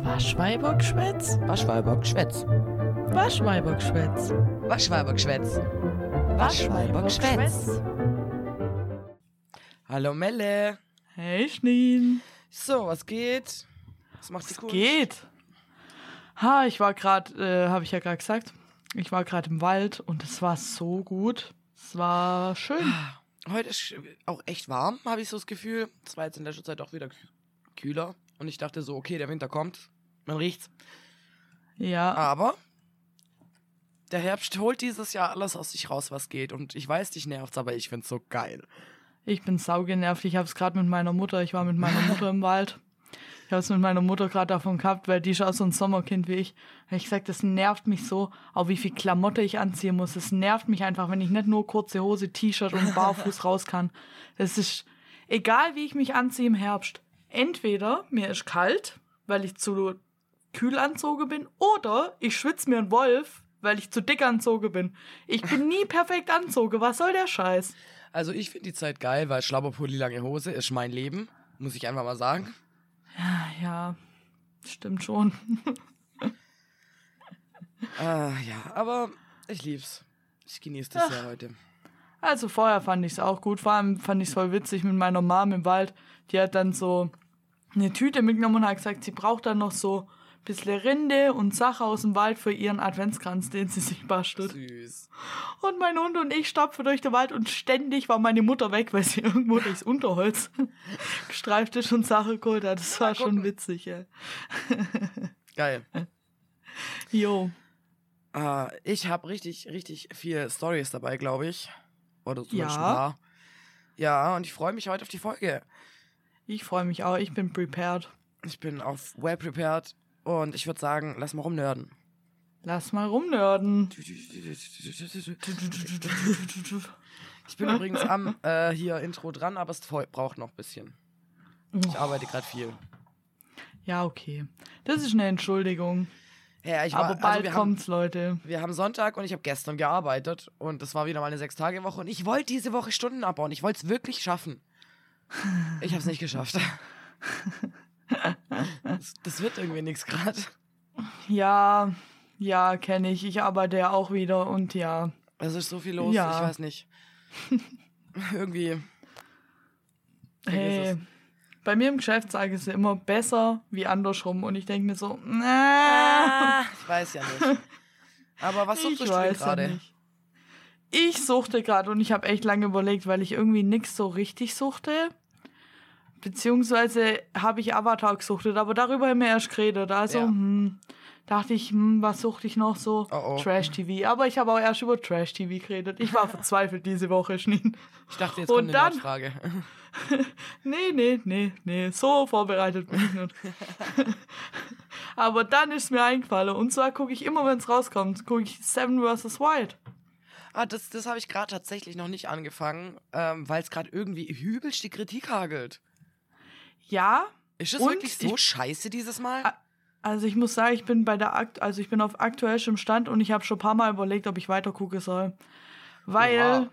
Waschweibergschwätz? Waschweibergschwätz. Waschweibergschwätz. Waschweibergschwätz. Waschweibergschwätz. Hallo Melle. Hey Schneen. So, was geht? Was macht die Es Kunst? geht. Ha, ich war gerade, äh, habe ich ja gerade gesagt, ich war gerade im Wald und es war so gut. Es war schön. Heute ist auch echt warm, habe ich so das Gefühl. Es war jetzt in letzter Zeit auch wieder kü- kühler. Und ich dachte so, okay, der Winter kommt. Man riecht's. Ja, Aber der Herbst holt dieses Jahr alles aus sich raus, was geht. Und ich weiß, dich nervt's, aber ich find's so geil. ich bin saugenervt. Ich habe es gerade mit meiner Mutter, ich war mit meiner Mutter im Wald. Ich habe es mit meiner Mutter gerade davon gehabt, weil die ist auch so ein Sommerkind wie ich. Ich gesagt, das nervt mich so, auch wie viel Klamotte ich anziehen muss. Es nervt mich einfach, wenn ich nicht nur kurze Hose, T-Shirt und barfuß raus kann. Es ist egal, wie ich mich anziehe im Herbst. Entweder mir ist kalt, weil ich zu kühl anzogen bin, oder ich schwitze mir einen Wolf, weil ich zu dick anzogen bin. Ich bin nie perfekt anzogen. Was soll der Scheiß? Also ich finde die Zeit geil, weil Schlabberpulli, lange Hose ist mein Leben. Muss ich einfach mal sagen. Ja, stimmt schon. Ah, ja, aber ich lieb's. Ich genieße das sehr heute. Also vorher fand ich es auch gut. Vor allem fand ich es voll witzig mit meiner Mom im Wald. Die hat dann so eine Tüte mitgenommen und hat gesagt, sie braucht dann noch so ein bisschen Rinde und Sache aus dem Wald für ihren Adventskranz, den sie sich bastelt. Süß. Und mein Hund und ich stapfen durch den Wald und ständig war meine Mutter weg, weil sie irgendwo durchs Unterholz gestreift ist und Sache geholt hat. Das war schon gucken. witzig, ja. Geil. Jo. Ah, ich habe richtig, richtig viele Stories dabei, glaube ich. Oder zumindest Ja. paar. Ja, und ich freue mich heute auf die Folge. Ich freue mich auch. Ich bin prepared. Ich bin auf well prepared und ich würde sagen, lass mal rumnörden. Lass mal rumnörden. Ich bin übrigens am äh, hier Intro dran, aber es braucht noch ein bisschen. Ich arbeite gerade viel. Ja, okay. Das ist eine Entschuldigung. Ja, ich war, Aber bald also wir haben, kommt's, Leute. wir haben Sonntag und ich habe gestern gearbeitet und das war wieder mal eine Sechs-Tage-Woche und ich wollte diese Woche Stunden abbauen. Ich wollte es wirklich schaffen. Ich habe es nicht geschafft. Das, das wird irgendwie nichts gerade. Ja, ja, kenne ich. Ich arbeite ja auch wieder und ja. Es ist so viel los, Ja. ich weiß nicht. irgendwie. Hey, bei mir im Geschäft sage ich es immer besser wie andersrum und ich denke mir so, na, Ah, ich weiß ja nicht. Aber was ich suchst du denn weiß ja gerade? Ich suchte gerade und ich habe echt lange überlegt, weil ich irgendwie nix so richtig suchte. Beziehungsweise habe ich Avatar gesuchtet, aber darüber haben wir erst geredet. Also, Ja. hm, dachte ich, hm, was suchte ich noch so? Oh, oh. Trash-TV. Aber ich habe auch erst über Trash-TV geredet. Ich war verzweifelt diese Woche, Schneen. Ich dachte, jetzt Und kommt eine dann- Nachfrage. Nee, nee, nee, nee, so vorbereitet bin ich nicht. Aber dann ist mir eingefallen. Und zwar gucke ich immer, wenn es rauskommt, gucke ich Seven vs. Wild. Ah, das, das habe ich gerade tatsächlich noch nicht angefangen, ähm, weil es gerade irgendwie übelst die Kritik hagelt. Ja, Ist es wirklich so ich- scheiße dieses Mal? Also ich muss sagen, ich bin bei der Akt, also ich bin auf aktuellem Stand und ich habe schon ein paar Mal überlegt, ob ich weiter gucken soll. Weil Oha.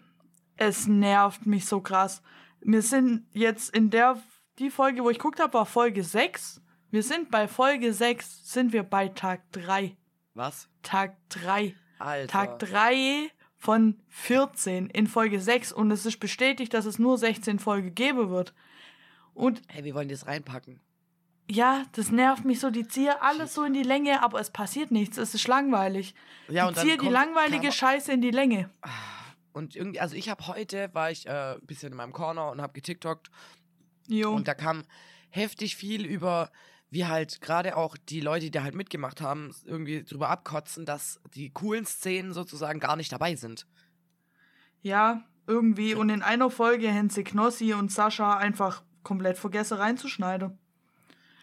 es nervt mich so krass. Wir sind jetzt in der, die Folge, wo ich geguckt habe, war Folge 6. Wir sind bei Folge 6, sind wir bei Tag 3. Was? Tag 3. Alter. Tag 3 von 14 in Folge 6 und es ist bestätigt, dass es nur 16 Folgen geben wird. Und Hey, wir wollen das reinpacken. ja, das nervt mich so, die ziehen alles so in die Länge, aber es passiert nichts, es ist langweilig. Ja, die und ziehen die langweilige Scheiße in die Länge. Und irgendwie, also ich habe heute, war ich äh, ein bisschen in meinem Corner und habe getiktokt Jo. und da kam heftig viel über, wie halt gerade auch die Leute, die da halt mitgemacht haben, irgendwie drüber abkotzen, dass die coolen Szenen sozusagen gar nicht dabei sind. ja, irgendwie. Und in einer Folge haben sie Knossi und Sascha einfach komplett vergessen reinzuschneiden.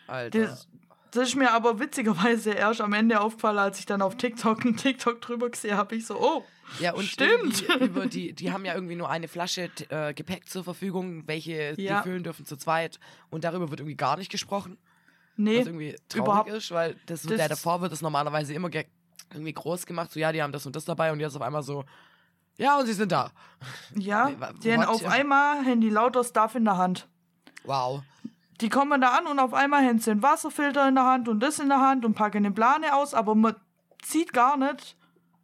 Alter. Das, das ist mir aber witzigerweise erst am Ende aufgefallen, als ich dann auf TikTok einen TikTok drüber gesehen habe. Ich so, oh, Ja, und Stimmt. Über die, die haben ja irgendwie nur eine Flasche äh, Gepäck zur Verfügung, welche Ja. die füllen dürfen zu zweit. Und darüber wird irgendwie gar nicht gesprochen. nee, was irgendwie traurig überhaupt- ist, weil das, das- der davor wird das normalerweise immer ge- irgendwie groß gemacht. So, ja, die haben das und das dabei und jetzt auf einmal so, ja, und sie sind da. ja, Nee, wa- die haben what? auf einmal haben die lauter Stuff in der Hand. Wow. die kommen da an und auf einmal haben sie einen Wasserfilter in der Hand und das in der Hand und packen eine Plane aus, aber man sieht gar nicht,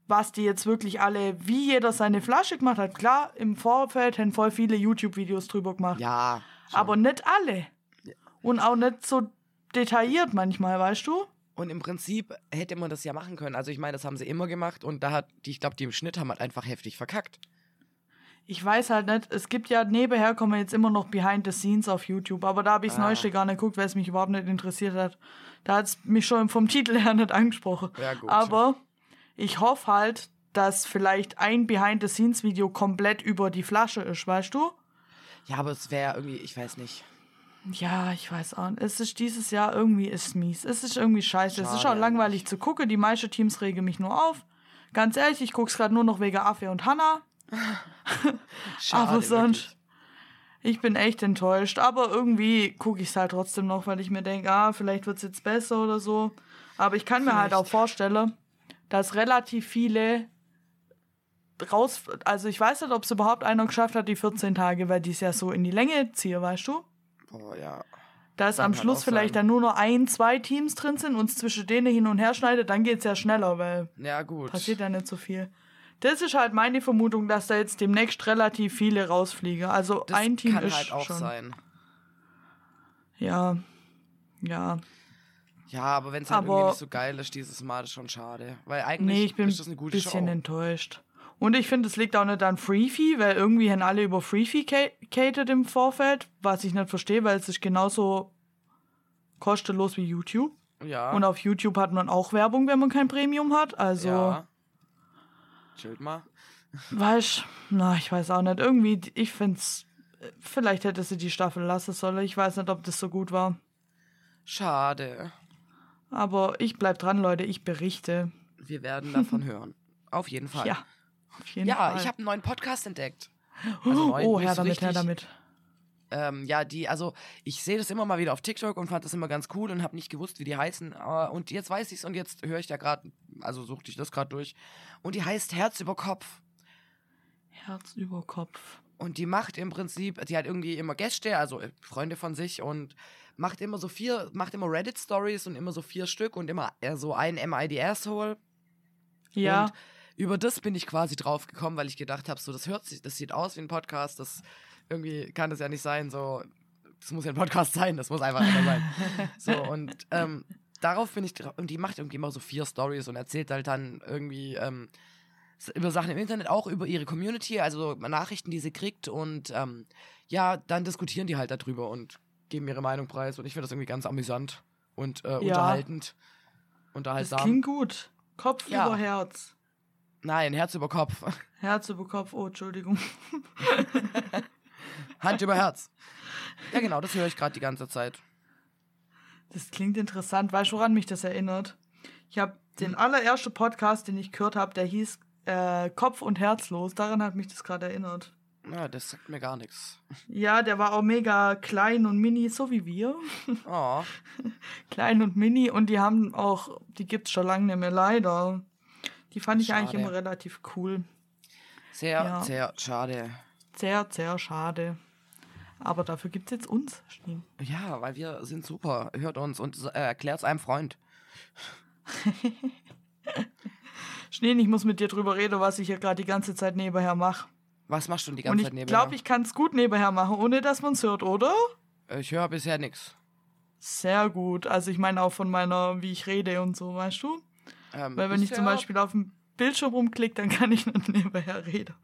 was die jetzt wirklich alle, wie jeder seine Flasche gemacht hat. Klar, im Vorfeld haben voll viele YouTube-Videos drüber gemacht. Ja. schon. aber nicht alle. Und auch nicht so detailliert manchmal, weißt du? Und im Prinzip hätte man das ja machen können. Also ich meine, das haben sie immer gemacht und da hat, die, ich glaube, die im Schnitt haben halt einfach heftig verkackt. Ich weiß halt nicht, es gibt ja nebenher kommen jetzt immer noch Behind the Scenes auf YouTube, aber da habe ich das Ah. Neueste gar nicht geguckt, weil es mich überhaupt nicht interessiert hat. Da hat es mich schon vom Titel her nicht angesprochen. Ja, gut. Aber ich hoffe halt, dass vielleicht ein Behind the Scenes Video komplett über die Flasche ist, weißt du? Ja, aber es wäre irgendwie, ich weiß nicht. Ja, ich weiß auch nicht. Es ist dieses Jahr irgendwie ist mies. Es ist irgendwie scheiße. es ist Schade auch langweilig zu gucken. Die meisten Teams regen mich nur auf. Ganz ehrlich, ich guck's gerade nur noch wegen Affe und Hannah. Schade, Aber sonst, wirklich. ich bin echt enttäuscht. Aber irgendwie gucke ich es halt trotzdem noch, weil ich mir denke, ah, vielleicht wird es jetzt besser oder so. Aber ich kann mir halt auch Vielleicht. vorstellen, dass relativ viele raus. Also ich weiß nicht, ob es überhaupt einer geschafft hat, die 14 Tage, weil die es ja so in die Länge ziehe, weißt du? Boah, ja. Dass am halt Schluss vielleicht dann nur noch ein, zwei Teams drin sind und es zwischen denen hin und her schneidet, dann geht es ja schneller, weil Ja, gut. passiert ja nicht so viel. Das ist halt meine Vermutung, dass da jetzt demnächst relativ viele rausfliegen. Also das ein Team kann ist halt auch schon. sein. Ja. Ja. Ja, aber wenn es halt Aber- irgendwie nicht so geil ist dieses Mal, ist schon schade. Weil eigentlich Nee, ich bin ist das eine ein gute bisschen Show. enttäuscht. Und ich finde, es liegt auch nicht an Freefee, weil irgendwie haben alle über Freefee ca- catered im Vorfeld, was ich nicht verstehe, weil es ist genauso kostenlos wie YouTube. Ja. Und auf YouTube hat man auch Werbung, wenn man kein Premium hat. Also, ja. Chillt mal. weißt na, ich weiß auch nicht. Irgendwie, ich finde es, vielleicht hätte sie die Staffel lassen sollen. Ich weiß nicht, ob das so gut war. Schade. Aber ich bleib dran, Leute. Ich berichte. Wir werden davon hören. Auf jeden Fall. Ja. Auf jeden Ja, Fall. ich habe einen neuen Podcast entdeckt. Also neu, oh, her damit, her damit. Ähm, ja, die, also ich sehe das immer mal wieder auf TikTok und fand das immer ganz cool und habe nicht gewusst, wie die heißen. Äh, und jetzt weiß ich's und jetzt höre ich da gerade, also suchte ich das gerade durch. Und die heißt Herz über Kopf. Herz über Kopf. Und die macht im Prinzip, die hat irgendwie immer Gäste, also äh, Freunde von sich und macht immer so vier, macht immer Reddit-Stories und immer so vier Stück und immer äh, so ein MID Asshole. Ja. Und über das bin ich quasi drauf gekommen, weil ich gedacht habe, so das hört sich, das sieht aus wie ein Podcast, das irgendwie kann das ja nicht sein, so das muss ja ein Podcast sein, das muss einfach einer sein. So und ähm, darauf bin ich und die macht irgendwie immer so vier Stories und erzählt halt dann irgendwie ähm, über Sachen im Internet, auch über ihre Community, also Nachrichten, die sie kriegt und ähm, ja, dann diskutieren die halt darüber und geben ihre Meinung preis und ich finde das irgendwie ganz amüsant und äh, unterhaltend. Das Unterhaltsam. klingt gut. Kopf Ja. über Herz. Nein, Herz über Kopf. Herz über Kopf. Oh, Entschuldigung. Hand über Herz. Ja, genau, das höre ich gerade die ganze Zeit. Das klingt interessant. Weißt du, woran mich das erinnert? Ich habe den allerersten Podcast, den ich gehört habe, der hieß äh, Kopf und Herzlos. Daran hat mich das gerade erinnert. Ja, das sagt mir gar nichts. Ja, der war auch mega klein und mini, so wie wir. Oh, Klein und mini. Und die haben auch, die gibt's schon lange nicht mehr, leider. Die fand ich eigentlich Schade. immer relativ cool. sehr, Ja. sehr schade. Sehr, sehr schade. Aber dafür gibt's jetzt uns, Schneen. Ja, weil wir sind super. Hört uns und äh, erklärt's einem Freund. Schneen, ich muss mit dir drüber reden, was ich hier gerade die ganze Zeit nebenher mache. Was machst du denn die ganze ich Zeit nebenher? glaube, ich kann es gut nebenher machen, ohne dass man es hört, oder? ich höre bisher nichts. Sehr gut. Also ich meine auch von meiner, wie ich rede und so, weißt du? Ähm, Weil wenn ich zum Beispiel auf dem Bildschirm rumklicke, dann kann ich nicht nebenher reden.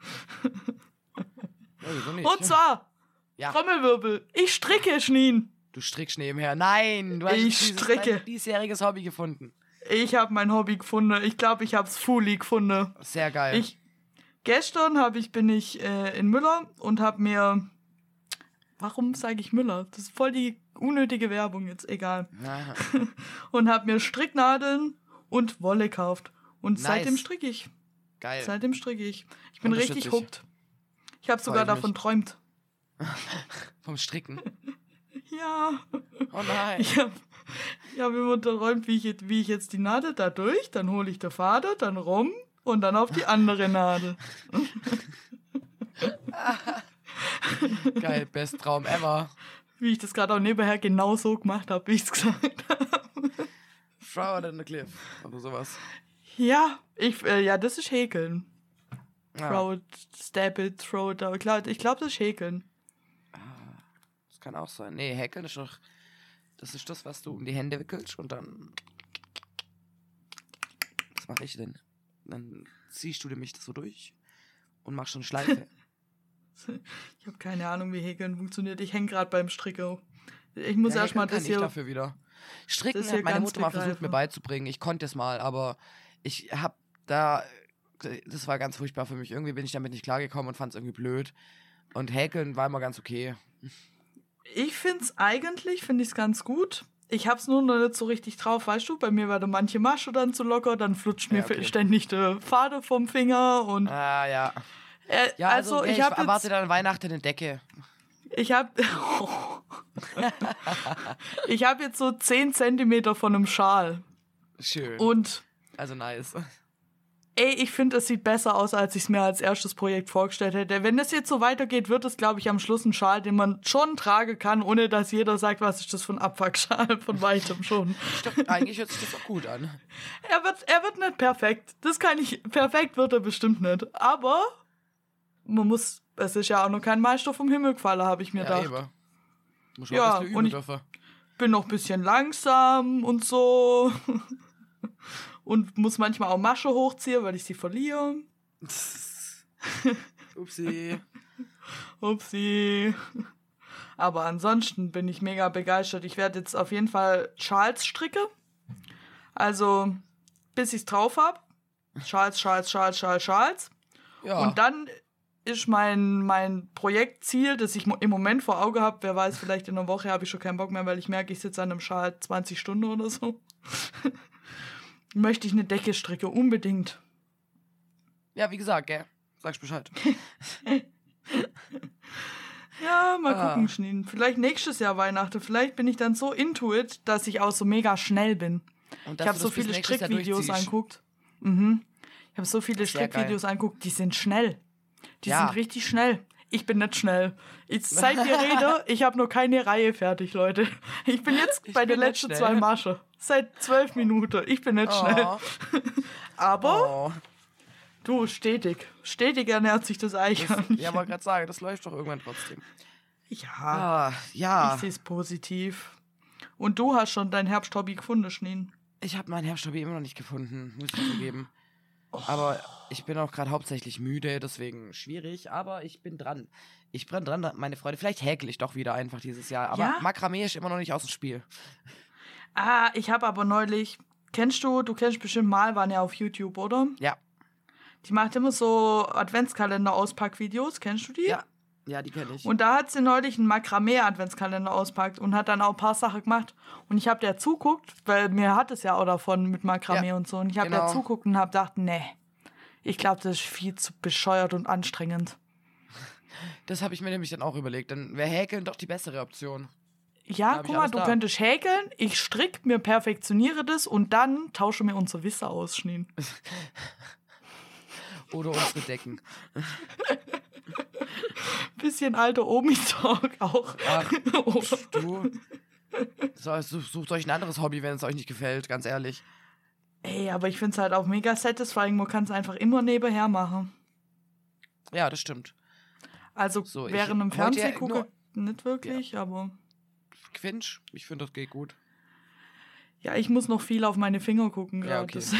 Wieso nicht? Und zwar, Ja. Trommelwirbel, ich stricke, Schneen. Du strickst nebenher. Nein, du hast Ich dieses stricke. dein diesjähriges Hobby gefunden. Ich habe mein Hobby gefunden. Ich glaube, ich habe es fully gefunden. Sehr geil. Ich, gestern hab ich, bin ich äh, in Müller und habe mir, warum sage ich Müller? Das ist voll die unnötige Werbung jetzt, egal. Und habe mir Stricknadeln und Wolle gekauft. Und Nice. seitdem stricke ich. Geil. Seitdem stricke ich. Ich bin richtig ich. hooked. Ich habe sogar davon träumt. Vom Stricken. Ja. Oh nein. Ich habe ich hab immer träumt, wie ich, jetzt, wie ich jetzt die Nadel da durch, dann hole ich der Vater, dann rum und dann auf die andere Nadel. Geil, best Traum ever. Wie ich das gerade auch nebenher genau so gemacht habe, wie ich es gesagt habe. It in the cliff. Oder sowas. Ja, ich, äh, ja, das ist Häkeln. Ja, Throw it, stab it, throw it. Aber klar, ich glaube, das ist Häkeln. das kann auch sein. Nee, Häkeln ist doch. Das ist das, was du um die Hände wickelst und dann. Was mache ich denn? Dann ziehst du nämlich das so durch und machst schon Schleife. Ich habe keine Ahnung, wie Häkeln funktioniert. Ich hänge gerade beim Stricker. Ich muss Ja, erstmal das kann ich hier. dafür wieder. Stricken hat meine Mutter mal versucht mir beizubringen. Ich konnte es mal, aber ich hab da. Das war ganz furchtbar für mich. Irgendwie bin ich damit nicht klargekommen und fand es irgendwie blöd. Und Häkeln war immer ganz okay. Ich finde es eigentlich, finde ich es ganz gut. Ich hab's nur noch nicht so richtig drauf, weißt du? Bei mir war der manche Masche dann zu locker, dann flutscht mir Ja, okay. ständig der Faden vom Finger und Ah, ja. äh, Ja, also, also, okay, ich habe erwarte dann an Weihnachten eine Decke. ich habe, ich habe jetzt so 10 Zentimeter von einem Schal Schön. und also nice. Ey, ich finde, es sieht besser aus, als ich es mir als erstes Projekt vorgestellt hätte. Wenn das jetzt so weitergeht, wird es, glaube ich, am Schluss ein Schal, den man schon tragen kann, ohne dass jeder sagt, was ist das für ein Abfuckschal von weitem schon. Doch, eigentlich hört sich das auch gut an. Er wird, er wird nicht perfekt. Das kann ich. Perfekt wird er bestimmt nicht. Aber man muss. Es ist ja auch noch kein Meister vom Himmel gefallen, habe ich mir Ja, gedacht. Muss Ja, und ich- dürfen. Bin noch ein bisschen langsam und so. und muss manchmal auch Masche hochziehen, weil ich sie verliere. Upsi. Upsi. Aber ansonsten bin ich mega begeistert. Ich werde jetzt auf jeden Fall Schals stricke. Also, bis ich es drauf habe. Schals, Schals, Schals, Schals, Schals. Ja. Und dann ist mein, mein Projektziel, das ich im Moment vor Auge habe, wer weiß, vielleicht in einer Woche habe ich schon keinen Bock mehr, weil ich merke, ich sitze an einem Schal 20 Stunden oder so. Möchte ich eine Decke stricke, unbedingt. ja, wie gesagt, gell? Sagst Bescheid. Ja, mal Ah. gucken, Schneen. Vielleicht nächstes Jahr Weihnachten. Vielleicht bin ich dann so into it, dass ich auch so mega schnell bin. Und Ich habe so viele Strickvideos anguckt. Mhm. Ich habe so viele. Strickvideos anguckt, die sind schnell. Die Ja. sind richtig schnell. Ich bin nicht schnell. Ich, seit wir reden, ich habe noch keine Reihe fertig, Leute. Ich bin jetzt Ich bei den bin letzten schnell. zwei Masche. Seit zwölf Minuten. Ich bin nicht schnell. Oh. Aber Oh. du, stetig. Stetig ernährt sich das Das, Eichhörnchen. ja, wollte gerade sagen, das läuft doch irgendwann trotzdem. Ja, Ah, ja. ich sehe es positiv. Und du hast schon dein Herbsthobby gefunden, Schneen. Ich habe mein Herbsthobby immer noch nicht gefunden, muss ich zugeben. Oh. Aber ich bin auch gerade hauptsächlich müde, deswegen schwierig, aber ich bin dran. Ich bin dran, meine Freude. Vielleicht häkel ich doch wieder einfach dieses Jahr. Aber Ja? Makramee ist immer noch nicht aus dem Spiel. Ah, ich habe aber neulich. Kennst du, du kennst bestimmt Malwan ja auf YouTube, oder? Ja, Die macht immer so Adventskalender-Auspackvideos. Kennst du die? ja, ja, die kenne ich. Und da hat sie neulich einen Makramee-Adventskalender auspackt und hat dann auch ein paar Sachen gemacht. Und ich habe der zuguckt, weil mir hat es ja auch davon mit Makramee Ja, und so. Und ich habe genau. der zuguckt und habe gedacht, nee, ich glaube, das ist viel zu bescheuert und anstrengend. das habe ich mir nämlich dann auch überlegt. Dann wäre Häkeln doch die bessere Option. Ja, guck mal, du da. könntest häkeln, ich strick, mir perfektioniere das und dann tausche mir unsere Wisse aus, Schneen. Oder unsere Decken. Bisschen alter Omi-Talk auch. Ach, Oh. du. So, such- sucht euch ein anderes Hobby, wenn es euch nicht gefällt, ganz ehrlich. Ey, aber ich finde es halt auch mega satisfying. Man kann es einfach immer nebenher machen. Ja, das stimmt. Also So, während wollte Fernsehen ja gucke, nicht wirklich, aber Quinch, ich finde, das geht gut. ja, ich muss noch viel auf meine Finger gucken Ja, gerade. okay.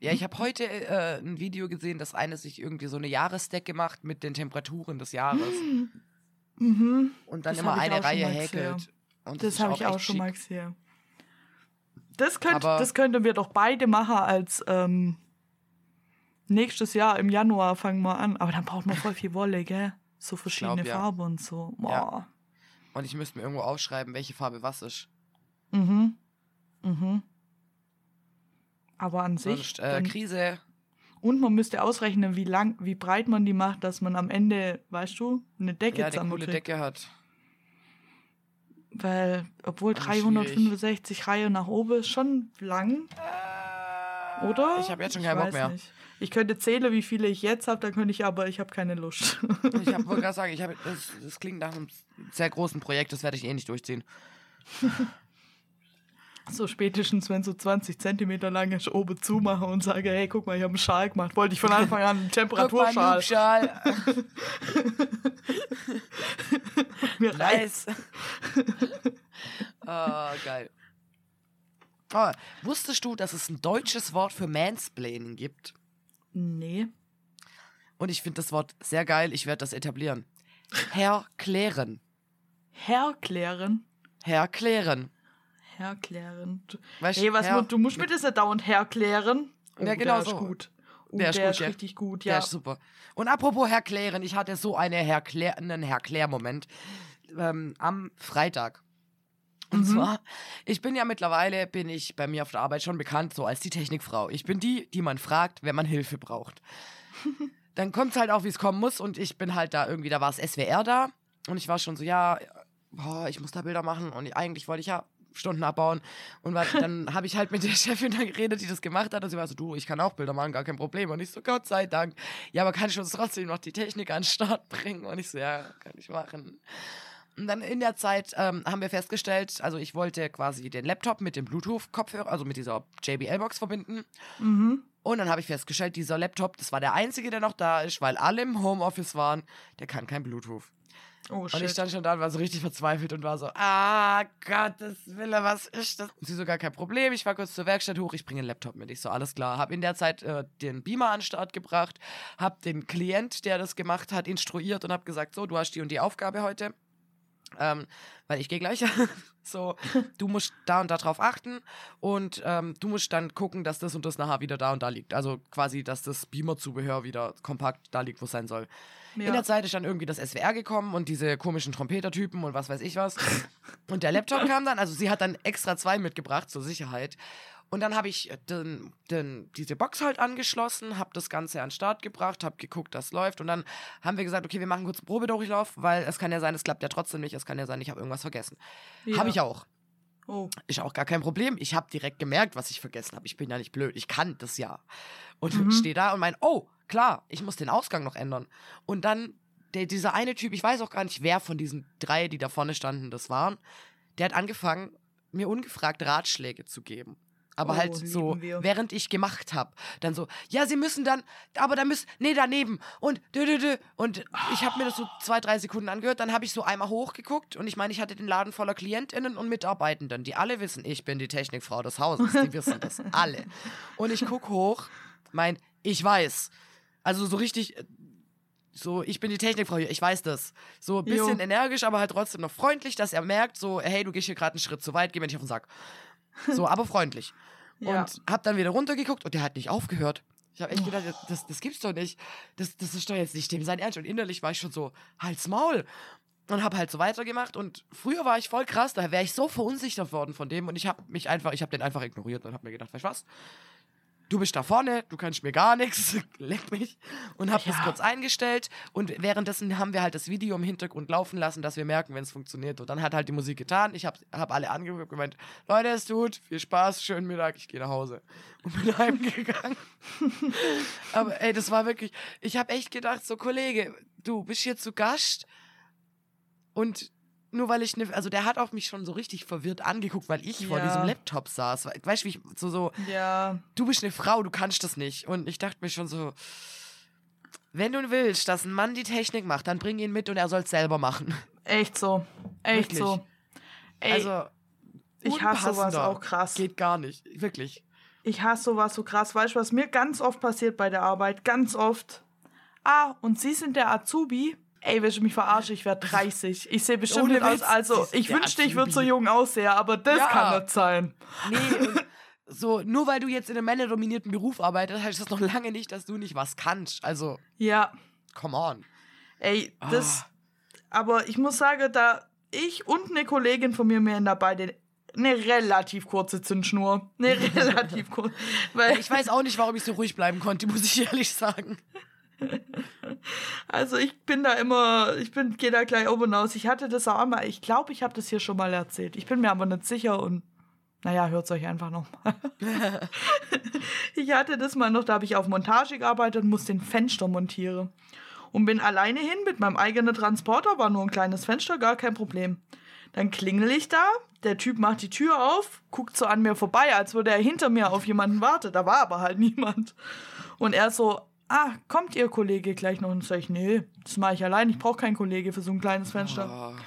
Ja, ich habe heute äh, ein Video gesehen, dass eine sich irgendwie so eine Jahresdecke macht mit den Temperaturen des Jahres Mhm. und dann Das immer eine Reihe häkelt. Und Das ist habe ich auch schon mal gesehen. Das, könnt, Aber- das könnten wir doch beide machen als ähm, nächstes Jahr im Januar fangen wir an. Aber dann braucht man voll viel Wolle, gell? So verschiedene ja. Farben und so. Boah. Ja. Und ich müsste mir irgendwo aufschreiben, welche Farbe was ist. Mhm. Mhm. Aber an sich. Sonst äh, Krise. und man müsste ausrechnen, wie lang, wie breit man die macht, dass man am Ende, weißt du, eine Decke Ja, eine zusammen coole kriegt. Decke hat. Weil, obwohl Aber 365 Reihen nach oben ist schon lang. Oder? Ich habe jetzt schon keinen Bock mehr. Nicht. Ich könnte zählen, wie viele ich jetzt habe, dann könnte ich aber, ich habe keine Lust. Ich hab- wollte gerade sagen, ich hab, das, das klingt nach einem sehr großen Projekt, das werde ich eh nicht durchziehen. So spätestens, wenn so 20 Zentimeter lang ist, oben zumache und sage, hey, guck mal, ich habe einen Schal gemacht. Wollte ich von Anfang an einen Temperaturschal. Schal. Mir reicht's. Nice. oh, geil. Oh, wusstest du, dass es ein deutsches Wort für Mansplaining gibt? Nee. Und ich finde das Wort sehr geil. Ich werde das etablieren. Herklären. Herklären. Herklären. Herklären. Weißt, Hey, was mu- du musst mir das ja dauernd herklären. Oh, Ja, genau der ist so. gut. Oh, Der der, ist ist, gut, ja. richtig gut, Ja, ja. ist super. Und apropos Herklären, ich hatte so eine Herklär einen Herklär-Moment ähm, am Freitag. Und Mhm. zwar, ich bin ja mittlerweile, bin ich bei mir auf der Arbeit schon bekannt, so als die Technikfrau. Ich bin die, die man fragt, wenn man Hilfe braucht. Dann kommt es halt auch, wie es kommen muss. Und ich bin halt da irgendwie, da war es SWR da. Und ich war schon so, ja, boah, ich muss da Bilder machen. Und eigentlich wollte ich ja Stunden abbauen. Und war, dann habe ich halt mit der Chefin da geredet, die das gemacht hat. Und sie war so, du, ich kann auch Bilder machen, gar kein Problem. Und ich so, Gott sei Dank. Ja, aber kann ich uns trotzdem noch die Technik an den Start bringen? Und ich so, ja, kann ich machen. Und dann in der Zeit ähm, haben wir festgestellt, also ich wollte quasi den Laptop mit dem Bluetooth-Kopfhörer, also mit dieser JBL-Box verbinden. Mhm. Und dann habe ich festgestellt, dieser Laptop, das war der einzige, der noch da ist, weil alle im Homeoffice waren, der kann kein Bluetooth. Oh, Und ich stand schon da und war so richtig verzweifelt und war so, ah, Gottes Wille, was ist das? Und sie so, gar kein Problem, ich war kurz zur Werkstatt hoch, ich bringe den Laptop mit. Ich so, alles klar. Hab in der Zeit äh, den Beamer an den Start gebracht, hab den Klient, der das gemacht hat, instruiert und hab gesagt, so, du hast die und die Aufgabe heute. Ähm, weil ich gehe gleich. so, du musst da und da drauf achten und ähm, du musst dann gucken, dass das und das nachher wieder da und da liegt. Also quasi, dass das Beamer-Zubehör wieder kompakt da liegt, wo es sein soll. Ja. In der Zeit ist dann irgendwie das SWR gekommen und diese komischen Trompetertypen und was weiß ich was. Und der Laptop kam dann, also sie hat dann extra zwei mitgebracht zur Sicherheit. Und dann habe ich den, den, diese Box halt angeschlossen, habe das Ganze an den Start gebracht, habe geguckt, das läuft. Und dann haben wir gesagt, okay, wir machen kurz einen Probedurchlauf, weil es kann ja sein, es klappt ja trotzdem nicht. Es kann ja sein, ich habe irgendwas vergessen. Ja. Habe ich auch. Oh. Ist auch gar kein Problem. Ich habe direkt gemerkt, was ich vergessen habe. Ich bin ja nicht blöd. Ich kann das ja. Und Mhm. stehe da und mein, oh, klar, ich muss den Ausgang noch ändern. Und dann der, dieser eine Typ, ich weiß auch gar nicht, wer von diesen drei, die da vorne standen, das waren, der hat angefangen, mir ungefragt Ratschläge zu geben. Aber Oh, halt so, wir. während ich gemacht habe. Dann so, ja, sie müssen dann, aber da müssen, nee, daneben. Und dö, dö, dö. Und ich habe mir das so zwei, drei Sekunden angehört. Dann habe ich so einmal hochgeguckt. Und ich meine, ich hatte den Laden voller KlientInnen und Mitarbeitenden, die alle wissen, ich bin die Technikfrau des Hauses. Die wissen das alle. Und ich guck hoch, mein, ich weiß. Also so richtig, so, ich bin die Technikfrau hier, ich weiß das. So ein bisschen Jo. energisch, aber halt trotzdem noch freundlich, dass er merkt, so, hey, du gehst hier gerade einen Schritt zu weit, geh mir nicht auf den Sack. So, aber freundlich. Ja. Und hab dann wieder runtergeguckt und der hat nicht aufgehört. Ich habe echt gedacht, das, das gibt's doch nicht. Das, das ist doch jetzt nicht dem sein Ernst. Und innerlich war ich schon so, halt's Maul. Und hab halt so weitergemacht. Und früher war ich voll krass, da wäre ich so verunsichert worden von dem. Und ich habe mich einfach, ich habe den einfach ignoriert und hab mir gedacht, weißt du was? Du bist da vorne, du kannst mir gar nichts, leck mich. Und hab das Ja. kurz eingestellt. Und währenddessen haben wir halt das Video im Hintergrund laufen lassen, dass wir merken, wenn es funktioniert. Und dann hat halt die Musik getan. Ich habe hab alle angeguckt und gemeint, Leute, es tut, viel Spaß, schönen Mittag, ich gehe nach Hause. Und bin heimgegangen. Aber ey, das war wirklich, ich habe echt gedacht, so Kollege, du bist hier zu Gast und nur weil ich ne, also der hat auf mich schon so richtig verwirrt angeguckt, weil ich vor Ja. diesem Laptop saß. Weißt du, wie ich so, so, Ja. du bist eine Frau, du kannst das nicht. Und ich dachte mir schon so, wenn du willst, dass ein Mann die Technik macht, dann bring ihn mit und er soll es selber machen. Echt so. Echt Wirklich. so. Ey, also, ich hasse sowas auch krass. Geht gar nicht, wirklich. Ich hasse sowas so krass. Weißt du, was mir ganz oft passiert bei der Arbeit? Ganz oft. Ah, und Sie sind der Azubi? Ey, willst du mich verarschen? Ich werde 30. Ich sehe bestimmt nicht aus. Also, ich der wünschte, ich würde so jung aussehen, aber das Ja. kann nicht sein. Nee, und so, nur weil du jetzt in einem männerdominierten Beruf arbeitest, heißt das noch lange nicht, dass du nicht was kannst. Also, Ja, come on. ey, das. Ah. Aber ich muss sagen, da ich und eine Kollegin von mir mehr da beide eine relativ kurze Zündschnur. Eine relativ kurze. Weil Ich weiß auch nicht, warum ich so ruhig bleiben konnte, muss ich ehrlich sagen. Also ich bin da immer, ich bin, gehe da gleich oben aus. Ich hatte das auch einmal, ich glaube, ich habe das hier schon mal erzählt. Ich bin mir aber nicht sicher und Naja, hört es euch einfach noch mal. ich hatte das mal noch, da habe ich auf Montage gearbeitet und musste den Fenster montieren. Und bin alleine hin mit meinem eigenen Transporter, war nur ein kleines Fenster, gar kein Problem. Dann klingel ich da, der Typ macht die Tür auf, guckt so an mir vorbei, als würde er hinter mir auf jemanden warten. Da war aber halt niemand. Und er so, ah, kommt Ihr Kollege gleich noch? Und sag ich, nee, das mache ich allein, ich brauche keinen Kollege für so ein kleines Fenster. Oh.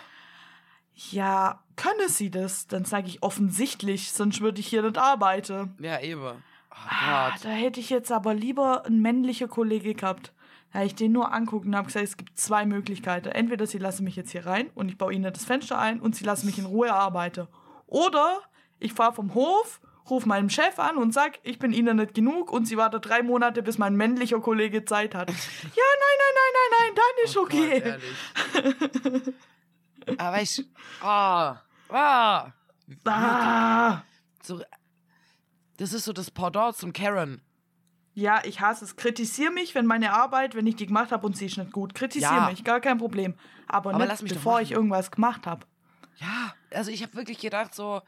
Ja, könne sie das? Dann sage ich offensichtlich, sonst würde ich hier nicht arbeiten. Ja, eben. Oh Ah, da hätte ich jetzt aber lieber einen männlichen Kollege gehabt. Da ich den nur angucken und habe gesagt, es gibt zwei Möglichkeiten. Entweder sie lassen mich jetzt hier rein und ich baue ihnen das Fenster ein und sie lassen mich in Ruhe arbeiten. Oder ich fahre vom Hof, rufe meinem Chef an und sag, ich bin ihnen nicht genug und sie warten drei Monate, bis mein männlicher Kollege Zeit hat. ja, nein, nein, nein, nein, nein, dann ist Oh okay. Gott, ehrlich. Aber ich. Oh. Oh. ah. So, das ist so das Pendant zum Karen. Ja, ich hasse es. Kritisier mich, wenn meine Arbeit, wenn ich die gemacht habe und sie ist nicht gut. Kritisier Ja. mich, gar kein Problem. Aber, Aber nicht, lass mich bevor ich irgendwas gemacht habe. Ja, also ich habe wirklich gedacht, so,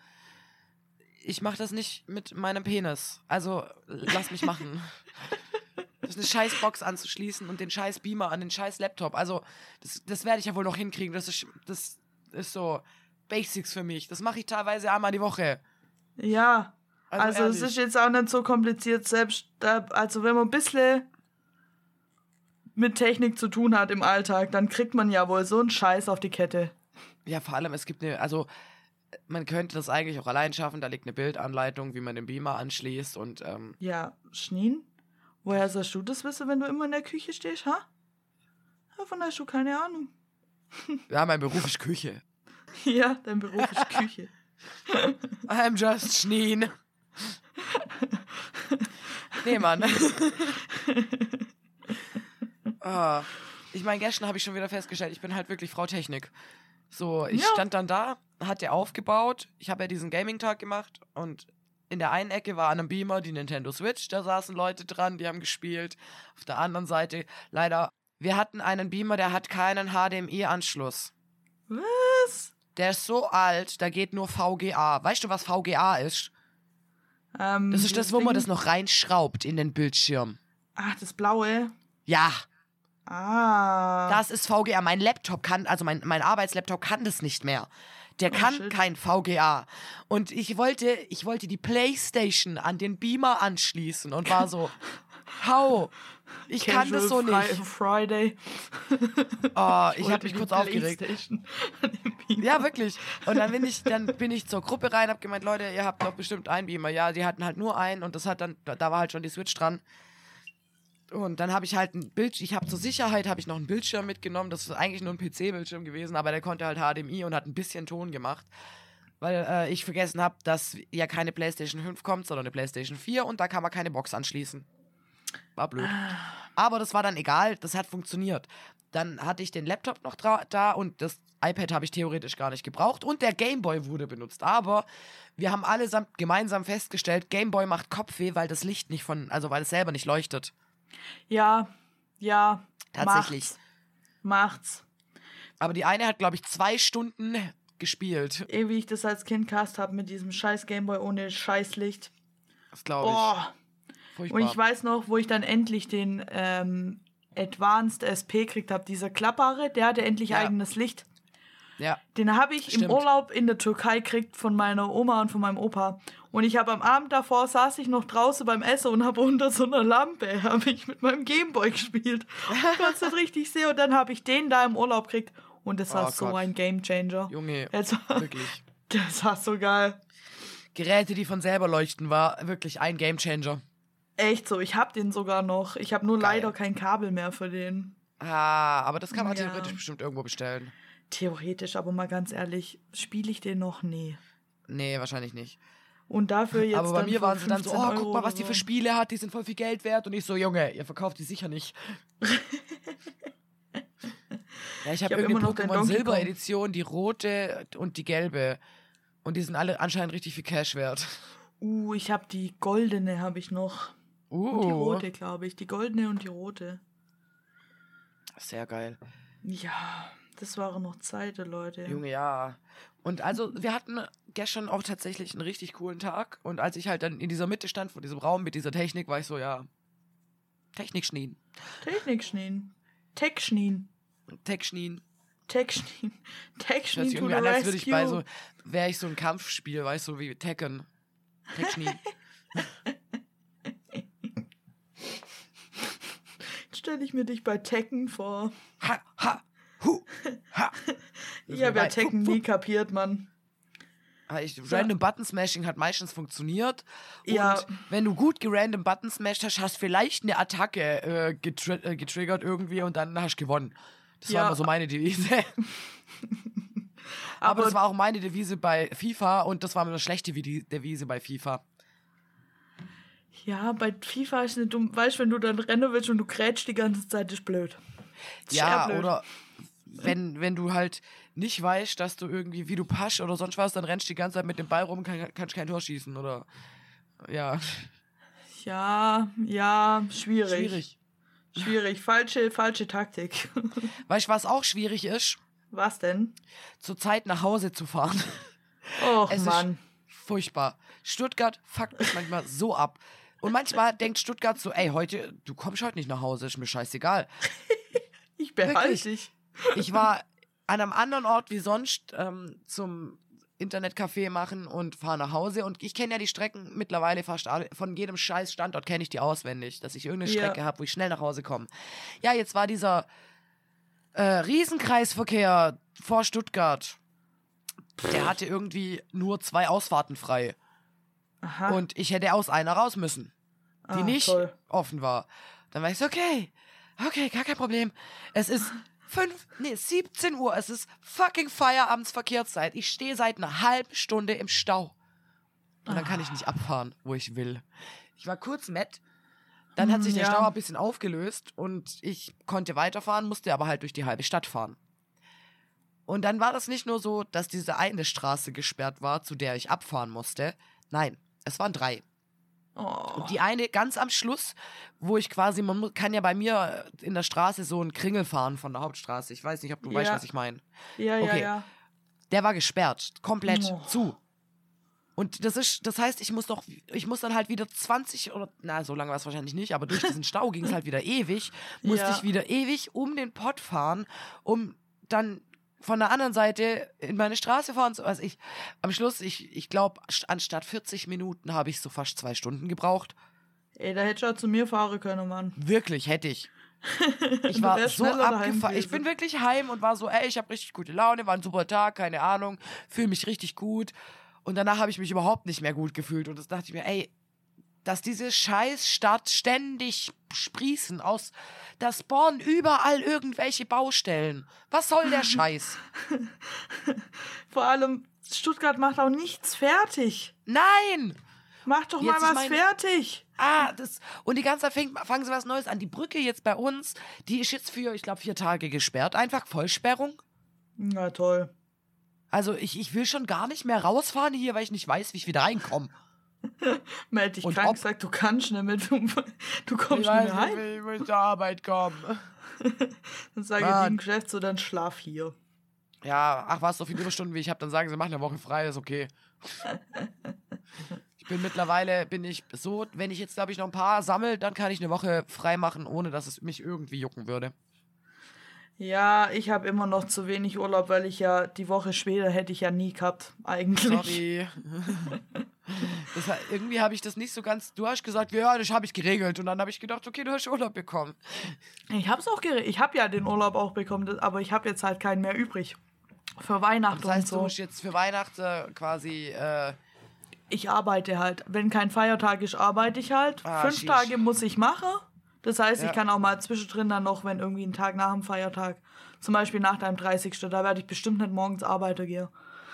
ich mache das nicht mit meinem Penis. Also lass mich machen. Das ist eine scheiß Box anzuschließen und den scheiß Beamer an den scheiß Laptop. Also, das, das werde ich ja wohl noch hinkriegen. Das ist, das ist so Basics für mich. Das mache ich teilweise einmal die Woche. Ja, Also also, es ist jetzt auch nicht so kompliziert, selbst da, also wenn man ein bisschen mit Technik zu tun hat im Alltag, dann kriegt man ja wohl so einen Scheiß auf die Kette. Ja, vor allem, es gibt eine, also man könnte das eigentlich auch allein schaffen. Da liegt eine Bildanleitung, wie man den Beamer anschließt und ähm, Ja, Schneen? Woher sollst du das wissen, wenn du immer in der Küche stehst, ha? Davon hast du keine Ahnung. ja, mein Beruf ist Küche. Ja, dein Beruf ist Küche. I'm just Schneen. nee, Mann. ah, ich meine, gestern habe ich schon wieder festgestellt, ich bin halt wirklich Frau Technik. So, ich Ja. stand dann da, hat der aufgebaut. Ich habe ja diesen Gaming-Tag gemacht und in der einen Ecke war an einem Beamer die Nintendo Switch, da saßen Leute dran, die haben gespielt. Auf der anderen Seite, leider, wir hatten einen Beamer, der hat keinen HDMI-Anschluss. Was? Der ist so alt, da geht nur VGA. Weißt du, was VGA ist? Ähm, Das ist das, wo man das noch reinschraubt in den Bildschirm. Ach, das Blaue. Ja, Ah. das ist VGA. Mein Laptop kann, also mein, mein Arbeitslaptop kann das nicht mehr. Der kann Oh, shit. kein VGA. Und ich wollte, ich wollte die Playstation an den Beamer anschließen und war so, hau, ich kann das so Casual nicht. Fri- Friday. Oh, ich habe mich kurz aufgeregt. Ja, wirklich. Und dann bin ich, dann bin ich zur Gruppe rein, hab gemeint, Leute, ihr habt doch bestimmt einen Beamer. Ja, die hatten halt nur einen und das hat dann, da da war halt schon die Switch dran. Und dann habe ich halt ein Bild, ich habe zur Sicherheit habe ich noch einen Bildschirm mitgenommen. Das ist eigentlich nur ein PC-Bildschirm gewesen, aber der konnte halt HDMI und hat ein bisschen Ton gemacht. Weil äh, ich vergessen habe, dass ja keine PlayStation 5 kommt, sondern eine PlayStation 4 und da kann man keine Box anschließen. War blöd. Aber das war dann egal, das hat funktioniert. Dann hatte ich den Laptop noch da und das iPad habe ich theoretisch gar nicht gebraucht und der Gameboy wurde benutzt. Aber wir haben allesamt gemeinsam festgestellt, Gameboy macht Kopfweh, weil das Licht nicht von, also weil es selber nicht leuchtet. Ja, ja. Tatsächlich. Macht's. macht's. Aber die eine hat, glaube ich, zwei Stunden gespielt. Eh, wie ich das als Kind cast habe mit diesem scheiß Gameboy ohne Scheißlicht. Das glaube ich. Oh. Furchtbar. Und ich weiß noch, wo ich dann endlich den ähm, Advanced SP gekriegt habe, dieser klappbare, der hatte endlich Ja. eigenes Licht. ja. Den habe ich Stimmt. im Urlaub in der Türkei gekriegt von meiner Oma und von meinem Opa. Und ich habe am Abend davor saß ich noch draußen beim Essen und habe unter so einer Lampe habe ich mit meinem Gameboy gespielt. Ich konnte es nicht richtig sehen und dann habe ich den da im Urlaub gekriegt und das war Oh so Gott. ein Gamechanger. Junge, Also, wirklich. das war so geil. Geräte, die von selber leuchten, war wirklich ein Gamechanger. Echt so, ich habe den sogar noch. Ich habe nur Geil. leider kein Kabel mehr für den. Ah, aber das kann man Ja. theoretisch bestimmt irgendwo bestellen. Theoretisch, aber mal ganz ehrlich, spiele ich den noch? Nee. Nee, wahrscheinlich nicht. Und dafür jetzt. aber bei mir waren sie dann so, 15 oh, guck Euro mal, was die für. Spiele hat, die sind voll viel Geld wert. Und ich so, Junge, ihr verkauft die sicher nicht. ja, ich habe hab irgendwie immer noch Pokémon Silber. Edition, die rote und die gelbe. Und die sind alle anscheinend richtig viel Cash wert. Uh, ich habe die goldene, habe ich noch. Und die Uh, rote, glaube ich. Die goldene und die rote. sehr geil. Ja, das waren noch Zeiten, Leute. Junge, ja. Und also, wir hatten gestern auch tatsächlich einen richtig coolen Tag. Und als ich halt dann in dieser Mitte stand, vor diesem Raum mit dieser Technik, war ich so, ja, Technik schnien. Technik schnien. Tech schnien. Tech schnien. Tech schnien. Tech Das schnien to irgendwie the an, als würde ich bei so, wäre ich so ein Kampfspiel, weißt du, wie Tekken. Tech schnien. Jetzt stelle ich mir dich bei Tekken vor. ha, ha, hu, ha. Ich habe ja Nein, Tekken nie kapiert, Mann. Ah, Ich, Random Button Smashing hat meistens funktioniert. Und Ja. wenn du gut gerandom Button smashed hast, hast vielleicht eine Attacke äh, getri äh, getriggert irgendwie und dann hast du gewonnen. Das Ja. war immer so meine Devise. Aber, Aber- das war auch meine Devise bei FIFA und das war eine schlechte Devise bei FIFA. Ja, bei FIFA ist nicht dumm. Weißt du, wenn du dann rennen willst und du grätschst die ganze Zeit, ist blöd. Ist Ja, blöd. oder wenn, wenn du halt nicht weißt, dass du irgendwie, wie du pasch oder sonst was, dann rennst du die ganze Zeit mit dem Ball rum und kann, kannst kein Tor schießen oder. Ja, Ja, ja, schwierig. schwierig. Schwierig. Falsche, falsche Taktik. Weißt du, was auch schwierig ist? Was denn? Zur Zeit nach Hause zu fahren. Och, Es Mann. furchtbar. Stuttgart fuckt mich manchmal so ab. Und manchmal denkt Stuttgart so, ey, heute, du kommst heute nicht nach Hause, ist mir scheißegal. Ich behalte wirklich. dich. Ich war an einem anderen Ort wie sonst ähm, zum Internetcafé machen und fahre nach Hause. Und ich kenne ja die Strecken mittlerweile fast alle. Von jedem scheiß Standort kenne ich die auswendig, dass ich irgendeine Ja. Strecke habe, wo ich schnell nach Hause komme. Ja, jetzt war dieser äh, Riesenkreisverkehr vor Stuttgart. Der hatte irgendwie nur zwei Ausfahrten frei. Aha. Und ich hätte aus einer raus müssen, die Ah, nicht toll. offen war. Dann war ich so, okay, okay, gar kein Problem. Es ist fünf, nee, 17 Uhr, es ist fucking Feierabendsverkehrszeit. Ich stehe seit einer halben Stunde im Stau. Und dann kann ich nicht abfahren, wo ich will. Ich war kurz matt. Dann hat sich der ja. Stau ein bisschen aufgelöst und ich konnte weiterfahren, musste aber halt durch die halbe Stadt fahren. Und dann war das nicht nur so, dass diese eine Straße gesperrt war, zu der ich abfahren musste. Nein, es waren drei. Oh. Und die eine ganz am Schluss, wo ich quasi, man kann ja bei mir in der Straße so einen Kringel fahren von der Hauptstraße. Ich weiß nicht, ob du weißt, Ja. was ich meine. Ja, ja, okay. ja. Der war gesperrt, komplett Oh. zu. Und das ist, das heißt, ich muss noch, ich muss dann halt wieder 20 oder, na, so lange war es wahrscheinlich nicht, aber durch diesen Stau ging es halt wieder ewig, musste Ja. ich wieder ewig um den Pott fahren, um dann von der anderen Seite in meine Straße fahren also ich, am Schluss, ich, ich glaube, anstatt 40 Minuten habe ich so fast zwei Stunden gebraucht. Ey, da du auch zu mir fahren können, Mann. Wirklich, hätte ich. Ich war so abgefahren. Ich bin wirklich heim und war so, ey, ich habe richtig gute Laune, war ein super Tag, keine Ahnung, fühle mich richtig gut. Und danach habe ich mich überhaupt nicht mehr gut gefühlt. Und das dachte ich mir, ey, dass diese Scheißstadt ständig sprießen aus, da spawnen überall irgendwelche Baustellen. Was soll der Scheiß? Vor allem, Stuttgart macht auch nichts fertig. Nein! Mach doch Jetzt, mal was meine- fertig. Ah, das. Und die ganze Zeit fängt, fangen sie was Neues an. Die Brücke jetzt bei uns, die ist jetzt für, ich glaube, vier Tage gesperrt. Einfach Vollsperrung. Na toll. Also ich, ich will schon gar nicht mehr rausfahren hier, weil ich nicht weiß, wie ich wieder reinkomme. Meld dich Und krank, ob- sag, du kannst nicht mehr. Du, du kommst nicht mehr heim. ich muss zur Arbeit kommen. Dann sage ich dem Geschäft so, dann schlaf hier. Ja, ach was, so viele Überstunden wie ich habe, dann sagen sie, machen eine Woche frei, ist okay. Ich bin mittlerweile, bin ich so, wenn ich jetzt, glaube ich, noch ein paar sammle, dann kann ich eine Woche frei machen, ohne dass es mich irgendwie jucken würde. Ja, ich habe immer noch zu wenig Urlaub, weil ich ja die Woche später hätte ich ja nie gehabt, eigentlich. Sorry. War- irgendwie habe ich das nicht so ganz. Du hast gesagt, ja, das habe ich geregelt. Und dann habe ich gedacht, okay, du hast Urlaub bekommen. Ich hab's auch geregelt. Ich habe ja den Urlaub auch bekommen, aber ich habe jetzt halt keinen mehr übrig. Für Weihnachten Das heißt, und du so. musst jetzt für Weihnachten quasi. Äh, Ich arbeite halt. Wenn kein Feiertag ist, arbeite ich halt. Ah, Fünf sheesh. Tage muss ich machen. Das heißt, Ja. ich kann auch mal zwischendrin dann noch, wenn irgendwie ein Tag nach dem Feiertag, zum Beispiel nach deinem 30. Da werde ich bestimmt nicht morgens arbeiten gehen.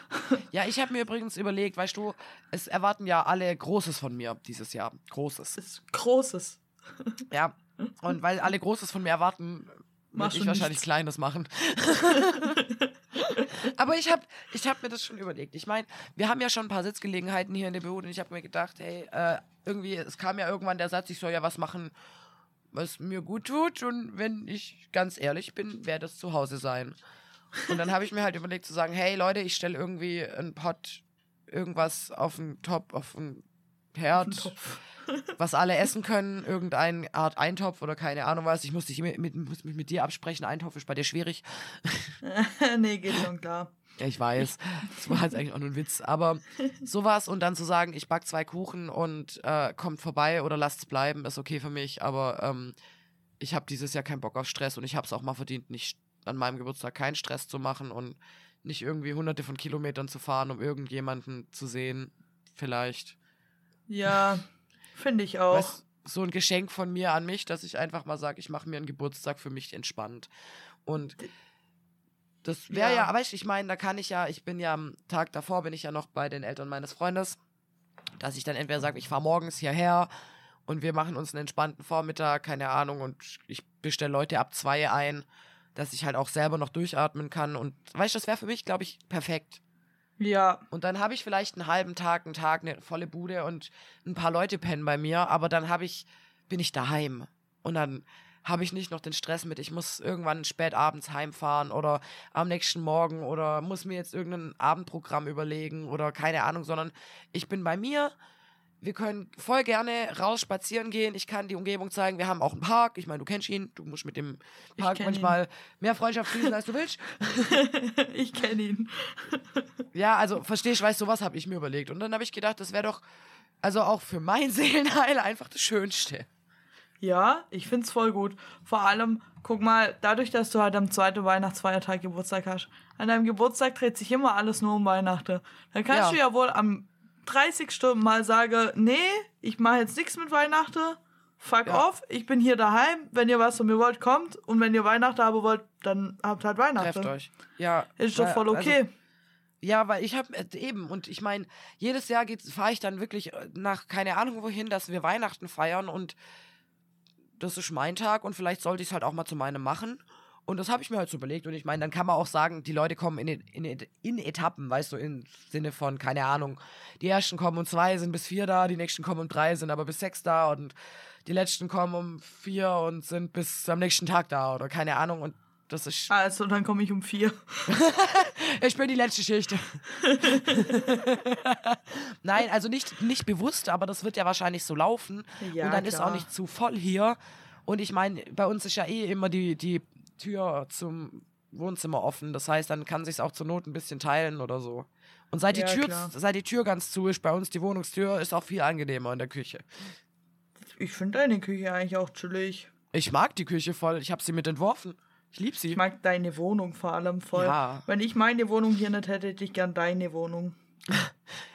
ja, ich habe mir übrigens überlegt, weißt du, es erwarten ja alle Großes von mir dieses Jahr. Großes. Ist Großes. Ja. Und weil alle Großes von mir erwarten, Machst ich wahrscheinlich nichts. Kleines machen. Aber ich habe ich hab mir das schon überlegt. Ich meine, wir haben ja schon ein paar Sitzgelegenheiten hier in der Bude und ich habe mir gedacht, hey, äh, irgendwie, es kam ja irgendwann der Satz, ich soll ja was machen, was mir gut tut. Und wenn ich ganz ehrlich bin, wäre das zu Hause sein. Und dann habe ich mir halt überlegt zu sagen, hey Leute, ich stelle irgendwie einen Pod irgendwas auf den Top, auf den Herd, was alle essen können, irgendeine Art Eintopf oder keine Ahnung was. Ich muss, dich mit, mit, muss mich mit dir absprechen, Eintopf ist bei dir schwierig. nee, geht schon klar. Ja, ich weiß. Das war jetzt eigentlich auch nur ein Witz. Aber sowas und dann zu sagen, ich back zwei Kuchen und äh, kommt vorbei oder lasst es bleiben, ist okay für mich. Aber ähm, ich habe dieses Jahr keinen Bock auf Stress und ich habe es auch mal verdient, nicht an meinem Geburtstag keinen Stress zu machen und nicht irgendwie hunderte von Kilometern zu fahren, um irgendjemanden zu sehen. Vielleicht. Ja, finde ich auch. Weißt, so ein Geschenk von mir an mich, dass ich einfach mal sage, ich mache mir einen Geburtstag für mich entspannt. Und das wäre ja. ja, aber ich meine, da kann ich ja, ich bin ja am Tag davor, bin ich ja noch bei den Eltern meines Freundes, dass ich dann entweder sage, ich fahre morgens hierher und wir machen uns einen entspannten Vormittag, keine Ahnung, und ich bestelle Leute ab zwei ein, dass ich halt auch selber noch durchatmen kann. Und weißt du, das wäre für mich, glaube ich, perfekt. Ja. Und dann habe ich vielleicht einen halben Tag, einen Tag, eine volle Bude und ein paar Leute pennen bei mir, aber dann habe ich, bin ich daheim. Und dann habe ich nicht noch den Stress mit, ich muss irgendwann spät abends heimfahren oder am nächsten Morgen oder muss mir jetzt irgendein Abendprogramm überlegen oder keine Ahnung, sondern ich bin bei mir. Wir können voll gerne raus spazieren gehen. Ich kann die Umgebung zeigen. Wir haben auch einen Park. Ich meine, du kennst ihn. Du musst mit dem Park manchmal ihn. mehr Freundschaft schließen, als du willst. ich kenne ihn. ja, also verstehst du, weißt sowas habe ich mir überlegt. Und dann habe ich gedacht, das wäre doch, also auch für mein Seelenheil einfach das Schönste. Ja, ich find's voll gut. Vor allem, guck mal, dadurch, dass du halt am zweiten Weihnachtsfeiertag Geburtstag hast, an deinem Geburtstag dreht sich immer alles nur um Weihnachten. Dann kannst ja. du ja wohl am 30 Stunden mal sagen, nee, ich mache jetzt nichts mit Weihnachten. Fuck ja. off, ich bin hier daheim. Wenn ihr was von mir wollt, kommt. Und wenn ihr Weihnachten haben wollt, dann habt halt Weihnachten. Trefft euch. Ja. Ist doch voll okay. Also, ja, weil ich habe äh, eben und ich meine, jedes Jahr fahre ich dann wirklich äh, nach keine Ahnung wohin, dass wir Weihnachten feiern und das ist mein Tag und vielleicht sollte ich es halt auch mal zu meinem machen. Und das habe ich mir halt so überlegt. Und ich meine, dann kann man auch sagen, die Leute kommen in, in, in Etappen, weißt du, im Sinne von, keine Ahnung, die ersten kommen um zwei, sind bis vier da, die nächsten kommen um drei, sind aber bis sechs da und die letzten kommen um vier und sind bis am nächsten Tag da oder keine Ahnung. Und das ist. Also, dann komme ich um vier. ich bin die letzte Schicht. Nein, also nicht, nicht bewusst, aber das wird ja wahrscheinlich so laufen. Ja, und dann klar. ist auch nicht zu voll hier. Und ich meine, bei uns ist ja eh immer die, die Tür zum Wohnzimmer offen. Das heißt, dann kann sich auch zur Not ein bisschen teilen oder so. Und seit die, ja, Tür, seit die Tür ganz zu ist, bei uns die Wohnungstür, ist auch viel angenehmer in der Küche. Ich finde deine Küche eigentlich auch chillig. Ich mag die Küche voll. Ich habe sie mit entworfen. Ich liebe sie. Ich mag deine Wohnung vor allem voll. Ja. Wenn ich meine Wohnung hier nicht hätte, hätte ich gern deine Wohnung.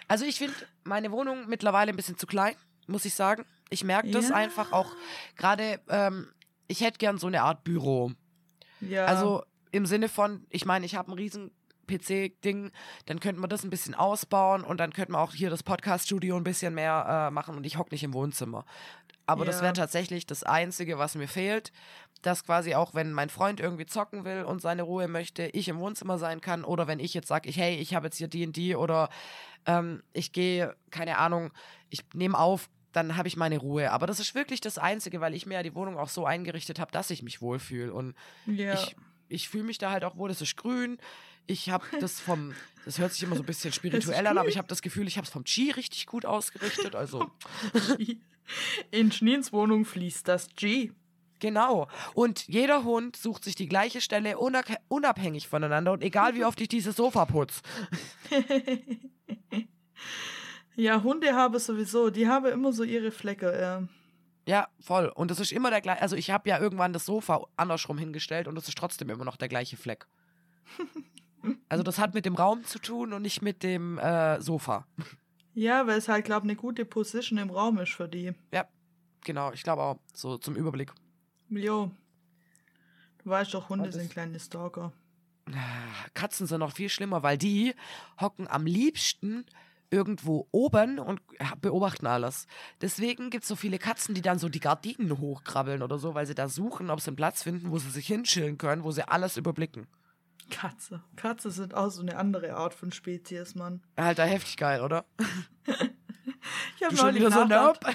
Also ich finde meine Wohnung mittlerweile ein bisschen zu klein, muss ich sagen. Ich merke das ja. einfach auch gerade, ähm, ich hätte gern so eine Art Büro. Ja. Also im Sinne von, ich meine, ich habe ein riesen PC-Ding, dann könnten wir das ein bisschen ausbauen und dann könnten wir auch hier das Podcast-Studio ein bisschen mehr äh, machen und ich hocke nicht im Wohnzimmer. Aber ja. das wäre tatsächlich das Einzige, was mir fehlt, dass quasi auch, wenn mein Freund irgendwie zocken will und seine Ruhe möchte, ich im Wohnzimmer sein kann oder wenn ich jetzt sage, ich, hey, ich habe jetzt hier D&D oder ähm, ich gehe, keine Ahnung, ich nehme auf, dann habe ich meine Ruhe. Aber das ist wirklich das Einzige, weil ich mir ja die Wohnung auch so eingerichtet habe, dass ich mich wohlfühle. Und ja. ich, ich fühle mich da halt auch wohl, es ist grün. Ich habe das vom, das hört sich immer so ein bisschen spirituell an, aber ich habe das Gefühl, ich habe es vom Chi richtig gut ausgerichtet. Also. In Schneens Wohnung fließt das G. Genau. Und jeder Hund sucht sich die gleiche Stelle unabhängig voneinander und egal wie oft ich dieses Sofa putze. ja, Hunde haben sowieso, die haben immer so ihre Flecke. Ja. Ja, voll. Und es ist immer der gleiche. Also, ich habe ja irgendwann das Sofa andersrum hingestellt und es ist trotzdem immer noch der gleiche Fleck. also, das hat mit dem Raum zu tun und nicht mit dem äh, Sofa. Ja, weil es halt, glaube ich, eine gute Position im Raum ist für die. Ja, genau. Ich glaube auch. So zum Überblick. Jo. Du weißt doch, Hunde sind kleine Stalker. Katzen sind noch viel schlimmer, weil die hocken am liebsten irgendwo oben und beobachten alles. Deswegen gibt es so viele Katzen, die dann so die Gardinen hochkrabbeln oder so, weil sie da suchen, ob sie einen Platz finden, wo sie sich hinschillen können, wo sie alles überblicken. Katze. Katze sind auch so eine andere Art von Spezies, Mann. Alter, heftig geil, oder? ich habe neulich wieder so nope.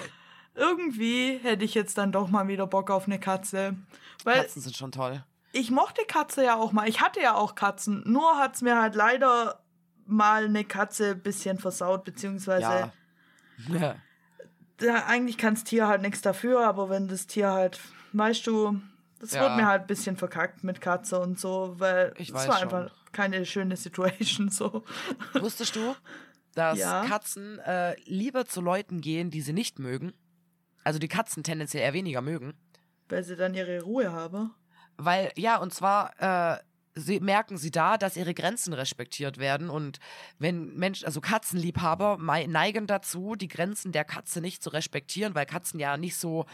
Irgendwie hätte ich jetzt dann doch mal wieder Bock auf eine Katze. Weil Katzen sind schon toll. Ich mochte Katze ja auch mal. Ich hatte ja auch Katzen. Nur hat es mir halt leider mal eine Katze ein bisschen versaut, beziehungsweise Ja. ja. da, eigentlich kann das Tier halt nichts dafür, aber wenn das Tier halt, weißt du, das Ja. wird mir halt ein bisschen verkackt mit Katze und so, weil es weiß war schon. einfach keine schöne Situation so. Wusstest du, dass Ja. Katzen äh, lieber zu Leuten gehen, die sie nicht mögen? Also die Katzen tendenziell eher weniger mögen. Weil sie dann ihre Ruhe haben. Weil, ja, und zwar äh, sie, merken sie da, dass ihre Grenzen respektiert werden. Und wenn Menschen, also Katzenliebhaber neigen dazu, die Grenzen der Katze nicht zu respektieren, weil Katzen ja nicht so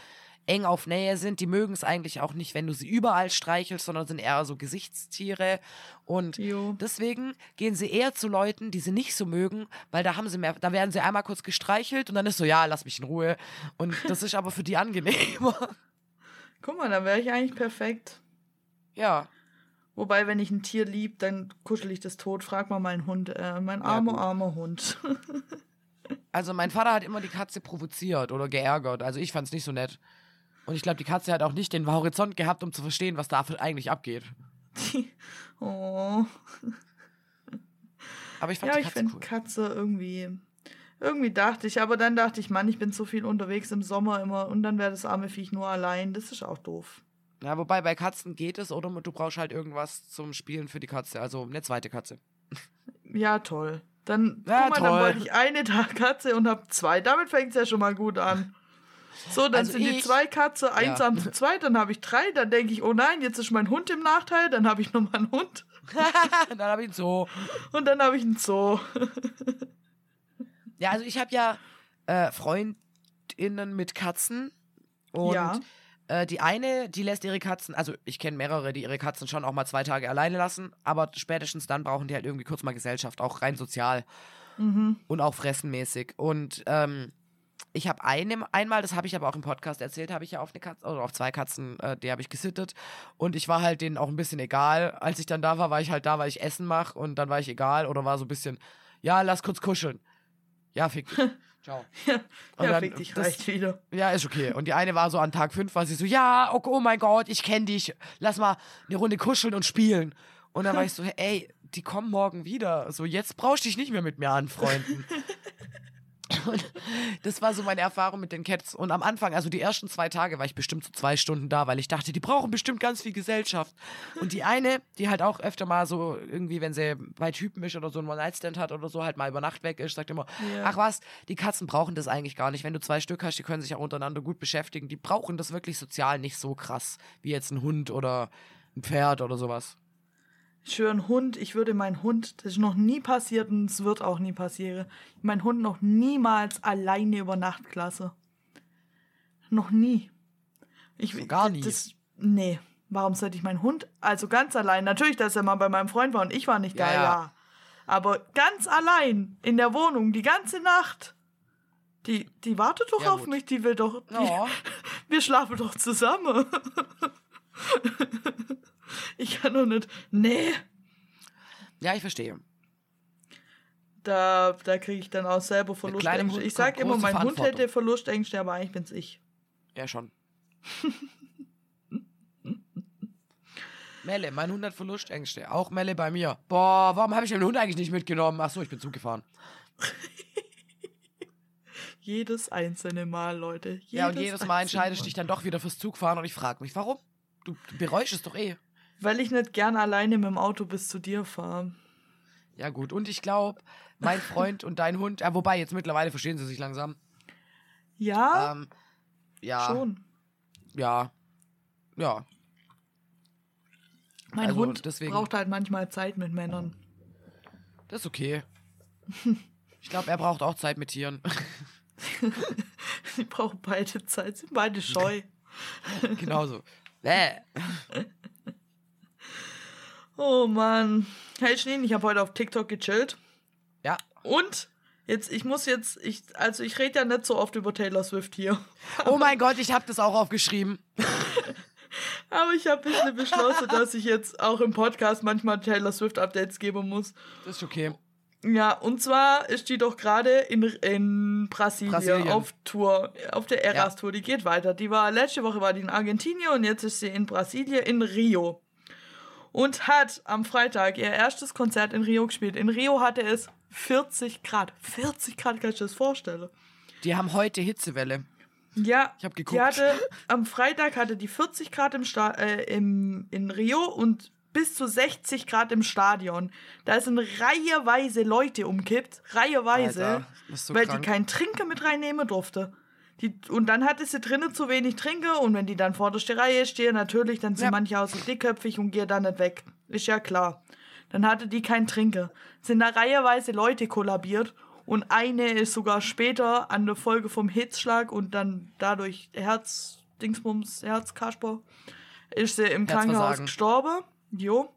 eng auf Nähe sind. Die mögen es eigentlich auch nicht, wenn du sie überall streichelst, sondern sind eher so Gesichtstiere. Und Jo. deswegen gehen sie eher zu Leuten, die sie nicht so mögen, weil da haben sie mehr, da werden sie einmal kurz gestreichelt und dann ist so, ja, lass mich in Ruhe. Und das ist aber für die angenehmer. Guck mal, dann wäre ich eigentlich perfekt. ja. Wobei, wenn ich ein Tier lieb, dann kuschel ich das tot. Frag mal meinen Hund, äh, mein armer, gut. armer Hund. Also mein Vater hat immer die Katze provoziert oder geärgert. Also ich fand's nicht so nett. Und ich glaube, die Katze hat auch nicht den Horizont gehabt, um zu verstehen, was da eigentlich abgeht. oh. Aber ich fand Ja, die ich Katze finde cool. Katze irgendwie. Irgendwie dachte ich, aber dann dachte ich, Mann, ich bin so viel unterwegs im Sommer immer und dann wäre das arme Viech nur allein. Das ist auch doof. Ja, wobei bei Katzen geht es oder du brauchst halt irgendwas zum Spielen für die Katze. Also eine zweite Katze. Ja, toll. Dann, Ja, guck mal, dann toll. wollte ich eine Katze und hab zwei. Damit fängt es ja schon mal gut an. So, dann Also sind die ich- zwei Katze einsam zu zweit, dann habe ich drei, dann denke ich, oh nein, jetzt ist mein Hund im Nachteil, dann habe ich noch mal einen Hund dann habe ich ihn so. und dann habe ich einen Zoo. Ja, also ich habe ja äh, Freundinnen mit Katzen. Und Ja. äh, die eine, die lässt ihre Katzen, also ich kenne mehrere, die ihre Katzen schon auch mal zwei Tage alleine lassen, aber spätestens dann brauchen die halt irgendwie kurz mal Gesellschaft, auch rein sozial. Mhm. und auch fressenmäßig. Und ähm, ich habe einem, einmal, das habe ich aber auch im Podcast erzählt, habe ich ja auf eine Katze, oder auf zwei Katzen, äh, die habe ich gesittet. Und ich war halt denen auch ein bisschen egal. Als ich dann da war, war ich halt da, weil ich Essen mache und dann war ich egal oder war so ein bisschen, ja, lass kurz kuscheln. Ja, fick dich. Ciao. Ja, Und ja dann- fick dich, das- reicht wieder. Ja, ist okay. Und die eine war so an Tag 5, war sie so, ja, okay, oh mein Gott, ich kenne dich. Lass mal eine Runde kuscheln und spielen. Und dann war ich so, ey, die kommen morgen wieder. So, jetzt brauchst du dich nicht mehr mit mir anfreunden. Und das war so meine Erfahrung mit den Cats. Und am Anfang, also die ersten zwei Tage, war ich bestimmt so zwei Stunden da, weil ich dachte, die brauchen bestimmt ganz viel Gesellschaft. Und die eine, die halt auch öfter mal so irgendwie, wenn sie bei Typen ist oder so einen One-Night-Stand hat oder so, halt mal über Nacht weg ist, sagt immer, Ja. ach was, die Katzen brauchen das eigentlich gar nicht. Wenn du zwei Stück hast, die können sich auch untereinander gut beschäftigen. Die brauchen das wirklich sozial nicht so krass, wie jetzt ein Hund oder ein Pferd oder sowas. Ich schwöre, ein Hund, ich würde meinen Hund, das ist noch nie passiert und es wird auch nie passieren, meinen Hund noch niemals alleine über Nacht lassen. Noch nie. Ich, So gar nie? Das, nee. Warum sollte ich meinen Hund, also ganz allein, natürlich, dass er mal bei meinem Freund war und ich war nicht da, Ja, ja. ja. Aber ganz allein in der Wohnung, die ganze Nacht. Die, die wartet doch Ja, auf gut. mich, die will doch. Die, Ja. wir schlafen doch zusammen. ich kann doch nicht. Nee. Ja, ich verstehe. Da, da kriege ich dann auch selber Verlustängste. Ich sag kommt immer, mein Hund hätte Verlustängste, aber eigentlich bin's ich. Ja, schon. Melle, mein Hund hat Verlustängste. Auch Melle bei mir. Boah, warum habe ich den Hund eigentlich nicht mitgenommen? Ach so, ich bin Zug gefahren. Jedes einzelne Mal, Leute. Jedes ja, und jedes Mal entscheidest du dich dann doch wieder fürs Zugfahren und ich frage mich, warum? Du, du bereust es doch eh. Weil ich nicht gern alleine mit dem Auto bis zu dir fahre. Ja, gut. Und ich glaube, mein Freund und dein Hund, ja, wobei jetzt mittlerweile verstehen sie sich langsam. Ja, Ähm, ja. schon. Ja. Ja. Mein also Hund deswegen- braucht halt manchmal Zeit mit Männern. Das ist okay. Ich glaube, er braucht auch Zeit mit Tieren. Die brauchen beide Zeit, sind beide scheu. Genauso. Bäh. Oh Mann. Hey Schneen, ich habe heute auf TikTok gechillt. Ja. Und jetzt, ich muss jetzt, ich, also ich rede ja nicht so oft über Taylor Swift hier. Oh mein Gott, ich habe das auch aufgeschrieben. Aber ich habe ein bisschen beschlossen, dass ich jetzt auch im Podcast manchmal Taylor Swift Updates geben muss. Das ist okay. Ja, und zwar ist die doch gerade in, in Brasilien, Brasilien. auf Tour, auf der Eras-Tour. Die geht weiter. Die war letzte Woche war die in Argentinien und jetzt ist sie in Brasilien, in Rio. Und hat am Freitag ihr erstes Konzert in Rio gespielt. In Rio hatte es 40 Grad. 40 Grad, kann ich das vorstellen? Die haben heute Hitzewelle. Ja, Ich hab die geguckt. hatte, am Freitag hatte die 40 Grad im Sta äh, im, in Rio und bis zu 60 Grad im Stadion. Da sind reiheweise Leute umkippt, reiheweise, Alter, so weil krank. die keinen Trinker mit reinnehmen durfte. Die, und dann hatte sie drinnen zu wenig Trinker und wenn die dann vorderste Reihe stehen, natürlich, dann sind Ja. manche auch so dickköpfig und gehen dann nicht weg. Ist ja klar. Dann hatte die keinen Trinker. Sind da reiheweise Leute kollabiert und eine ist sogar später an der Folge vom Hitzschlag und dann dadurch Herz, Dingsbums, Herzkasper, ist sie im Krankenhaus gestorben. Jo.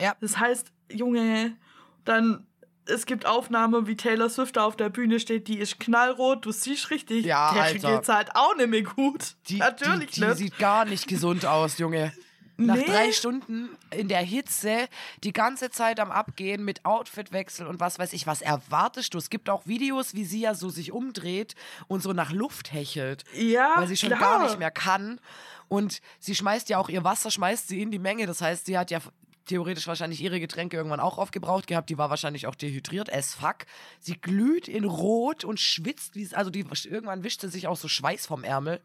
Ja. Das heißt, Junge, dann, es gibt Aufnahmen, wie Taylor Swift da auf der Bühne steht, die ist knallrot, du siehst richtig, Ja, der Alter. geht's halt auch nicht mehr gut. Die, Natürlich die, die nicht. sieht gar nicht gesund aus, Junge. Nach Nee. drei Stunden in der Hitze, die ganze Zeit am Abgehen mit Outfitwechsel und was weiß ich, was erwartest du? Es gibt auch Videos, wie sie ja so sich umdreht und so nach Luft hechelt. Ja, weil sie schon klar. gar nicht mehr kann. Und sie schmeißt ja auch ihr Wasser, schmeißt sie in die Menge. Das heißt, sie hat ja theoretisch wahrscheinlich ihre Getränke irgendwann auch aufgebraucht gehabt. Die war wahrscheinlich auch dehydriert as fuck. Sie glüht in Rot und schwitzt, wie es, also die, irgendwann wischt sie sich auch so Schweiß vom Ärmel.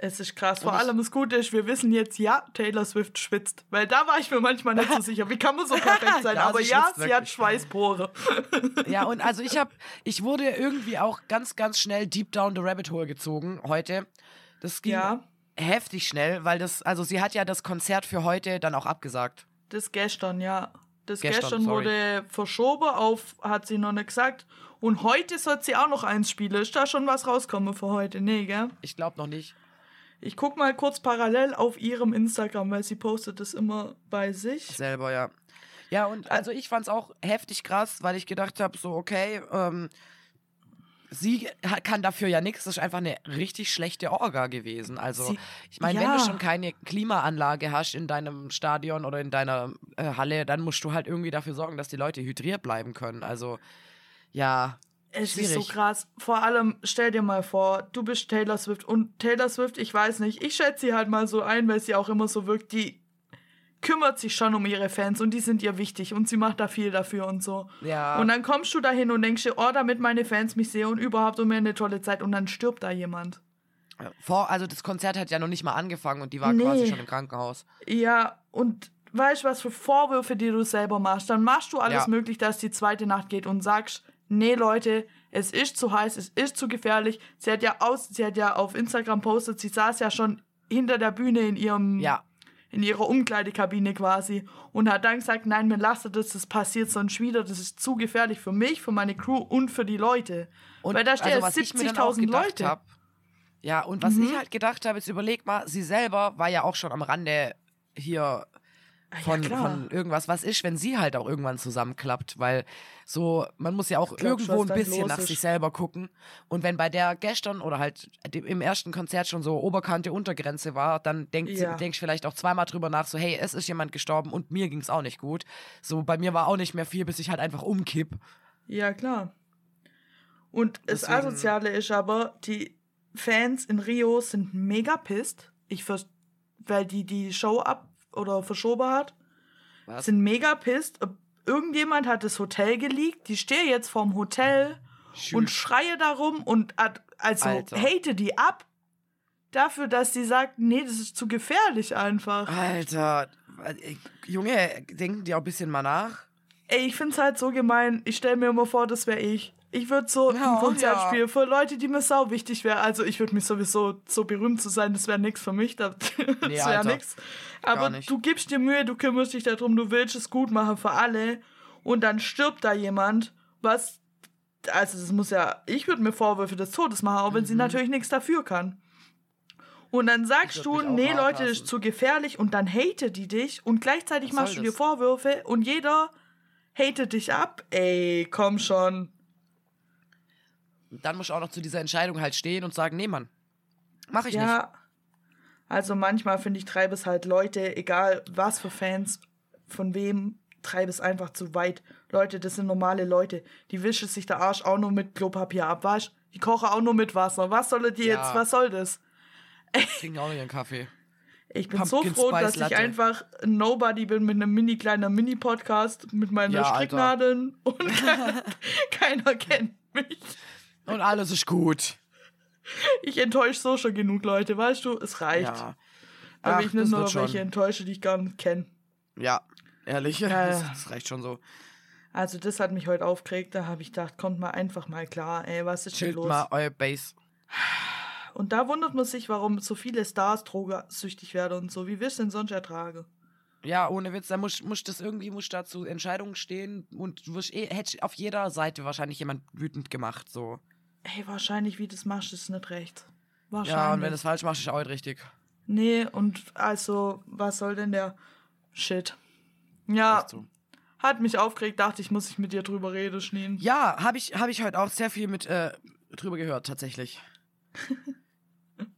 Es ist krass. Vor Und allem das Gute ist, wir wissen jetzt, ja, Taylor Swift schwitzt. Weil da war ich mir manchmal nicht so sicher. Wie kann man so perfekt sein? Ja, Aber sie ja, sie wirklich. hat Schweißpore. Ja, und also ich habe, ich wurde irgendwie auch ganz, ganz schnell deep down the rabbit hole gezogen heute. Das ging Ja. heftig schnell, weil das, also sie hat ja das Konzert für heute dann auch abgesagt. Das gestern, ja. Das Gestern, gestern, wurde verschoben auf, hat sie noch nicht gesagt. Und heute soll sie auch noch eins spielen. Ist da schon was rauskommen für heute? Nee, gell? Ich glaube noch nicht. Ich guck mal kurz parallel auf ihrem Instagram, weil sie postet das immer bei sich. Selber, ja. Ja, und also ich fand's auch heftig krass, weil ich gedacht habe, so, okay, ähm, sie kann dafür ja nichts. Das ist einfach eine richtig schlechte Orga gewesen. Also, Sie- ich meine, wenn ja. du schon keine Klimaanlage hast in deinem Stadion oder in deiner äh, Halle, dann musst du halt irgendwie dafür sorgen, dass die Leute hydriert bleiben können. Also, ja. Es ist so Schwierig. krass. Vor allem, stell dir mal vor, du bist Taylor Swift und Taylor Swift, ich weiß nicht, ich schätze sie halt mal so ein, weil sie auch immer so wirkt, die kümmert sich schon um ihre Fans und die sind ihr wichtig und sie macht da viel dafür und so. Ja. Und dann kommst du dahin und denkst dir, oh, damit meine Fans mich sehen und überhaupt um mir eine tolle Zeit und dann stirbt da jemand. Vor, also das Konzert hat ja noch nicht mal angefangen und die war Nee. quasi schon im Krankenhaus. Ja, und weißt du, was für Vorwürfe, die du selber machst? Dann machst du alles Ja. möglich, dass die zweite Nacht geht und sagst, nee, Leute, es ist zu heiß, es ist zu gefährlich. Sie hat ja aus, sie hat ja auf Instagram postet, sie saß ja schon hinter der Bühne in ihrem, Ja. In ihrer Umkleidekabine quasi und hat dann gesagt, nein, mir lasst das, das passiert sonst wieder, das ist zu gefährlich für mich, für meine Crew und für die Leute. Und Weil da also, stehen auch 70.000 gedacht Leute. Hab, ja, und was Mhm. ich halt gedacht habe, jetzt überleg mal, sie selber war ja auch schon am Rande hier von, klar. von irgendwas. Was ist, wenn sie halt auch irgendwann zusammenklappt? Weil so, man muss ja auch glaubst, irgendwo ein bisschen nach sich selber gucken. Und wenn bei der gestern oder halt im ersten Konzert schon so Oberkante, Untergrenze war, dann denkt Ja. sie, denkst vielleicht auch zweimal drüber nach, so, hey, es ist jemand gestorben und mir ging es auch nicht gut. So, bei mir war auch nicht mehr viel, bis ich halt einfach umkipp. Ja, klar. Und das Deswegen- Asoziale ist aber, die Fans in Rio sind mega pisst. Ich weil die die Show ab oder verschoben hat, Was? sind mega pisst. Irgendjemand hat das Hotel geleakt. Die stehe jetzt vorm Hotel und Tschüss. schreie darum und also Alter. hate die ab dafür, dass sie sagt, nee, das ist zu gefährlich einfach. Alter, äh, Junge, denken die auch ein bisschen mal nach? Ey, ich find's halt so gemein. Ich stell mir immer vor, das wäre ich. Ich würde so Ja, ein Konzert ja. spielen für Leute, die mir sau wichtig wären. Also ich würde mich sowieso so berühmt zu sein, das wäre nix für mich. Das, das wäre nix. Aber nicht. du gibst dir Mühe, du kümmerst dich darum, du willst es gut machen für alle. Und dann stirbt da jemand, was. Also das muss ja. Ich würde mir Vorwürfe des Todes machen, auch wenn sie natürlich nichts dafür kann. Und dann sagst du, nee, Leute, das ist zu gefährlich und dann hate die dich und gleichzeitig Was machst du dir das? Vorwürfe und jeder hatet dich ab. Ey, komm schon. Dann musst du auch noch zu dieser Entscheidung halt stehen und sagen, nee, Mann, mach ich nicht. Ja. Also manchmal finde ich, treibe es halt Leute, egal was für Fans, von wem, treibe es einfach zu weit. Leute, das sind normale Leute. Die wischen sich der Arsch auch nur mit Klopapier ab, weißt Die kochen auch nur mit Wasser. Was soll die Ja. jetzt? Was soll das? Trinken auch ihren Kaffee. Ich bin so Pumpkin froh, Spice dass ich Latte. einfach ein Nobody bin mit einem mini kleiner Mini-Podcast mit meinen Ja, Alter. Stricknadeln und keiner, keiner kennt mich. Und alles ist gut. Ich enttäusche so schon genug Leute, weißt du? Es reicht. Ja. Ach, ich nicht nur schon. welche enttäusche, die ich gar nicht kenne. Ja, ehrlich. Ja, Das, das reicht schon so. Also das hat mich heute aufgeregt. Da habe ich gedacht, kommt mal einfach mal klar. Ey, was ist denn Chillt los? mal euer Base. Und da wundert man sich, warum so viele Stars drogesüchtig werden und so. Wie willst du denn sonst ertragen? Ja, ohne Witz, da muss, muss das irgendwie muss da zu Entscheidungen stehen und du wirst eh, hättest auf jeder Seite wahrscheinlich jemand wütend gemacht. So. Ey, wahrscheinlich, wie du das machst, ist nicht recht. Wahrscheinlich. Ja, und wenn du es falsch machst, ist auch nicht richtig. Nee, und also, was soll denn der Shit? Ja, hat mich aufgeregt, dachte ich, muss ich mit dir drüber reden, Schneen. Ja, habe ich, hab ich heute auch sehr viel mit äh, drüber gehört, tatsächlich.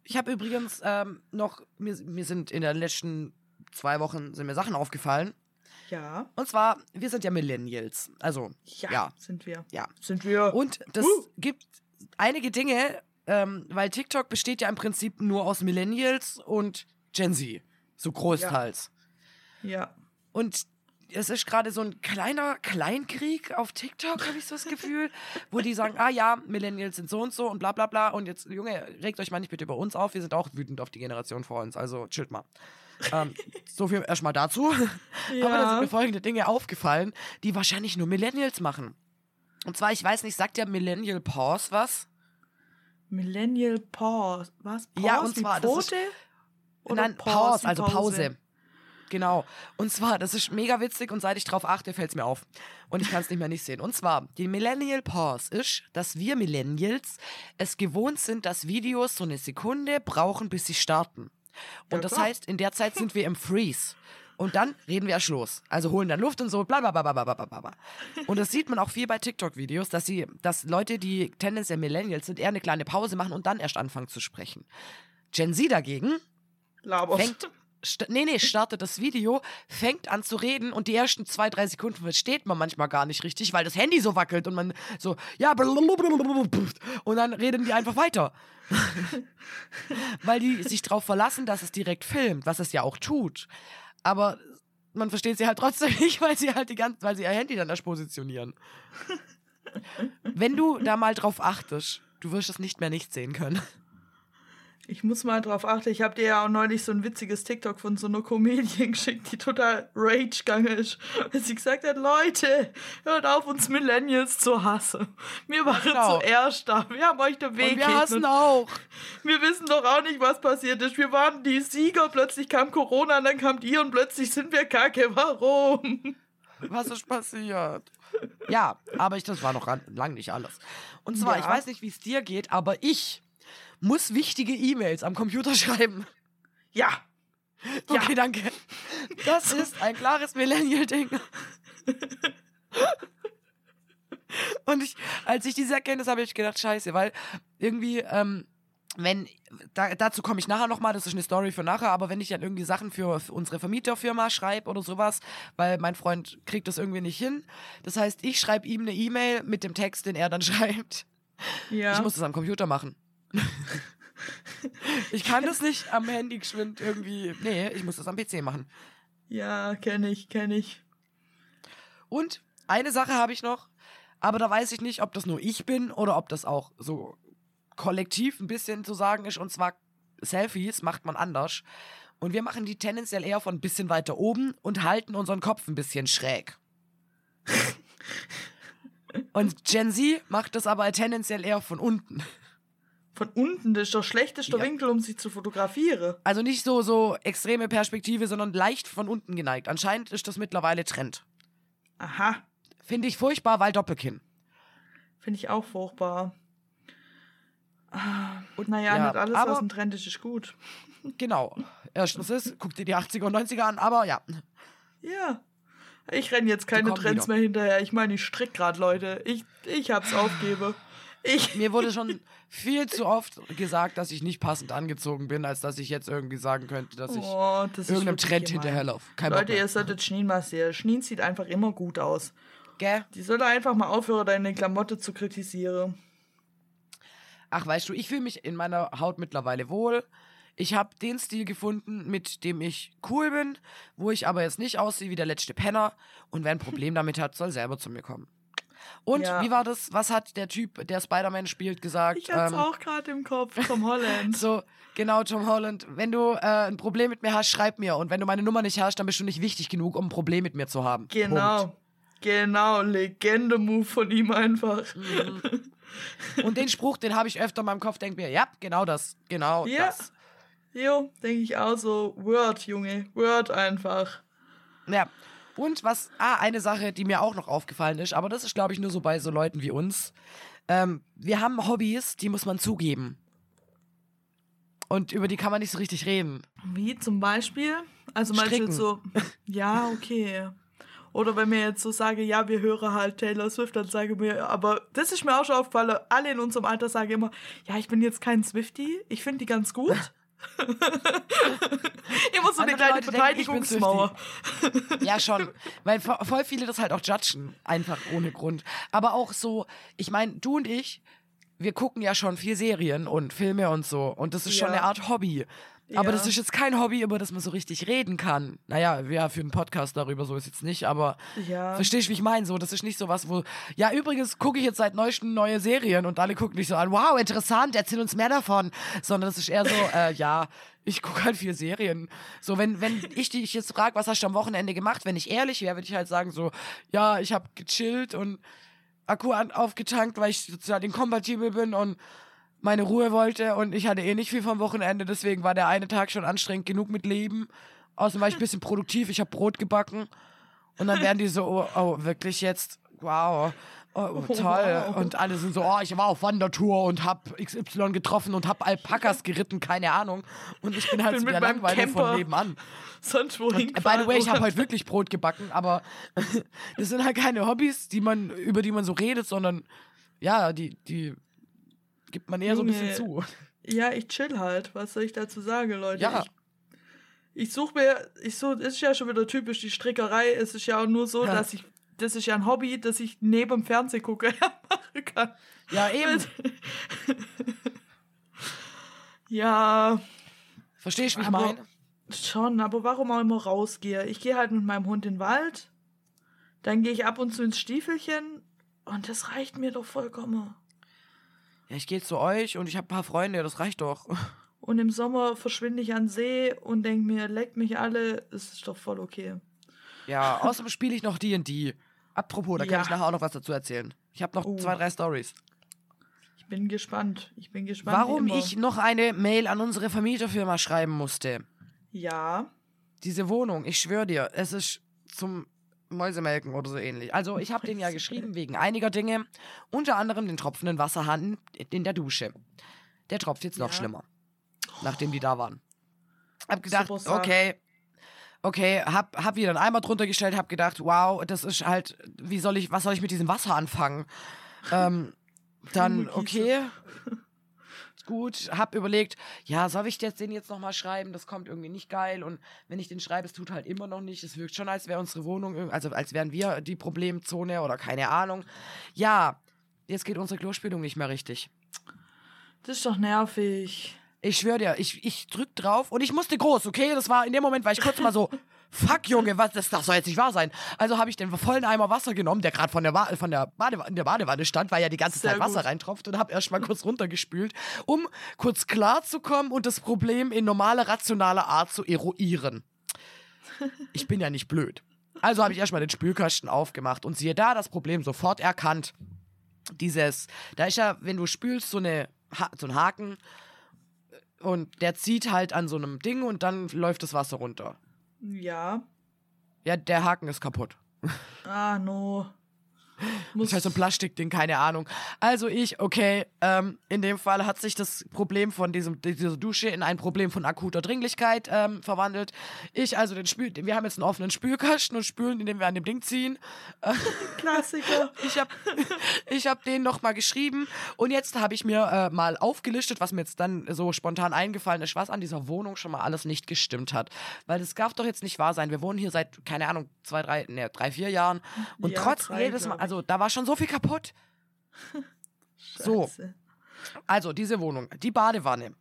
ich habe übrigens ähm, noch, mir, mir sind in den letzten zwei Wochen sind mir Sachen aufgefallen. Ja. Und zwar, wir sind ja Millennials. Also, Ja, Ja. sind wir. ja. Sind wir. Und das Uh. gibt einige Dinge, ähm, weil TikTok besteht ja im Prinzip nur aus Millennials und Gen Z. So großteils. ja. Und es ist gerade so ein kleiner Kleinkrieg auf TikTok, habe ich so das Gefühl, wo die sagen, ah ja, Millennials sind so und so und bla bla bla. Und jetzt, Junge, regt euch mal nicht bitte über uns auf, wir sind auch wütend auf die Generation vor uns, also chillt mal. ähm, so viel erstmal dazu. Ja. Aber da sind mir folgende Dinge aufgefallen, die wahrscheinlich nur Millennials machen. Und zwar, ich weiß nicht, sagt der Millennial Pause was? Millennial Pause. Was? Pause Ja, und zwar, das ist-? Oder Nein, Pause, wie also Pause. Genau. Und zwar, das ist mega witzig und seit ich drauf achte, fällt es mir auf. Und ich kann es nicht mehr nicht sehen. Und zwar, die Millennial Pause ist, dass wir Millennials es gewohnt sind, dass Videos so eine Sekunde brauchen, bis sie starten. Und Ja, das heißt, in der Zeit sind wir im Freeze. Und dann reden wir erst los. Also holen dann Luft und so, bla bla bla bla bla bla. Und das sieht man auch viel bei TikTok-Videos, dass sie, dass Leute, die tendenziell Millennials sind, eher eine kleine Pause machen und dann erst anfangen zu sprechen. Gen Z dagegen Laberst. fängt, nee, nee, startet das Video, fängt an zu reden und die ersten zwei, drei Sekunden versteht man manchmal gar nicht richtig, weil das Handy so wackelt und man so, ja, und dann reden die einfach weiter. weil die sich darauf verlassen, dass es direkt filmt, was es ja auch tut. Aber man versteht sie halt trotzdem nicht, weil sie halt die ganze, weil sie ihr Handy dann erst positionieren. Wenn du da mal drauf achtest, du wirst es nicht mehr nicht sehen können. Ich muss mal drauf achten. Ich habe dir ja auch neulich so ein witziges TikTok von so einer Comedian geschickt, die total rage gegangen ist. Weil sie gesagt hat, Leute, hört auf, uns Millennials zu hassen. Wir waren Genau. zuerst da. Wir haben euch den Weg Und wir hassen auch. Wir wissen doch auch nicht, was passiert ist. Wir waren die Sieger, plötzlich kam Corona, und dann kamt ihr und plötzlich sind wir kacke. Warum? Was ist passiert? Ja, aber ich, das war noch lang nicht alles. Und zwar, Ja. ich weiß nicht, wie es dir geht, aber ich muss wichtige E-Mails am Computer schreiben. Ja. Ja. Okay, danke. Das ist ein klares Millennial-Ding. Und ich, als ich diese Erkenntnis habe, habe ich gedacht, scheiße, weil irgendwie, ähm, wenn, da, dazu komme ich nachher nochmal, das ist eine Story für nachher, aber wenn ich dann irgendwie Sachen für, für unsere Vermieterfirma schreibe oder sowas, weil mein Freund kriegt das irgendwie nicht hin. Das heißt, ich schreibe ihm eine E-Mail mit dem Text, den er dann schreibt. Ja. Ich muss das am Computer machen. ich kann das nicht am Handy geschwind irgendwie. Nee, ich muss das am PC machen. ja, kenne ich, kenne ich. Und eine Sache habe ich noch, aber da weiß ich nicht, ob das nur ich bin oder ob das auch so kollektiv ein bisschen zu sagen ist. Und zwar Selfies macht man anders. Und wir machen die tendenziell eher von ein bisschen weiter oben und halten unseren Kopf ein bisschen schräg. Und Gen Z macht das aber tendenziell eher von unten. Von unten, das ist der schlechteste Ja. Winkel, um sich zu fotografieren. Also nicht so, so extreme Perspektive, sondern leicht von unten geneigt. Anscheinend ist das mittlerweile Trend. Aha, Finde ich furchtbar, weil Doppelkinn. finde ich auch furchtbar. Ah, Und naja, Ja, nicht alles, aber- was ein Trend ist, ist gut. Genau. Erstens ist, guck dir die 80er und 90er an, aber ja. Ja. Ich renne jetzt keine Trends wieder. mehr hinterher. Ich meine, ich strick gerade, Leute. Ich, ich hab's aufgebe. Ich. Mir wurde schon viel zu oft gesagt, dass ich nicht passend angezogen bin, als dass ich jetzt irgendwie sagen könnte, dass ich Oh, das irgendeinem Trend gemein. hinterherlaufe. Kein Leute, ihr solltet Schneen mal sehen. Schneen sieht einfach immer gut aus. Gell? Die soll einfach mal aufhören, deine Klamotte zu kritisieren. Ach, weißt du, ich fühle mich in meiner Haut mittlerweile wohl. ich habe den Stil gefunden, mit dem ich cool bin, wo ich aber jetzt nicht aussehe wie der letzte Penner. Und wer ein Problem damit hat, soll selber zu mir kommen. Und Ja. wie war das? Was hat der Typ, der Spider-Man spielt, gesagt? Ich hab's Ähm, auch gerade im Kopf, Tom Holland. so, genau, Tom Holland. Wenn du äh, ein Problem mit mir hast, schreib mir. Und wenn du meine Nummer nicht hast, dann bist du nicht wichtig genug, um ein Problem mit mir zu haben. genau. Punkt. Genau, Legende-Move von ihm einfach. Und den Spruch, den habe ich öfter in meinem Kopf, denk mir, ja, genau das, genau Ja. das. Jo, denke ich auch so. Word, Junge. Word einfach. Ja. Und was, ah, eine Sache, die mir auch noch aufgefallen ist, aber das ist, glaube ich, nur so bei so Leuten wie uns. Ähm, wir haben Hobbys, die muss man zugeben. Und über die kann man nicht so richtig reden. Wie zum Beispiel? Also jetzt so, ja, okay. Oder wenn mir jetzt so sage, ja, wir hören halt Taylor Swift, dann sage ich mir, aber das ist mir auch schon aufgefallen, alle in unserem Alter sagen immer, ja, ich bin jetzt kein Swifty, ich finde die ganz gut. immer so eine kleine Leute denken. Ja, schon. Weil vo- voll viele das halt auch judgen. Einfach ohne Grund. Aber auch so, ich meine, du und ich, wir gucken ja schon viel Serien und Filme und so. Und das ist schon Ja. eine Art Hobby. Aber das ist jetzt kein Hobby, über das man so richtig reden kann. Naja, ja, für einen Podcast darüber so ist jetzt nicht, aber Ja. verstehst du, wie ich meine? So, das ist nicht so was, wo. Ja, übrigens gucke ich jetzt seit neuestem neue Serien und alle gucken mich so an, wow, interessant, erzähl uns mehr davon. Sondern das ist eher so, äh, ja, ich gucke halt viel Serien. So, wenn, wenn ich dich jetzt frage, was hast du am Wochenende gemacht, wenn ich ehrlich wäre, würde ich halt sagen, so, ja, ich habe gechillt und Akku an, aufgetankt, weil ich sozial inkompatibel bin und meine Ruhe wollte und ich hatte eh nicht viel vom Wochenende, deswegen war der eine Tag schon anstrengend genug mit Leben. Außerdem war ich ein bisschen produktiv, ich habe Brot gebacken und dann werden die so, oh, oh wirklich jetzt, wow, oh, oh, Oh, toll. wow. Und alle sind so, oh, ich war auf Wandertour und hab XY getroffen und hab Alpakas geritten, keine Ahnung. Und ich bin halt Bin so mit der meinem Langweiler von nebenan. Sonst wohin By the way, ich habe heute wirklich Brot gebacken, aber das sind halt keine Hobbys, die man, über die man so redet, sondern ja, die, die gibt man eher so ein bisschen Junge. zu. Ja, ich chill halt. Was soll ich dazu sagen, Leute? Ja. Ich, ich suche mir, ich so, das ist ja schon wieder typisch die Strickerei. Es ist ja auch nur so, Ja. dass ich, das ist ja ein Hobby, das ich neben dem Fernsehen gucke machen kann. Ja, eben. Ja, wie ich Aber- meine? schon, aber warum auch immer rausgehe? Ich gehe halt mit meinem Hund in den Wald, dann gehe ich ab und zu ins Stiefelchen und das reicht mir doch vollkommen. Ja, ich gehe zu euch und ich habe ein paar Freunde, das reicht doch. Und im Sommer verschwinde ich an See und denke mir, leckt mich alle, es ist doch voll okay. Ja, außerdem spiele ich noch D&D. Apropos, da kann Ja. ich nachher auch noch was dazu erzählen. Ich habe noch Oh. zwei, drei Stories. Ich bin gespannt. Ich bin gespannt. Warum ich noch eine Mail an unsere Vermieterfirma schreiben musste. Ja. Diese Wohnung, ich schwöre dir, es ist zum Mäusemelken oder so ähnlich. Also ich habe denen ja geschrieben wegen einiger Dinge, unter anderem den tropfenden Wasserhahn in der Dusche. Der tropft jetzt noch Ja. schlimmer, nachdem die da waren. Hab gedacht, Super okay, okay, hab, hab wieder einen Eimer drunter gestellt, hab gedacht, wow, das ist halt, wie soll ich, was soll ich mit diesem Wasser anfangen? ähm, dann, okay, gut, hab überlegt, ja, soll ich jetzt den jetzt nochmal schreiben? Das kommt irgendwie nicht geil. Und wenn ich den schreibe, es tut halt immer noch nicht. Es wirkt schon, als wäre unsere Wohnung, also als wären wir die Problemzone oder keine Ahnung. Ja, jetzt geht unsere Klospülung nicht mehr richtig. Das ist doch nervig. Ich schwöre dir, ich, ich drück drauf und ich musste groß, okay? Das war in dem Moment, war ich kurz mal so, fuck Junge, was, das, das soll jetzt nicht wahr sein. Also habe ich den vollen Eimer Wasser genommen, der gerade von der, Wa- von der, Badewa in der Badewanne stand, weil ja die ganze Sehr Zeit Wasser gut. reintropft und habe erst mal kurz runtergespült, um kurz klar zu kommen und das Problem in normaler, rationaler Art zu eruieren. Ich bin ja nicht blöd. Also habe ich erstmal den Spülkasten aufgemacht und siehe da, das Problem sofort erkannt. Dieses, da ist ja, wenn du spülst, so, eine, so ein Haken und der zieht halt an so einem Ding und dann läuft das Wasser runter. Ja. Ja, der Haken ist kaputt. Ah, no. Das heißt so ein Plastikding, keine Ahnung. Also ich, okay, ähm, in dem Fall hat sich das Problem von diesem, dieser Dusche in ein Problem von akuter Dringlichkeit ähm, verwandelt. Ich also den Spül, wir haben jetzt einen offenen Spülkasten und spülen, indem wir an dem Ding ziehen. Klassiker. Ich habe ich hab denen noch mal geschrieben und jetzt habe ich mir äh, mal aufgelistet, was mir jetzt dann so spontan eingefallen ist, was an dieser Wohnung schon mal alles nicht gestimmt hat. Weil das darf doch jetzt nicht wahr sein. Wir wohnen hier seit, keine Ahnung, zwei, drei, ne, drei, vier Jahren und Ja, trotz drei, jedes Mal. Also da war schon so viel kaputt. So. Also, diese Wohnung, die Badewanne.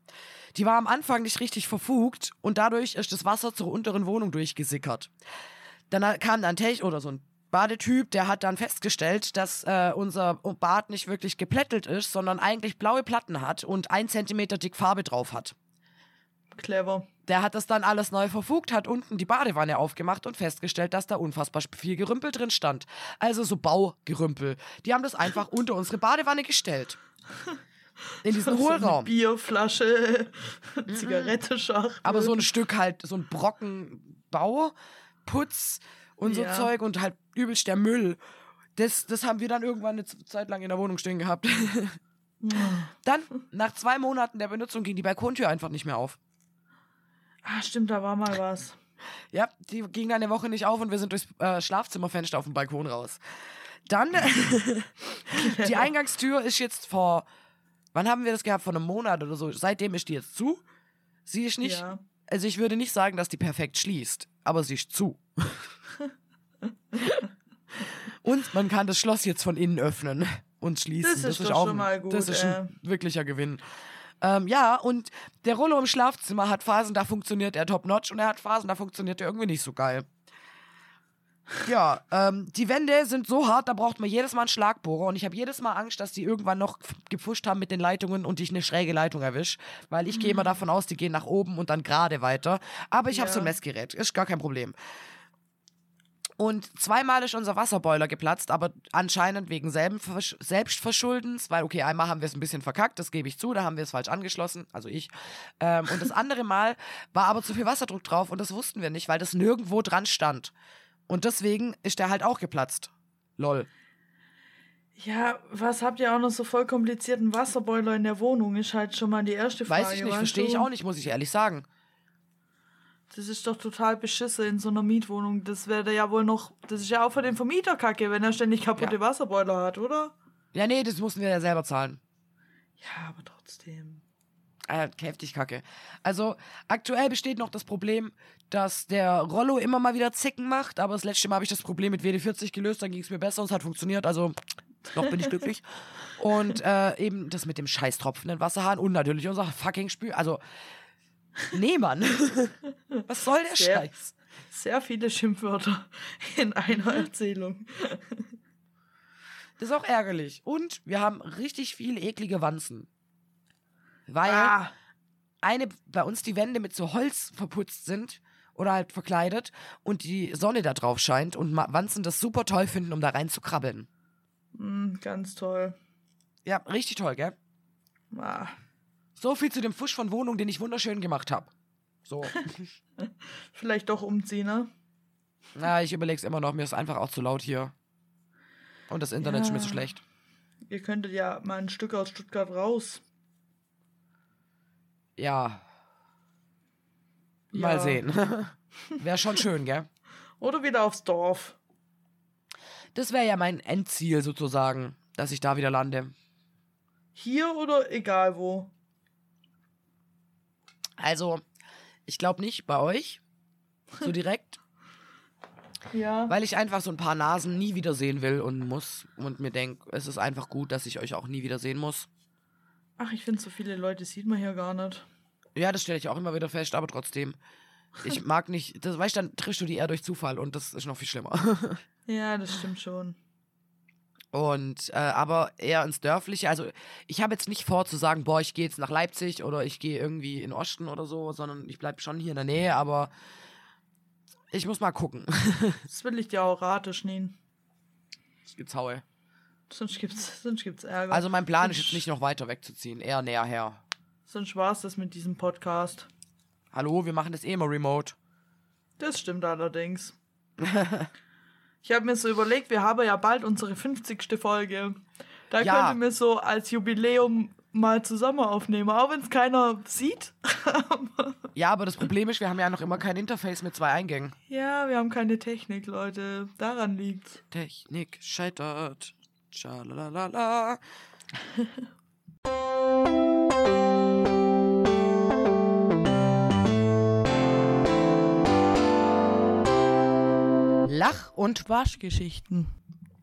Die war am Anfang nicht richtig verfugt und dadurch ist das Wasser zur unteren Wohnung durchgesickert. Dann kam ein Tech oder so ein Badetyp, der hat dann festgestellt, dass äh, unser Bad nicht wirklich geplättelt ist, sondern eigentlich blaue Platten hat und ein Zentimeter dick Farbe drauf hat. Clever. Der hat das dann alles neu verfugt, hat unten die Badewanne aufgemacht und festgestellt, dass da unfassbar viel Gerümpel drin stand. Also so Baugerümpel. Die haben das einfach unter unsere Badewanne gestellt. In diesen So Hohlraum. Bierflasche, Zigarettenschachtel. Aber so ein Stück halt, so ein Brocken Bau, Putz und so Ja. Zeug und halt übelst der Müll. Das, das haben wir dann irgendwann eine Zeit lang in der Wohnung stehen gehabt. dann, nach zwei Monaten der Benutzung, ging die Balkontür einfach nicht mehr auf. Ah, stimmt, da war mal was. Ja, die ging dann eine Woche nicht auf und wir sind durchs äh, Schlafzimmerfenster auf den Balkon raus. Dann, die Eingangstür ist jetzt vor, wann haben wir das gehabt? Vor einem Monat oder so. Seitdem ist die jetzt zu. Sie ist nicht, Ja. also ich würde nicht sagen, dass die perfekt schließt, aber sie ist zu. und man kann das Schloss jetzt von innen öffnen und schließen. Das ist doch schon mal gut, Das ist ein äh. wirklicher Gewinn. Ähm, ja, und der Rollo im Schlafzimmer hat Phasen, da funktioniert er top-notch und er hat Phasen, da funktioniert er irgendwie nicht so geil. Ja, ähm, die Wände sind so hart, da braucht man jedes Mal einen Schlagbohrer und ich habe jedes Mal Angst, dass die irgendwann noch gepfuscht haben mit den Leitungen und ich eine schräge Leitung erwisch, weil ich gehe immer davon aus, die gehen nach oben und dann gerade weiter. Aber ich habe Ja. so ein Messgerät, ist gar kein Problem. Und zweimal ist unser Wasserboiler geplatzt, aber anscheinend wegen Versch Selbstverschuldens, weil, okay, einmal haben wir es ein bisschen verkackt, das gebe ich zu, da haben wir es falsch angeschlossen, also ich. Ähm, und das andere Mal war aber zu viel Wasserdruck drauf und das wussten wir nicht, weil das nirgendwo dran stand. Und deswegen ist der halt auch geplatzt. Lol. Ja, was habt ihr auch noch so voll komplizierten Wasserboiler in der Wohnung? Ist halt schon mal die erste Frage. Weiß ich nicht, verstehe ich auch nicht, muss ich ehrlich sagen. Das ist doch total beschissen in so einer Mietwohnung. Das wäre ja wohl noch. Das ist ja auch für den Vermieter kacke, wenn er ständig kaputte Ja. Wasserboiler hat, oder? Ja, nee, das mussten wir ja selber zahlen. Ja, aber trotzdem. Äh, heftig kacke. Also, aktuell besteht noch das Problem, dass der Rollo immer mal wieder Zicken macht, aber das letzte Mal habe ich das Problem mit WD-40 gelöst, dann ging es mir besser und es hat funktioniert, also noch bin ich glücklich. Und äh, eben das mit dem scheiß tropfenden Wasserhahn und natürlich unser fucking Spül. Also, nee, Mann. Was soll der Sehr- Scheiß? Sehr viele Schimpfwörter in einer Erzählung. Das ist auch ärgerlich. Und wir haben richtig viele eklige Wanzen. Weil Ah, eine bei uns die Wände mit so Holz verputzt sind oder halt verkleidet und die Sonne da drauf scheint und Wanzen das super toll finden, um da rein zu krabbeln. mh, ganz toll. Ja, richtig toll, gell? Ah, So viel zu dem Fusch von Wohnung, den ich wunderschön gemacht habe. So. vielleicht doch umziehen, ne? Na, ich überleg's immer noch, mir ist einfach auch zu laut hier. Und das Internet ist mir zu Ja. schlecht. Ihr könntet ja mal ein Stück aus Stuttgart raus. Ja, Ja. mal sehen. Wäre schon schön, gell? Oder wieder aufs Dorf. Das wäre ja mein Endziel sozusagen, dass ich da wieder lande. Hier oder egal wo. Also, ich glaube nicht bei euch. So direkt. Ja. weil ich einfach so ein paar Nasen nie wiedersehen will und muss und mir denke, es ist einfach gut, dass ich euch auch nie wiedersehen muss. Ach, ich finde, so viele Leute sieht man hier gar nicht. Ja, das stelle ich auch immer wieder fest, aber trotzdem. Ich mag nicht, das weißt du, dann triffst du die eher durch Zufall und das ist noch viel schlimmer. Ja, das stimmt schon. Und äh, aber eher ins Dörfliche. Also ich habe jetzt nicht vor zu sagen, boah, ich gehe jetzt nach Leipzig oder ich gehe irgendwie in Osten oder so, sondern ich bleibe schon hier in der Nähe, aber ich muss mal gucken. Das will ich dir auch raten, Schneen. Es gibt's Haue. Sonst gibt's, sonst gibt's Ärger. Also mein Plan ist Sonst- jetzt nicht noch weiter wegzuziehen, eher näher her. Sonst war's das mit diesem Podcast. Hallo, wir machen das eh immer remote. Das stimmt allerdings. ich habe mir so überlegt, wir haben ja bald unsere 50. Folge. Da Ja. könnten wir so als Jubiläum mal zusammen aufnehmen, auch wenn es keiner sieht. Ja, aber das Problem ist, wir haben ja noch immer kein Interface mit zwei Eingängen. ja, wir haben keine Technik, Leute. Daran liegt's. Technik scheitert. Tschalalala. Lach- und Waschgeschichten.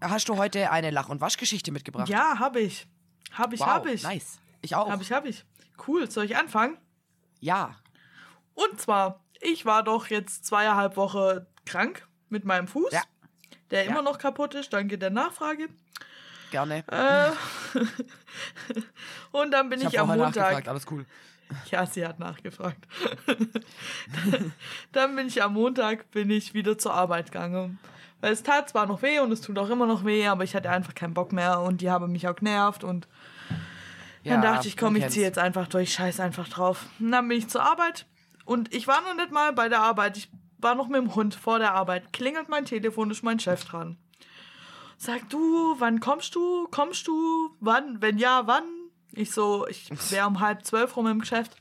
hast du heute eine Lach- und Waschgeschichte mitgebracht? Ja, habe ich. Habe ich, wow, habe ich. nice. Ich auch. Hab ich, hab ich. Cool, soll ich anfangen? Ja. Und zwar, ich war doch jetzt zweieinhalb Wochen krank mit meinem Fuß, Ja. der Ja. immer noch kaputt ist. Danke der Nachfrage. Gerne. Äh, und dann bin ich ich, habe am Montag. nachgefragt, alles cool. Ja, sie hat nachgefragt. dann bin ich am Montag bin ich wieder zur Arbeit gegangen. Weil es tat zwar noch weh und es tut auch immer noch weh, aber ich hatte einfach keinen Bock mehr und die haben mich auch genervt und dann Ja, dachte ich, komm, ich ziehe jetzt einfach durch, scheiß einfach drauf. Und dann bin ich zur Arbeit und ich war noch nicht mal bei der Arbeit. Ich war noch mit dem Hund vor der Arbeit. Klingelt mein Telefon, ist mein Chef dran. Sag du, wann kommst du? Kommst du? Wann? Wenn ja, wann? Ich so, ich wäre um halb zwölf rum im Geschäft.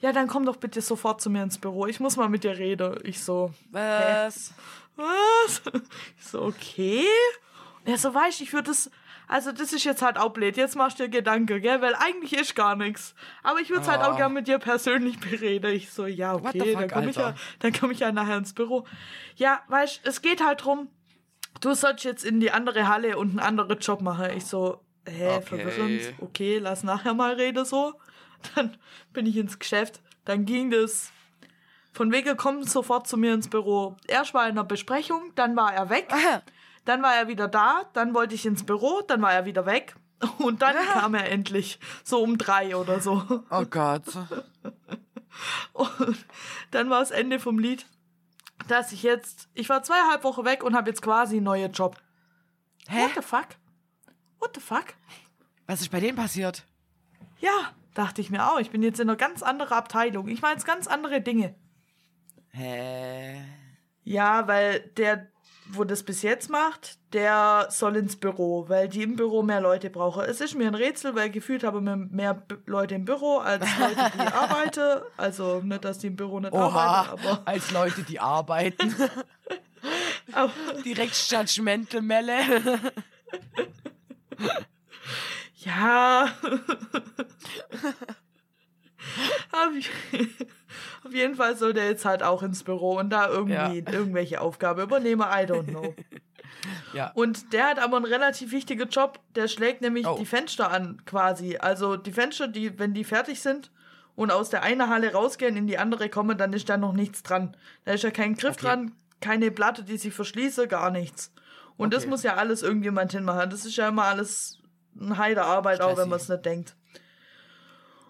Ja, dann komm doch bitte sofort zu mir ins Büro. Ich muss mal mit dir reden. Ich so, Was? was? Ich so, okay. Und er so, weißt ich würde das, also das ist jetzt halt auch blöd. Jetzt machst du dir Gedanken, gell? Weil eigentlich ist gar nichts. Aber ich würde es halt auch Oh. gern mit dir persönlich bereden. Ich so, ja, okay, fuck, dann komme ich, ja, dann komm ich ja nachher ins Büro. Ja, weißt es geht halt drum, du sollst jetzt in die andere Halle und einen anderen Job machen. Ich so, hä, Okay. verwirrend. Okay, lass nachher mal reden so. Dann bin ich ins Geschäft. Dann ging das von wegen, komm sofort zu mir ins Büro. Erst war er in einer Besprechung, dann war er weg, dann war er wieder da, dann wollte ich ins Büro, dann war er wieder weg und dann kam er endlich, so um drei oder so. Oh Gott. Und dann war das Ende vom Lied, dass ich jetzt, ich war zweieinhalb Wochen weg und habe jetzt quasi einen neuen Job. Hä? What the fuck? What the fuck? Was ist bei denen passiert? Ja, dachte ich mir auch. Ich bin jetzt in einer ganz anderen Abteilung. Ich mache jetzt ganz andere Dinge. Hä? Ja, weil der, wo das bis jetzt macht, der soll ins Büro, weil die im Büro mehr Leute brauchen. Es ist mir ein Rätsel, weil gefühlt habe ich mehr B Leute im Büro als Leute, die arbeiten. Also nicht, dass die im Büro nicht Oha, arbeiten, aber, als Leute, die arbeiten. Direkt Judgmental Melle. ja. auf, auf jeden Fall soll der jetzt halt auch ins Büro und da irgendwie Ja. irgendwelche Aufgabe übernehmen. I don't know. Ja. Und der hat aber einen relativ wichtigen Job. Der schlägt nämlich Oh. die Fenster an, quasi. Also die Fenster, die, wenn die fertig sind und aus der einen Halle rausgehen, in die andere kommen, dann ist da noch nichts dran. Da ist ja kein Griff Okay. dran, keine Platte, die sich verschließe, gar nichts. Und das Okay. muss ja alles irgendjemand hinmachen. Das ist ja immer alles eine Heidearbeit, auch wenn man es nicht denkt.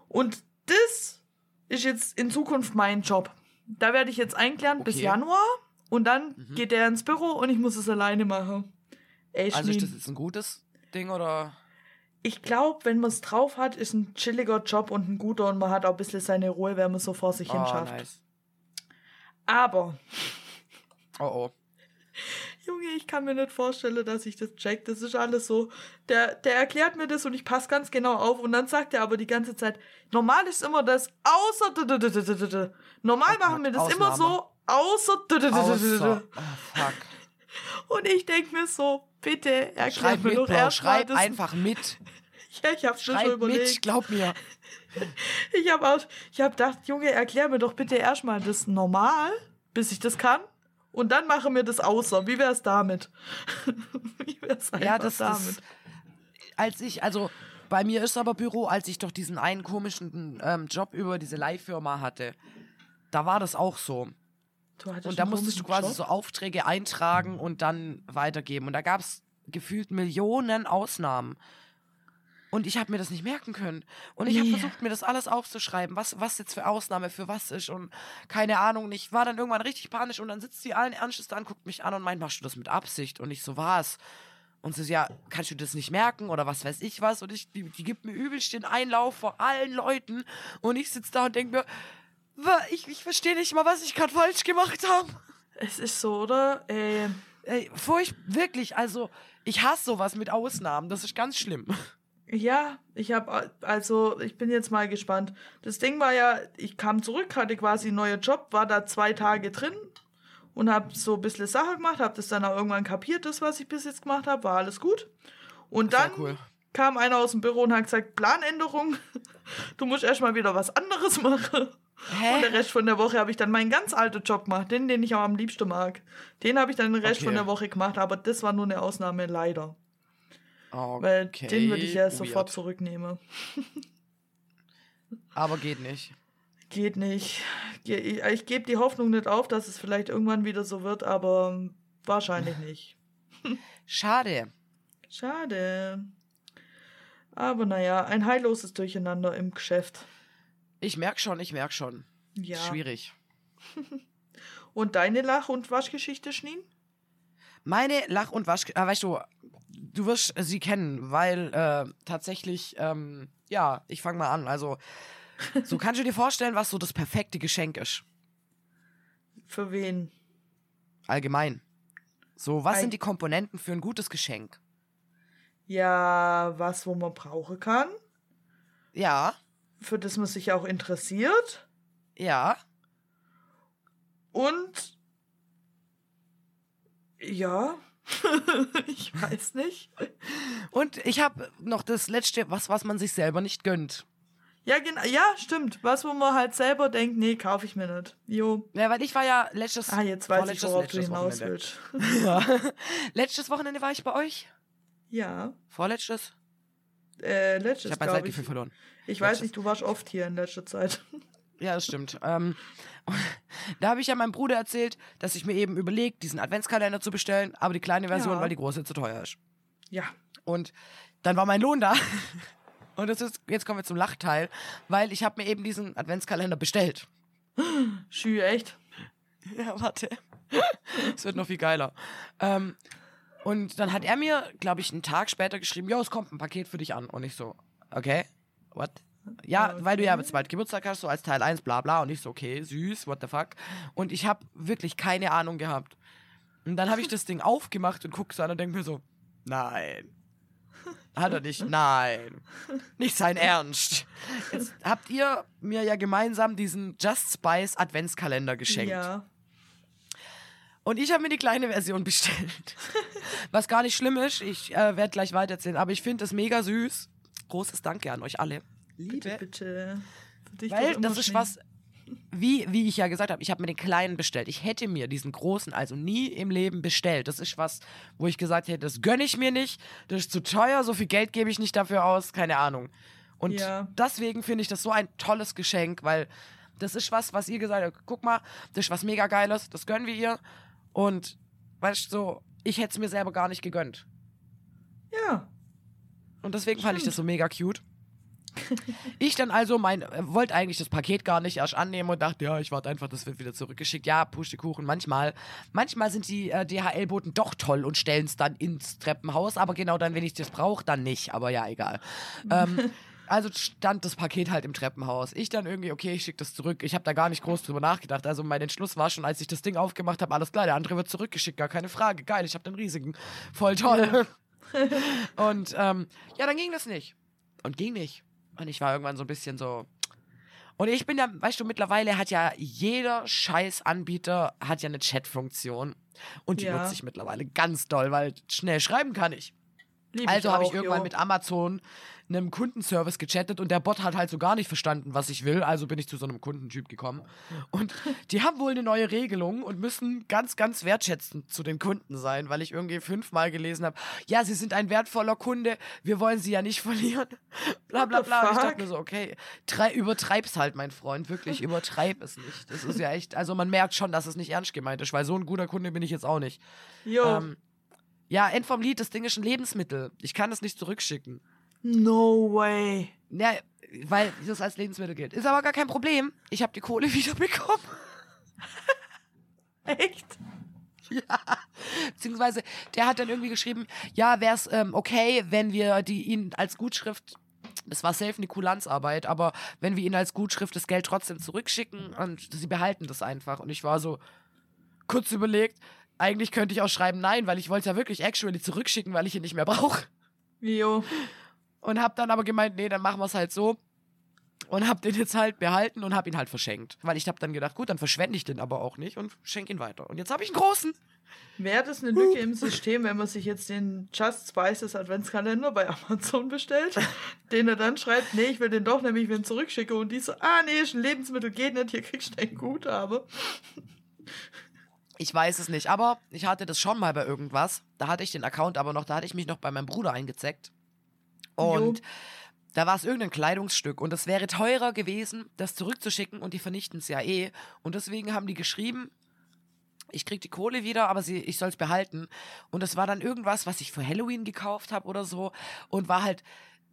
Und das ist jetzt in Zukunft mein Job. Da werde ich jetzt einklären bis Okay. Januar und dann geht er ins Büro und ich muss es alleine machen. Ey, Also ist das jetzt ein gutes Ding oder? Ich glaube, wenn man es drauf hat, ist ein chilliger Job und ein guter und man hat auch ein bisschen seine Ruhe, wenn man so vor sich hin Oh, schafft. nice. Aber, Oh oh. Junge, ich kann mir nicht vorstellen, dass ich das check. Das ist alles so. Der, der erklärt mir das und ich passe ganz genau auf und dann sagt er aber die ganze Zeit, normal ist immer das, außer. Normal machen wir das immer so, außer. fuck. Und ich denke mir so, bitte erklär Schreib mir doch Bro. erst mal Schreib das. einfach mit. Ja, ich hab's mir schon Schreib überlegt. mit, glaub mir. Ich habe auch, ich habe gedacht, Junge, erklär mir doch bitte erstmal das normal, bis ich das kann. Und dann mache mir das außer. Wie wär's damit? Wie wär's Ja, das, damit? das als ich, also bei mir ist aber Büro, als ich doch diesen einen komischen ähm, Job über diese Leihfirma hatte, da war das auch so. Und da musstest du quasi Job? so Aufträge eintragen und dann weitergeben. Und da gab es gefühlt Millionen Ausnahmen. Und ich habe mir das nicht merken können. Und ich habe versucht, mir das alles aufzuschreiben, was, was jetzt für Ausnahme für was ist. Und keine Ahnung. Und Ich war dann irgendwann richtig panisch und dann sitzt sie allen Ernstes da und guckt mich an und meint, machst du das mit Absicht? Und ich so, was? Und sie so, ja, kannst du das nicht merken oder was weiß ich was? Und ich, die, die gibt mir übelst den Einlauf vor allen Leuten. Und ich sitze da und denke mir, ich, ich verstehe nicht mal, was ich gerade falsch gemacht habe. Es ist so, oder? Äh, Ey, furcht, wirklich, also ich hasse sowas mit Ausnahmen, das ist ganz schlimm. Ja, ich habe, also, ich bin jetzt mal gespannt. Das Ding war ja, ich kam zurück, hatte quasi einen neuen Job, war da zwei Tage drin und habe so ein bisschen Sache gemacht, habe das dann auch irgendwann kapiert, das, was ich bis jetzt gemacht habe, war alles gut. Und dann cool. kam einer aus dem Büro und hat gesagt, Planänderung, du musst erstmal wieder was anderes machen. Hä? Und der Rest von der Woche habe ich dann meinen ganz alten Job gemacht, den, den ich auch am liebsten mag. Den habe ich dann den Rest Okay. von der Woche gemacht, aber das war nur eine Ausnahme, leider. Okay, Weil den würde ich ja sofort weird. zurücknehmen. Aber geht nicht. Geht nicht. Ich, ich gebe die Hoffnung nicht auf, dass es vielleicht irgendwann wieder so wird, aber wahrscheinlich nicht. Schade. Schade. Aber naja, ein heilloses Durcheinander im Geschäft. Ich merk schon, ich merk schon. Ja. Schwierig. Und deine Lach- und Waschgeschichte, Schneen? Meine Lach- und Wasch... Äh, weißt du, du wirst sie kennen, weil äh, tatsächlich, ähm, ja, ich fange mal an. Also, so kannst du dir vorstellen, was so das perfekte Geschenk ist. Für wen? Allgemein. So, was Ein- sind die Komponenten für ein gutes Geschenk? Ja, was, wo man brauchen kann, Ja, für das man sich auch interessiert ja. und ja, ich weiß nicht. Und ich habe noch das letzte, was, was man sich selber nicht gönnt. Ja, genau, ja, stimmt. Was, wo man halt selber denkt, nee, kaufe ich mir nicht. Jo. Ja, weil ich war ja letztes Ah, jetzt weiß ich, worauf du hinaus willst. Ja. letztes Wochenende war ich bei euch. Ja, Vorletztes? äh, letztes, Ich habe mein Zeitgefühl ich. verloren. Ich weiß letztes. nicht, du warst oft hier in letzter Zeit. Ja, das stimmt. Ähm, da habe ich ja meinem Bruder erzählt, dass ich mir eben überlegt, diesen Adventskalender zu bestellen, aber die kleine Version, Ja. weil die große zu teuer ist. Ja. Und dann war mein Lohn da. Und das ist, jetzt kommen wir zum Lachteil, weil ich habe mir eben diesen Adventskalender bestellt. Schü, echt? Ja, warte. Es wird noch viel geiler. Ähm, und dann hat er mir, glaube ich, einen Tag später geschrieben, ja, es kommt ein Paket für dich an. Und ich so, okay, what? Ja, weil du ja bald Geburtstag hast, so als Teil 1, bla bla. Und ich so, okay, süß, what the fuck. Und ich habe wirklich keine Ahnung gehabt. Und dann habe ich das Ding aufgemacht und gucke so an und denke mir so, nein. Hat er nicht? Nein. Nicht sein Ernst. Jetzt habt ihr mir ja gemeinsam diesen Just Spice Adventskalender geschenkt. Ja. Und ich habe mir die kleine Version bestellt. Was gar nicht schlimm ist. Ich äh, werde gleich weitererzählen. Aber ich finde es mega süß. Großes Danke an euch alle. Liebe, Bitte? bitte. Dich Weil das ist was, wie, wie ich ja gesagt habe, ich habe mir den kleinen bestellt. Ich hätte mir diesen großen also nie im Leben bestellt. Das ist was, wo ich gesagt hätte, das gönne ich mir nicht. Das ist zu teuer. So viel Geld gebe ich nicht dafür aus. Keine Ahnung. Und Ja. deswegen finde ich das so ein tolles Geschenk, weil das ist was, was ihr gesagt habt. Guck mal, das ist was mega Geiles. Das gönnen wir ihr. Und weißt du, so, ich hätte es mir selber gar nicht gegönnt. Ja. Und deswegen fand ich das so mega cute. Ich dann also mein, äh, wollte eigentlich das Paket gar nicht erst annehmen und dachte, ja, ich warte einfach, das wird wieder zurückgeschickt. Ja, Pustekuchen, manchmal. Manchmal sind die äh, DHL-Boten doch toll und stellen es dann ins Treppenhaus, aber genau dann, wenn ich das brauche, dann nicht. Aber ja, egal. ähm, also stand das Paket halt im Treppenhaus. Ich dann irgendwie, okay, ich schicke das zurück. Ich habe da gar nicht groß drüber nachgedacht. Also mein Entschluss war schon, als ich das Ding aufgemacht habe, alles klar, der andere wird zurückgeschickt, gar keine Frage. Geil, ich habe den riesigen. Voll toll. und ähm, ja, dann ging das nicht. Und ging nicht. Und ich war irgendwann so ein bisschen so. Und ich bin ja, weißt du, mittlerweile hat ja jeder scheiß Anbieter hat ja eine Chat-Funktion. Und die Ja. nutze ich mittlerweile ganz doll, weil schnell schreiben kann ich. Lieb Also habe ich irgendwann jo. mit Amazon einem Kundenservice gechattet und der Bot hat halt so gar nicht verstanden, was ich will. Also bin ich zu so einem Kundentyp gekommen. Und die haben wohl eine neue Regelung und müssen ganz, ganz wertschätzend zu den Kunden sein, weil ich irgendwie fünfmal gelesen habe, ja, sie sind ein wertvoller Kunde, wir wollen sie ja nicht verlieren. Bla bla bla. Und ich dachte mir so, okay, trei- übertreib's halt, mein Freund. Wirklich, übertreib es nicht. Das ist ja echt, also man merkt schon, dass es nicht ernst gemeint ist, weil so ein guter Kunde bin ich jetzt auch nicht. Jo. Ähm, ja, End vom Lied, das Ding ist ein Lebensmittel. Ich kann das nicht zurückschicken. no way. Ja, weil das als Lebensmittel gilt. Ist aber gar kein Problem. Ich habe die Kohle wieder bekommen. Echt? Beziehungsweise, der hat dann irgendwie geschrieben, ja, wäre es ähm, okay, wenn wir die ihn als Gutschrift, das war safe eine Kulanzarbeit, aber wenn wir ihnen als Gutschrift das Geld trotzdem zurückschicken und sie behalten das einfach. Und ich war so kurz überlegt, eigentlich könnte ich auch schreiben nein, weil ich wollte es ja wirklich actually zurückschicken, weil ich ihn nicht mehr brauche. Jo. Und hab dann aber gemeint, nee, dann machen wir es halt so. Und hab den jetzt halt behalten und hab ihn halt verschenkt. Weil ich hab dann gedacht, gut, dann verschwende ich den aber auch nicht und schenk ihn weiter. Und jetzt habe ich einen großen. Wäre das eine Lücke im System, wenn man sich jetzt den Just Spices Adventskalender bei Amazon bestellt, den er dann schreibt, nee, ich will den doch nämlich wieder zurückschicke und die so, ah nee, ist ein Lebensmittel, geht nicht, hier kriegst du ein Guthabe. Ich weiß es nicht, aber ich hatte das schon mal bei irgendwas. Da hatte ich den Account aber noch, da hatte ich mich noch bei meinem Bruder eingezeckt. Und Da war es irgendein Kleidungsstück und es wäre teurer gewesen, das zurückzuschicken und die vernichten es ja eh. Und deswegen haben die geschrieben, ich krieg die Kohle wieder, aber sie, ich soll es behalten. Und das war dann irgendwas, was ich für Halloween gekauft habe oder so und war halt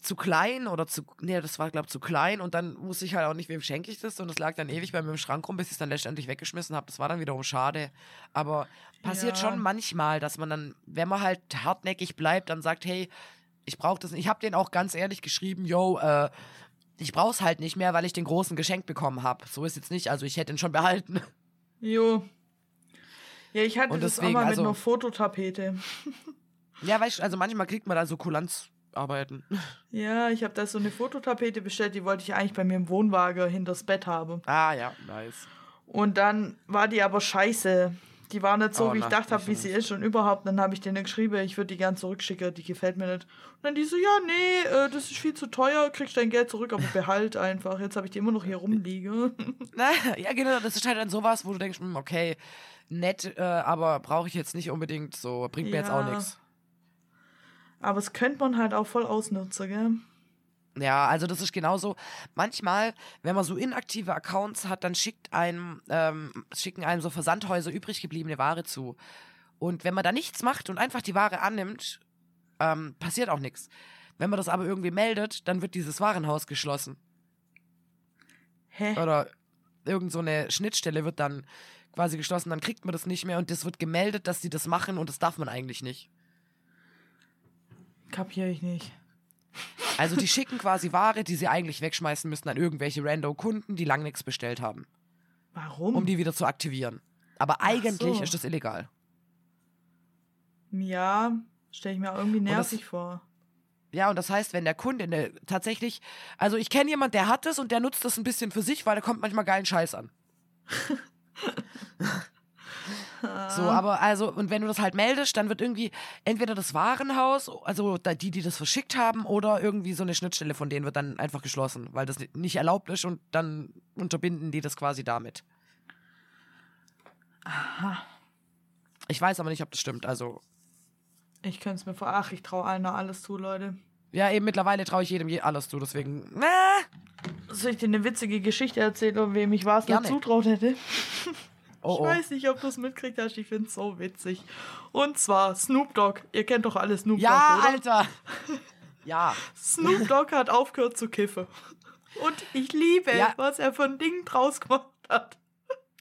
zu klein oder zu, nee, das war glaube ich zu klein und dann wusste ich halt auch nicht, wem schenke ich das und es lag dann ewig bei mir im Schrank rum, bis ich es dann letztendlich weggeschmissen habe. Das war dann wiederum schade. Aber passiert Ja. schon manchmal, dass man dann, wenn man halt hartnäckig bleibt, dann sagt, hey, ich brauche das nicht. Ich habe den auch ganz ehrlich geschrieben, yo, äh, ich brauch's halt nicht mehr, weil ich den großen geschenkt bekommen habe. So ist jetzt nicht, also ich hätte ihn schon behalten. Jo. Ja, ich hatte Und das auch deswegen, mal mit also- einer Fototapete. Ja, weißt du, also manchmal kriegt man da so Kulanzarbeiten. Ja, ich habe da so eine Fototapete bestellt, die wollte ich eigentlich bei mir im Wohnwagen hinters Bett haben. Ah ja, nice. Und dann war die aber scheiße. Die war nicht so, Oh, wie ich gedacht habe, wie sie ist und überhaupt. Dann habe ich denen geschrieben, ich würde die gern zurückschicken, die gefällt mir nicht. Und dann die so, ja, nee, äh, das ist viel zu teuer, kriegst dein Geld zurück, aber behalt einfach. Jetzt habe ich die immer noch hier rumliegen. Ja, genau, das ist halt dann sowas, wo du denkst, hm, okay, nett, äh, aber brauche ich jetzt nicht unbedingt so, bringt mir jetzt auch Ja. nichts. Aber es könnte man halt auch voll ausnutzen, gell? Ja, also das ist genauso. Manchmal, wenn man so inaktive Accounts hat, dann schickt einem, ähm, schicken einem so Versandhäuser übrig gebliebene Ware zu. Und wenn man da nichts macht und einfach die Ware annimmt, ähm, passiert auch nichts. Wenn man das aber irgendwie meldet, dann wird dieses Warenhaus geschlossen. Hä? Oder irgend so eine Schnittstelle wird dann quasi geschlossen, dann kriegt man das nicht mehr und das wird gemeldet, dass sie das machen und das darf man eigentlich nicht. Kapiere ich nicht. Also die schicken quasi Ware, die sie eigentlich wegschmeißen müssten an irgendwelche random Kunden, die lang nichts bestellt haben, Warum? um die wieder zu aktivieren. Aber eigentlich so. ist das illegal. ja, stelle ich mir irgendwie das- nervig vor. Ja, und das heißt, wenn der Kunde ne, tatsächlich, also ich kenne jemanden, der hat das und der nutzt das ein bisschen für sich, weil der kommt manchmal geilen Scheiß an. So, aber also, und wenn du das halt meldest, dann wird irgendwie entweder das Warenhaus, also da- die, die das verschickt haben, oder irgendwie so eine Schnittstelle von denen wird dann einfach geschlossen, weil das nicht erlaubt ist und dann unterbinden die das quasi damit. Aha. Ich weiß aber nicht, ob das stimmt. Also, Ich könnte es mir vor. Ach, ich traue allen noch alles zu, Leute. ja, eben mittlerweile traue ich jedem je alles zu, deswegen. Äh, Soll ich dir eine witzige Geschichte erzählen, wem ich was nicht zutraut hätte? oh, Ich oh. weiß nicht, ob du es mitkriegt hast. Ich finde es so witzig. Und zwar Snoop Dogg. Ihr kennt doch alle Snoop Ja, Dogg, oder? Alter! ja. Snoop Dogg hat aufgehört zu kiffen. Und ich liebe, Ja. was er von Dingen draus gemacht hat.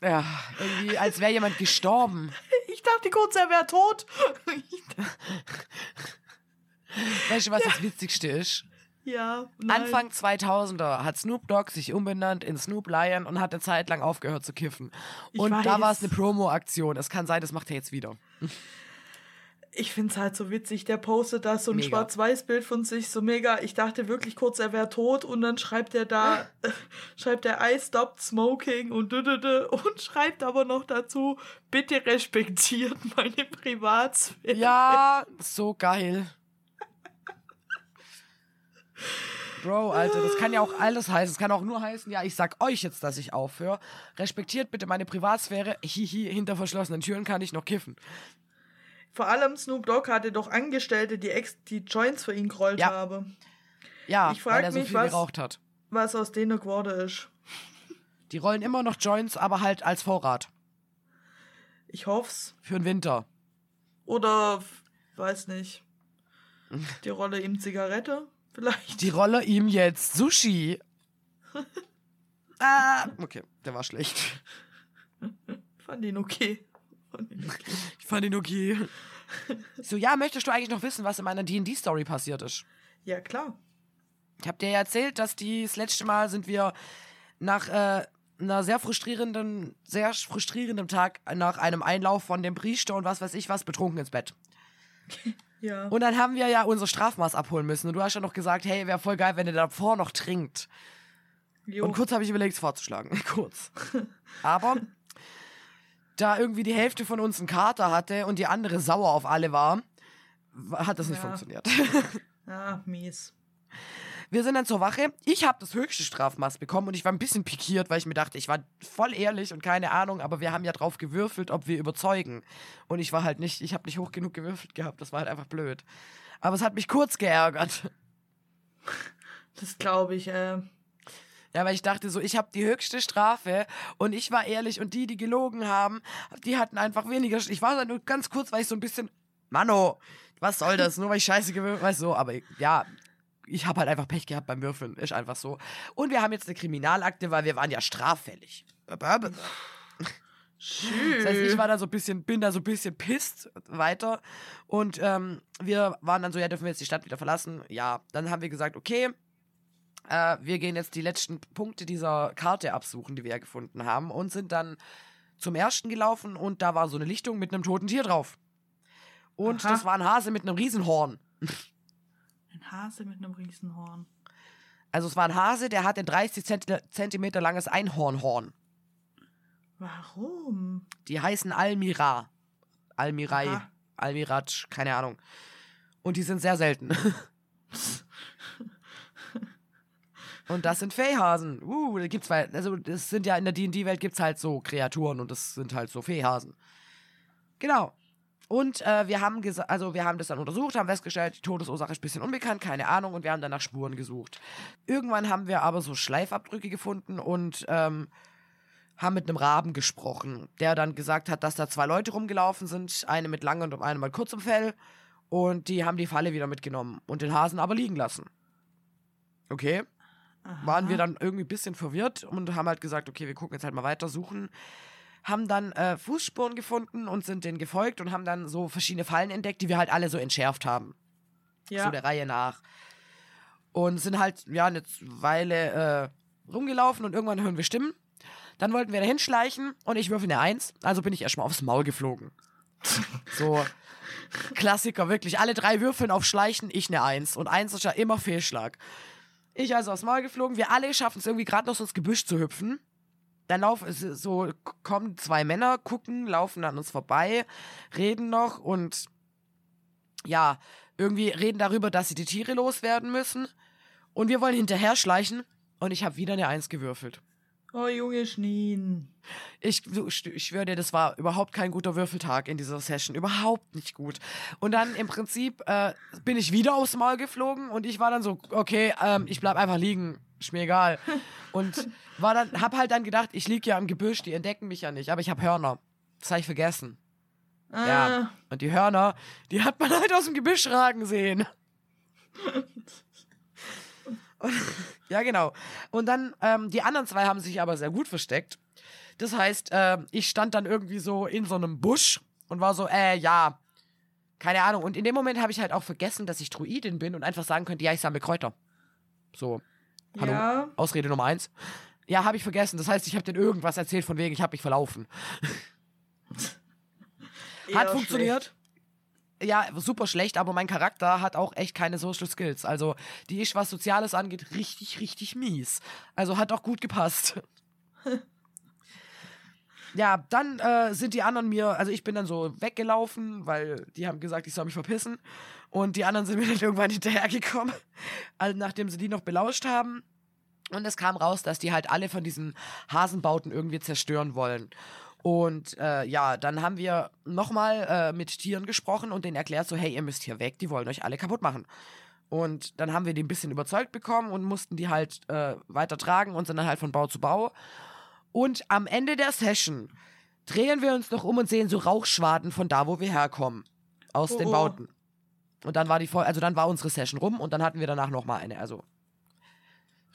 Ja, irgendwie, als wäre jemand gestorben. Ich dachte kurz, er wäre tot. Weißt du, was das Witzigste ist? Ja, nein. Anfang 2000er hat Snoop Dogg sich umbenannt in Snoop Lion und hat eine Zeit lang aufgehört zu kiffen. Und da war es eine Promo-Aktion. Es kann sein, das macht er jetzt wieder. Ich finde es halt so witzig. Der postet da so ein. Schwarz-Weiß-Bild von sich, so mega. Ich dachte wirklich kurz, er wäre tot und dann schreibt er da, schreibt er, I stopped smoking und dü, dü, dü, und schreibt aber noch dazu, bitte respektiert meine Privatsphäre. Ja, so geil. Bro, Alter, das kann ja auch alles heißen. Es kann auch nur heißen, ja, ich sag euch jetzt, dass ich aufhöre. Respektiert bitte meine Privatsphäre. Hihi, hinter verschlossenen Türen kann ich noch kiffen. Vor allem Snoop Dogg hatte doch Angestellte, die ex die Joints für ihn gerollt Ja. haben. Ja, Ich frag weil er so mich, viel was- geraucht hat. Was aus denen geworden ist. Die rollen immer noch Joints, aber halt als Vorrat. Ich hoff's. Für den Winter. Oder, weiß nicht. Die Rolle ihm Zigarette? Vielleicht. Die rolle ihm jetzt Sushi. ah, okay, der war schlecht. Fand ihn okay. Fand ihn okay. Ich fand ihn okay. So, ja, möchtest du eigentlich noch wissen, was in meiner D&D-Story passiert ist? Ja, klar. Ich habe dir ja erzählt, dass die, das letzte Mal sind wir nach äh, einer sehr frustrierenden, sehr frustrierenden Tag nach einem Einlauf von dem Priester und was weiß ich was betrunken ins Bett. Ja. Und dann haben wir ja unser Strafmaß abholen müssen. Und du hast ja noch gesagt, hey, wäre voll geil, wenn ihr davor noch trinkt. jo. Und kurz habe ich überlegt, es vorzuschlagen. kurz. Aber da irgendwie die Hälfte von uns einen Kater hatte und die andere sauer auf alle war, wa- hat das nicht Ja. funktioniert. Ah, mies. Wir sind dann zur Wache. Ich habe das höchste Strafmaß bekommen und ich war ein bisschen pikiert, weil ich mir dachte, ich war voll ehrlich und keine Ahnung, aber wir haben ja drauf gewürfelt, ob wir überzeugen. Und ich war halt nicht, ich habe nicht hoch genug gewürfelt gehabt. Das war halt einfach blöd. Aber es hat mich kurz geärgert. Das glaube ich, äh. Ja, weil ich dachte so, ich habe die höchste Strafe und ich war ehrlich und die, die gelogen haben, die hatten einfach weniger. Ich war da nur ganz kurz, weil ich so ein bisschen, Mano, was soll das? Nur weil ich scheiße gewürfelt, weißt du, so, aber ja, ich habe halt einfach Pech gehabt beim Würfeln, ist einfach so. Und wir haben jetzt eine Kriminalakte, weil wir waren ja straffällig. Das heißt, ich war da so ein bisschen, bin da so ein bisschen pisst weiter. Und ähm, wir waren dann so, ja, dürfen wir jetzt die Stadt wieder verlassen? Ja, dann haben wir gesagt, okay, äh, wir gehen jetzt die letzten Punkte dieser Karte absuchen, die wir ja gefunden haben. Und sind dann zum ersten gelaufen und da war so eine Lichtung mit einem toten Tier drauf. Und Aha. das war ein Hase mit einem Riesenhorn. Ein Hase mit einem Riesenhorn. Also es war ein Hase, der hatte ein 30 Zenti- Zentimeter langes Einhornhorn. Warum? Die heißen Almira. Almirai. Aha. Almiratsch, keine Ahnung. Und die sind sehr selten. und das sind Feyhasen. Uh, da gibt's weil, also das sind ja in der D&D-Welt gibt's halt so Kreaturen und das sind halt so Feyhasen. Genau. Und äh, wir haben also wir haben das dann untersucht, haben festgestellt, die Todesursache ist ein bisschen unbekannt, keine Ahnung, und wir haben dann nach Spuren gesucht. Irgendwann haben wir aber so Schleifabdrücke gefunden und ähm, haben mit einem Raben gesprochen, der dann gesagt hat, dass da zwei Leute rumgelaufen sind, eine mit langem und eine mit kurzem Fell. Und die haben die Falle wieder mitgenommen und den Hasen aber liegen lassen. Okay. Waren wir dann irgendwie ein bisschen verwirrt und haben halt gesagt, okay, wir gucken jetzt halt mal weiter, suchen. Haben dann äh, Fußspuren gefunden und sind denen gefolgt und haben dann so verschiedene Fallen entdeckt, die wir halt alle so entschärft haben. Ja. So der Reihe nach. Und sind halt, ja, eine Weile äh, rumgelaufen und irgendwann hören wir Stimmen. Dann wollten wir da hinschleichen und ich würfel eine Eins, also bin ich erstmal aufs Maul geflogen. so, Klassiker, wirklich. Alle drei würfeln auf Schleichen, ich eine Eins. Und Eins ist ja immer Fehlschlag. Ich also aufs Maul geflogen, wir alle schaffen es irgendwie gerade noch so ins Gebüsch zu hüpfen. Dann laufen so, kommen zwei Männer, gucken, laufen an uns vorbei, reden noch und ja, irgendwie reden darüber, dass sie die Tiere loswerden müssen. Und wir wollen hinterher schleichen und ich habe wieder eine Eins gewürfelt. Oh, Junge Schneen. Ich, ich schwöre dir, das war überhaupt kein guter Würfeltag in dieser Session. Überhaupt nicht gut. Und dann im Prinzip äh, bin ich wieder aufs Maul geflogen und ich war dann so, okay, ähm, ich bleib einfach liegen. Ist mir egal. Und war dann, hab halt dann gedacht, ich lieg ja im Gebüsch, die entdecken mich ja nicht, aber ich hab Hörner. Das hab ich vergessen. Ah, Ja. Und die Hörner, die hat man halt aus dem Gebüsch ragen sehen. Und, ja, genau. Und dann, ähm, die anderen zwei haben sich aber sehr gut versteckt. Das heißt, ähm, ich stand dann irgendwie so in so einem Busch und war so, äh, ja, keine Ahnung. Und in dem Moment habe ich halt auch vergessen, dass ich Druidin bin und einfach sagen könnte, ja, ich sammle Kräuter. So, hallo, Ja. Ausrede Nummer eins. Ja, habe ich vergessen. Das heißt, ich habe denen irgendwas erzählt von wegen, ich habe mich verlaufen. Hat funktioniert. Ja, super schlecht, aber mein Charakter hat auch echt keine Social Skills. Also, die ist, was Soziales angeht, richtig, richtig mies. Also hat auch gut gepasst. ja, dann äh, sind die anderen mir, also ich bin dann so weggelaufen, weil die haben gesagt, ich soll mich verpissen. Und die anderen sind mir dann irgendwann hinterhergekommen, also nachdem sie die noch belauscht haben. Und es kam raus, dass die halt alle von diesen Hasenbauten irgendwie zerstören wollen. Und äh, ja, dann haben wir nochmal äh, mit Tieren gesprochen und denen erklärt, so, hey, ihr müsst hier weg, die wollen euch alle kaputt machen. Und dann haben wir die ein bisschen überzeugt bekommen und mussten die halt äh, weiter tragen und sind dann halt von Bau zu Bau. Und am Ende der Session drehen wir uns noch um und sehen so Rauchschwaden von da, wo wir herkommen. Aus Oh, den oh. Bauten. Und dann war die Vol also dann war unsere Session rum und dann hatten wir danach nochmal eine. Also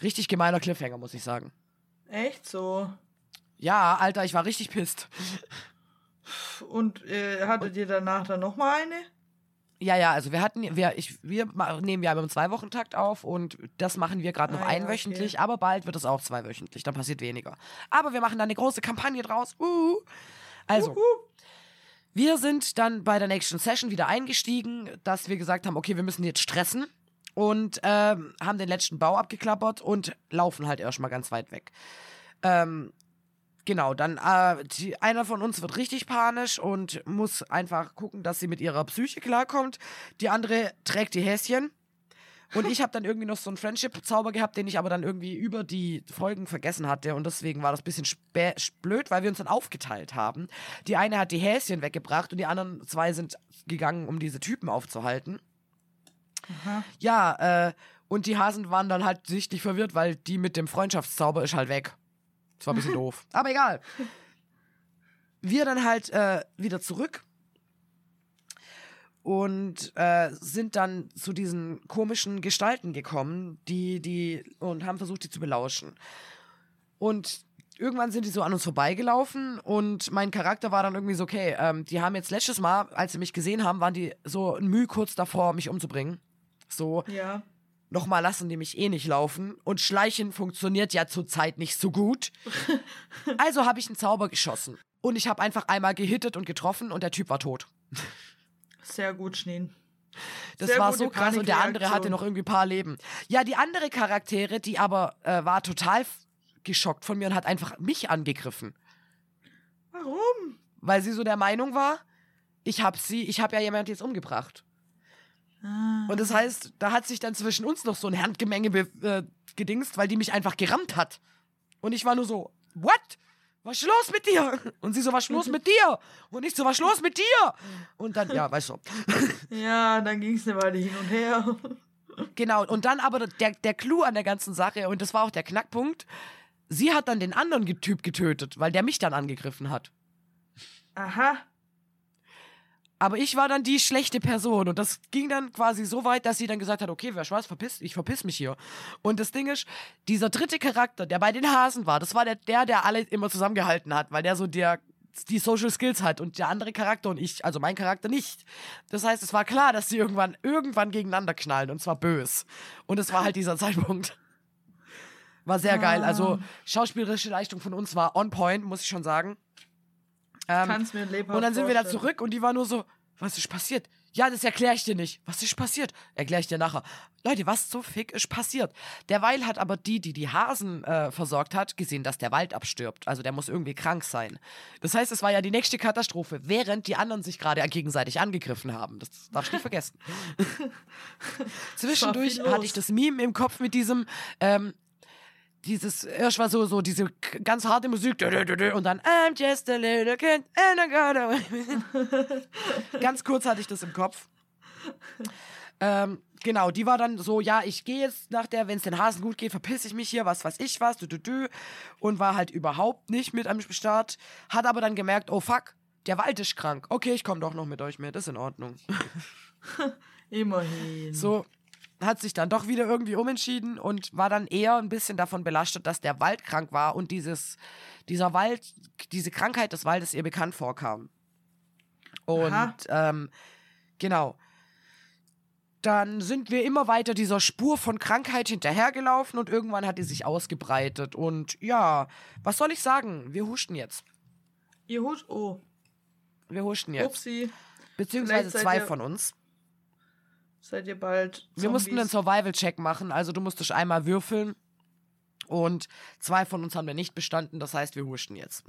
richtig gemeiner Cliffhanger, muss ich sagen. Echt so. Ja, Alter, ich war richtig pisst. Und äh, hattet ihr danach dann nochmal eine? Ja, ja, also wir hatten, wir, ich, wir nehmen ja im Zwei-Wochen-Takt auf und das machen wir gerade noch Ah, einwöchentlich, okay. aber bald wird es auch zweiwöchentlich, dann passiert weniger. Aber wir machen dann eine große Kampagne draus. Uh. Also, Uhu. wir sind dann bei der nächsten Session wieder eingestiegen, dass wir gesagt haben, okay, wir müssen jetzt stressen und ähm, haben den letzten Bau abgeklappert und laufen halt erstmal ganz weit weg. Ähm, genau, dann äh, die, einer von uns wird richtig panisch und muss einfach gucken, dass sie mit ihrer Psyche klarkommt. Die andere trägt die Häschen. Und ich habe dann irgendwie noch so einen Friendship-Zauber gehabt, den ich aber dann irgendwie über die Folgen vergessen hatte. Und deswegen war das ein bisschen blöd, weil wir uns dann aufgeteilt haben. Die eine hat die Häschen weggebracht und die anderen zwei sind gegangen, um diese Typen aufzuhalten. Aha. Ja, äh, Und die Hasen waren dann halt sichtlich verwirrt, weil die mit dem Freundschaftszauber ist halt weg. Das war ein bisschen doof. Aber egal. Wir dann halt äh, wieder zurück und äh, sind dann zu diesen komischen Gestalten gekommen, die, die, und haben versucht, die zu belauschen. Und irgendwann sind die so an uns vorbeigelaufen und mein Charakter war dann irgendwie so, okay, ähm, die haben jetzt letztes Mal, als sie mich gesehen haben, waren die so ein Mühe kurz davor, mich umzubringen. So, Ja. nochmal lassen die mich eh nicht laufen. Und Schleichen funktioniert ja zurzeit nicht so gut. Also habe ich einen Zauber geschossen. Und ich habe einfach einmal gehittet und getroffen und der Typ war tot. Sehr gut, Schneen. Das Sehr war so krass und der andere hatte noch irgendwie ein paar Leben. Ja, die andere Charaktere, die aber äh, war total geschockt von mir und hat einfach mich angegriffen. Warum? Weil sie so der Meinung war, ich hab sie, ich habe ja jemand jetzt umgebracht. Ah. Und das heißt, da hat sich dann zwischen uns noch so ein Handgemenge äh, gedingst, weil die mich einfach gerammt hat. Und ich war nur so, what? Was ist los mit dir? Und sie so, was ist los mit dir? Und ich so, was ist los mit dir? Und dann, ja, weißt du. Ja, dann ging es eine Weile hin und her. Genau, und dann aber der, der Clou an der ganzen Sache, und das war auch der Knackpunkt, sie hat dann den anderen Typ getötet, weil der mich dann angegriffen hat. Aha. Aber ich war dann die schlechte Person und das ging dann quasi so weit, dass sie dann gesagt hat, okay, wer weiß, verpiss, ich verpiss mich hier. Und das Ding ist, dieser dritte Charakter, der bei den Hasen war, das war der, der, der alle immer zusammengehalten hat, weil der so der die Social Skills hat und der andere Charakter und ich, also mein Charakter nicht. Das heißt, es war klar, dass sie irgendwann, irgendwann gegeneinander knallen und zwar bös. Und es war halt dieser Zeitpunkt. War sehr geil. Also schauspielerische Leistung von uns war on point, muss ich schon sagen. Ähm, Kannst mir lebhaft und dann sind wir da vorstellen. zurück und die war nur so, was ist passiert? Ja, das erkläre ich dir nicht. Was ist passiert? Erkläre ich dir nachher. Leute, was so fick ist passiert? Derweil hat aber die, die die Hasen äh, versorgt hat, gesehen, dass der Wald abstirbt. Also der muss irgendwie krank sein. Das heißt, es war ja die nächste Katastrophe, während die anderen sich gerade gegenseitig angegriffen haben. Das darfst du nicht vergessen. Zwischendurch hatte ich das Meme im Kopf mit diesem, ähm, dieses, erst war so, so diese ganz harte Musik und dann I'm just a little kid and I got away. Ganz kurz hatte ich das im Kopf. Ähm, genau, die war dann so, ja, ich gehe jetzt nach der, wenn es den Hasen gut geht, verpiss ich mich hier, was weiß ich was, du, du, du. Und war halt überhaupt nicht mit am Start. Hat aber dann gemerkt, oh fuck, der Wald ist krank. Okay, ich komme doch noch mit euch mit, das ist in Ordnung. Immerhin. So hat sich dann doch wieder irgendwie umentschieden und war dann eher ein bisschen davon belastet, dass der Wald krank war und dieses, dieser Wald, diese Krankheit des Waldes ihr bekannt vorkam. Und Aha. ähm, genau. Dann sind wir immer weiter dieser Spur von Krankheit hinterhergelaufen und irgendwann hat die sich ausgebreitet. Und ja, was soll ich sagen? Wir huschen jetzt. Ihr Hut. Oh. Wir huschen jetzt. Upsi. Beziehungsweise zwei von uns. Seid ihr bald. Wir mussten einen Zombies? Survival-Check machen, also du musstest einmal würfeln. Und zwei von uns haben wir nicht bestanden, das heißt, wir huschten jetzt.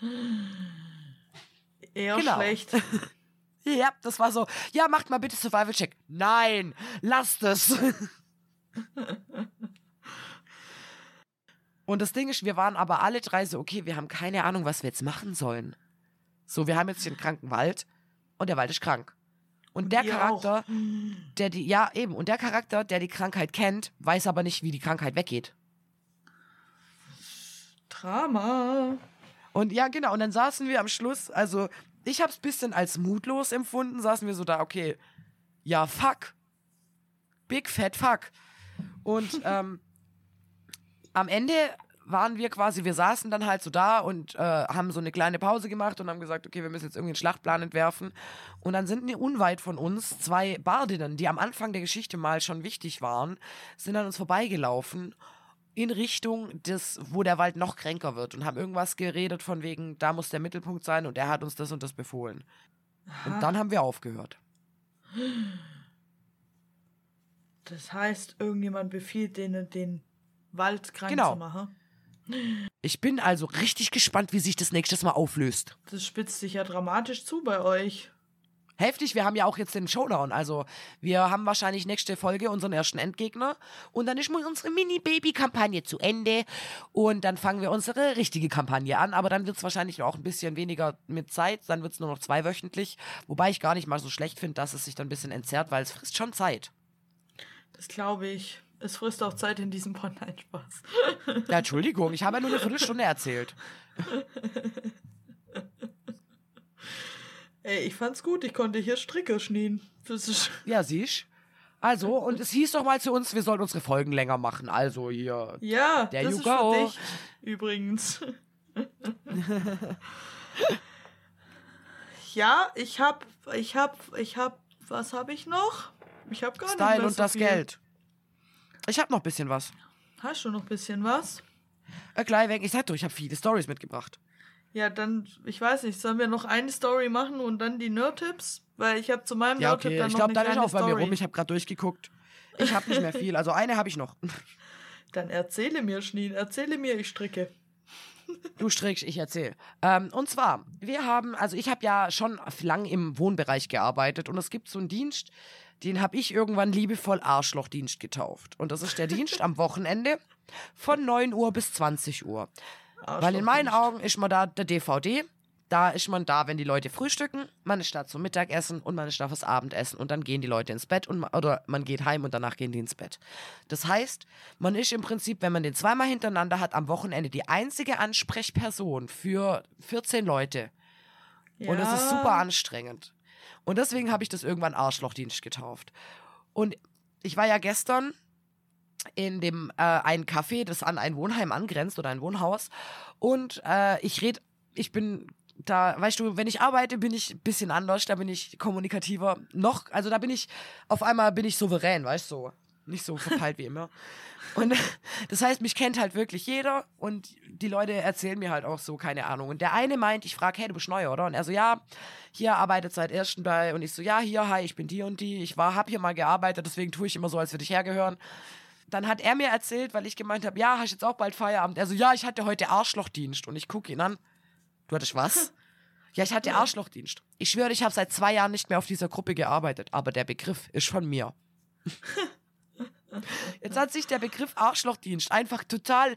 Eher Genau. schlecht. ja, das war so. Ja, macht mal bitte Survival-Check. Nein, lasst es. Und das Ding ist, wir waren aber alle drei so, okay, wir haben keine Ahnung, was wir jetzt machen sollen. So, wir haben jetzt den kranken Wald und der Wald ist krank. Und der Charakter, der die, ja eben, und der Charakter, der die Krankheit kennt, weiß aber nicht, wie die Krankheit weggeht. Drama. Und ja, genau, und dann saßen wir am Schluss, also ich hab's bisschen als mutlos empfunden, saßen wir so da, okay, ja, fuck. Big fat fuck. Und ähm, am Ende waren wir quasi, wir saßen dann halt so da und äh, haben so eine kleine Pause gemacht und haben gesagt, okay, wir müssen jetzt irgendwie einen Schlachtplan entwerfen. Und dann sind ne- unweit von uns zwei Bardinnen, die am Anfang der Geschichte mal schon wichtig waren, sind an uns vorbeigelaufen in Richtung des, wo der Wald noch kränker wird und haben irgendwas geredet von wegen, da muss der Mittelpunkt sein und er hat uns das und das befohlen. Und dann haben wir aufgehört. Das heißt, irgendjemand befiehlt denen, den Wald krank Genau. zu machen. Ich bin also richtig gespannt, wie sich das nächstes Mal auflöst. Das spitzt sich ja dramatisch zu bei euch. Heftig, wir haben ja auch jetzt den Showdown. Also, wir haben wahrscheinlich nächste Folge unseren ersten Endgegner. Und dann ist mal unsere Mini-Baby-Kampagne zu Ende. Und dann fangen wir unsere richtige Kampagne an. Aber dann wird es wahrscheinlich auch ein bisschen weniger mit Zeit. Dann wird es nur noch zweiwöchentlich. Wobei ich gar nicht mal so schlecht finde, dass es sich dann ein bisschen entzerrt, weil es frisst schon Zeit. Das glaube ich. Es frisst auch Zeit in diesem Pod. Nein, Spaß. Ja, Entschuldigung, ich habe ja nur eine Viertelstunde erzählt. Ey, ich fand's gut. Ich konnte hier Stricke schneiden. Das ist Ja, siehst Also, und es hieß doch mal zu uns, wir sollen unsere Folgen länger machen. Also hier. ja, There das you ist go. für dich übrigens. ja, ich hab, ich hab, ich hab, was hab ich noch? Ich hab gar nicht Style mehr und so das viel. Geld. Ich habe noch ein bisschen was. Hast du noch ein bisschen was? Äh, gleich weg. Ich sag doch, ich habe viele Stories mitgebracht. Ja, dann, ich weiß nicht, sollen wir noch eine Story machen und dann die Nerd-Tipps? Weil ich habe zu meinem Ja, Nerd-Tipp okay. dann Ich noch glaube, eine dann ist auch bei mir rum. Ich habe gerade durchgeguckt. Ich habe nicht mehr viel. Also eine habe ich noch. Dann erzähle mir, Schneen, erzähle mir, ich stricke. Du strickst, ich erzähl. Ähm, und zwar, wir haben, also ich habe ja schon lang im Wohnbereich gearbeitet und es gibt so einen Dienst, den habe ich irgendwann liebevoll Arschlochdienst getauft. Und das ist der Dienst am Wochenende von 9 Uhr bis 20 Uhr. Weil in meinen Augen ist man da der DVD. Da ist man da, wenn die Leute frühstücken, man ist da zum Mittagessen und man ist da fürs Abendessen und dann gehen die Leute ins Bett und oder man geht heim und danach gehen die ins Bett. Das heißt, man ist im Prinzip, wenn man den zweimal hintereinander hat, am Wochenende die einzige Ansprechperson für 14 Leute. Und das ist super anstrengend. Und deswegen habe ich das irgendwann Arschlochdienst getauft. Und ich war ja gestern in dem äh, einen Café, das an ein Wohnheim angrenzt oder ein Wohnhaus. Und äh, ich rede, ich bin da, weißt du, wenn ich arbeite, bin ich ein bisschen anders, da bin ich kommunikativer. Noch, also da bin ich, auf einmal bin ich souverän, weißt du. Nicht so verpeilt wie immer. Und das heißt, mich kennt halt wirklich jeder und die Leute erzählen mir halt auch so, keine Ahnung. Und der eine meint, ich frage, hey, du bist neu, oder? Und er so, ja, hier arbeitet seit ersten bei. Und ich so, ja, hier, hi, ich bin die und die. Ich war, hab hier mal gearbeitet, deswegen tue ich immer so, als würde ich hergehören. Dann hat er mir erzählt, weil ich gemeint habe, ja, hast jetzt auch bald Feierabend. Er so, ja, ich hatte heute Arschlochdienst. Und ich gucke ihn an. Du hattest was? Ja, ich hatte Arschlochdienst. Ich schwöre, ich habe seit zwei Jahren nicht mehr auf dieser Gruppe gearbeitet, aber der Begriff ist von mir. Jetzt hat sich der Begriff Arschlochdienst einfach total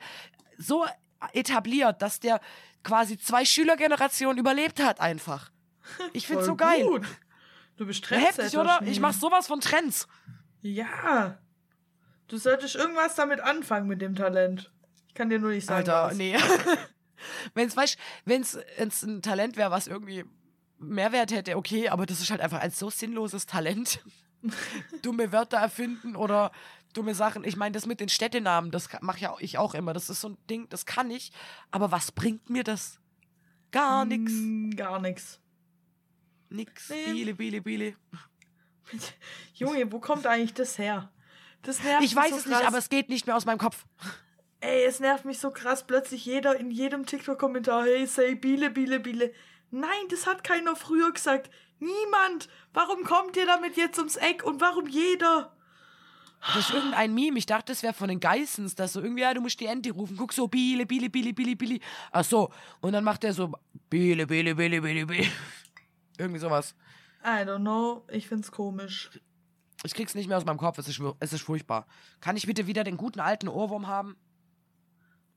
so etabliert, dass der quasi zwei Schülergenerationen überlebt hat einfach. Ich find's so geil. Gut. Du bist Heftig, Trendsetter, oder? Schnee. Ich mach sowas von Trends. Ja. Du solltest irgendwas damit anfangen mit dem Talent. Ich kann dir nur nicht sagen. Alter, was. nee. wenn's, weißt, wenn's, wenn's ein Talent wäre, was irgendwie Mehrwert hätte, okay, aber das ist halt einfach ein so sinnloses Talent. dumme Wörter erfinden oder dumme Sachen. Ich meine, das mit den Städtenamen, das mache ja ich auch immer. Das ist so ein Ding, das kann ich. Aber was bringt mir das? Gar nix. Mm, Gar nix. Nix. Nee. Biele, biele, biele. Junge, wo kommt eigentlich das her? Das nervt Ich mich weiß so es krass. nicht, aber es geht nicht mehr aus meinem Kopf. Ey, es nervt mich so krass. Plötzlich jeder in jedem TikTok-Kommentar, hey, say Biele, Biele, Biele. Nein, das hat keiner früher gesagt. Niemand. Warum kommt ihr damit jetzt ums Eck und warum jeder? Das ist irgendein Meme. Ich dachte, das wäre von den Geissens, dass so irgendwie, ja, du musst die Ente rufen. Guck so, Biele, Biele, Biele, Biele, Biele. Ach so. Und dann macht er so, Biele, Biele, Biele, Biele, Biele. Irgendwie sowas. I don't know. Ich find's komisch. Ich krieg's nicht mehr aus meinem Kopf. Es ist, es ist furchtbar. Kann ich bitte wieder den guten alten Ohrwurm haben?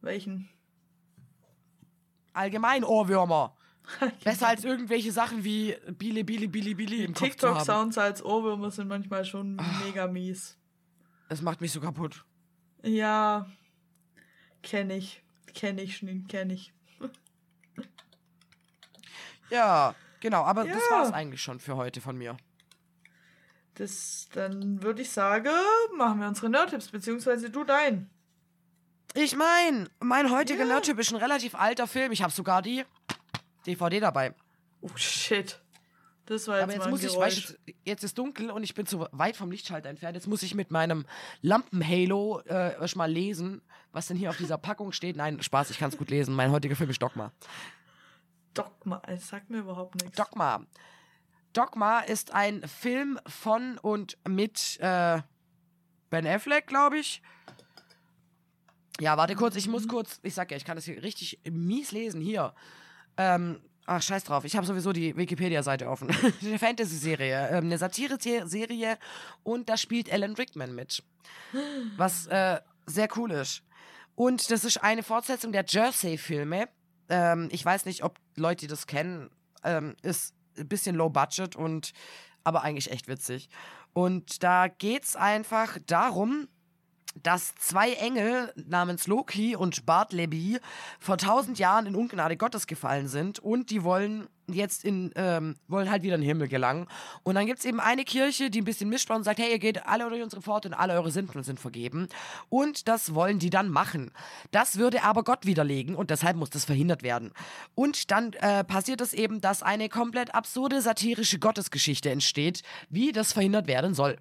Welchen? Allgemein Ohrwürmer. Besser als irgendwelche Sachen wie Biele, Biele, Biele, Biele im. TikTok-Sounds als Ohrwürmer sind manchmal schon mega mies. Das macht mich so kaputt. Ja, kenne ich. Kenne ich, Schneen, kenne ich. Ja, genau. Aber das Ja. war's eigentlich schon für heute von mir. Das, dann würde ich sagen, machen wir unsere Nerd-Tipps, beziehungsweise du dein. Ich mein, mein heutiger Ja. Nerdtyp ist ein relativ alter Film. Ich habe sogar die DVD dabei. Oh shit. Das war jetzt Aber jetzt muss ich, Geräusch. weißt, jetzt ist dunkel und ich bin zu weit vom Lichtschalter entfernt. Jetzt muss ich mit meinem Lampenhalo äh, mal lesen, was denn hier auf dieser Packung steht. Nein, Spaß, ich kann es gut lesen. Mein heutiger Film ist Dogma. Dogma, es sagt mir überhaupt nichts. Dogma. Dogma ist ein Film von und mit äh, Ben Affleck, glaube ich. Ja, warte kurz, ich muss kurz, ich sag ja, ich kann das hier richtig mies lesen. Hier. Ähm, ach, scheiß drauf, ich habe sowieso die Wikipedia-Seite offen. eine Fantasy-Serie, ähm, eine Satire-Serie und da spielt Alan Rickman mit. Was äh, sehr cool ist. Und das ist eine Fortsetzung der Jersey-Filme. Ähm, ich weiß nicht, ob Leute das kennen. Ähm, ist ein bisschen low budget und aber eigentlich echt witzig. Und da geht's einfach darum, dass zwei Engel namens Loki und Bartleby vor tausend Jahren in Ungnade Gottes gefallen sind und die wollen jetzt in, ähm, wollen halt wieder in den Himmel gelangen. Und dann gibt es eben eine Kirche, die ein bisschen mischt und sagt, hey, ihr geht alle durch unsere Pforte und alle eure Sünden sind vergeben. Und das wollen die dann machen. Das würde aber Gott widerlegen und deshalb muss das verhindert werden. Und dann äh, passiert es eben, dass eine komplett absurde satirische Gottesgeschichte entsteht, wie das verhindert werden soll.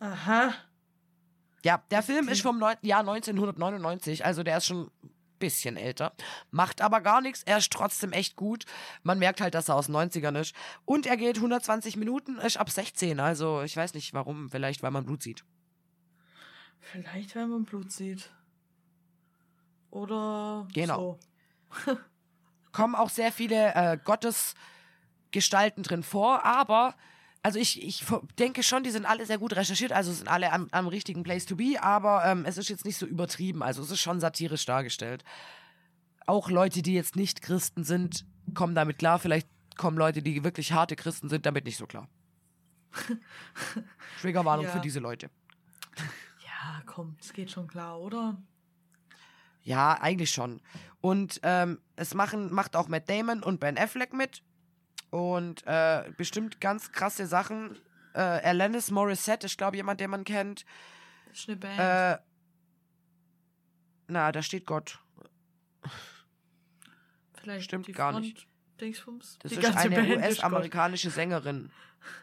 Aha. Ja, der Film ist vom Neu Jahr 1999, also der ist schon ein bisschen älter. Macht aber gar nichts, er ist trotzdem echt gut. Man merkt halt, dass er aus den 90ern ist. Und er geht 120 Minuten, ist ab 16, also ich weiß nicht warum, vielleicht weil man Blut sieht. Vielleicht, wenn man Blut sieht. Oder Genau. so. Kommen auch sehr viele äh, Gottesgestalten drin vor, aber also ich, ich denke schon, die sind alle sehr gut recherchiert, also sind alle am, am richtigen Place to be, aber ähm, es ist jetzt nicht so übertrieben, also es ist schon satirisch dargestellt. Auch Leute, die jetzt nicht Christen sind, kommen damit klar. Vielleicht kommen Leute, die wirklich harte Christen sind, damit nicht so klar. Triggerwarnung Ja. für diese Leute. Ja, komm, es geht schon klar, oder? Ja, eigentlich schon. Und ähm, es machen, macht auch Matt Damon und Ben Affleck mit. Und äh, bestimmt ganz krasse Sachen. Äh, Alanis Morissette ist, glaube ich, jemand, den man kennt. Das ist eine Band. Äh, na, da steht Gott. Vielleicht stimmt die gar Front nicht. Dingsbums. Das Die ist ganze eine. US-amerikanische Sängerin.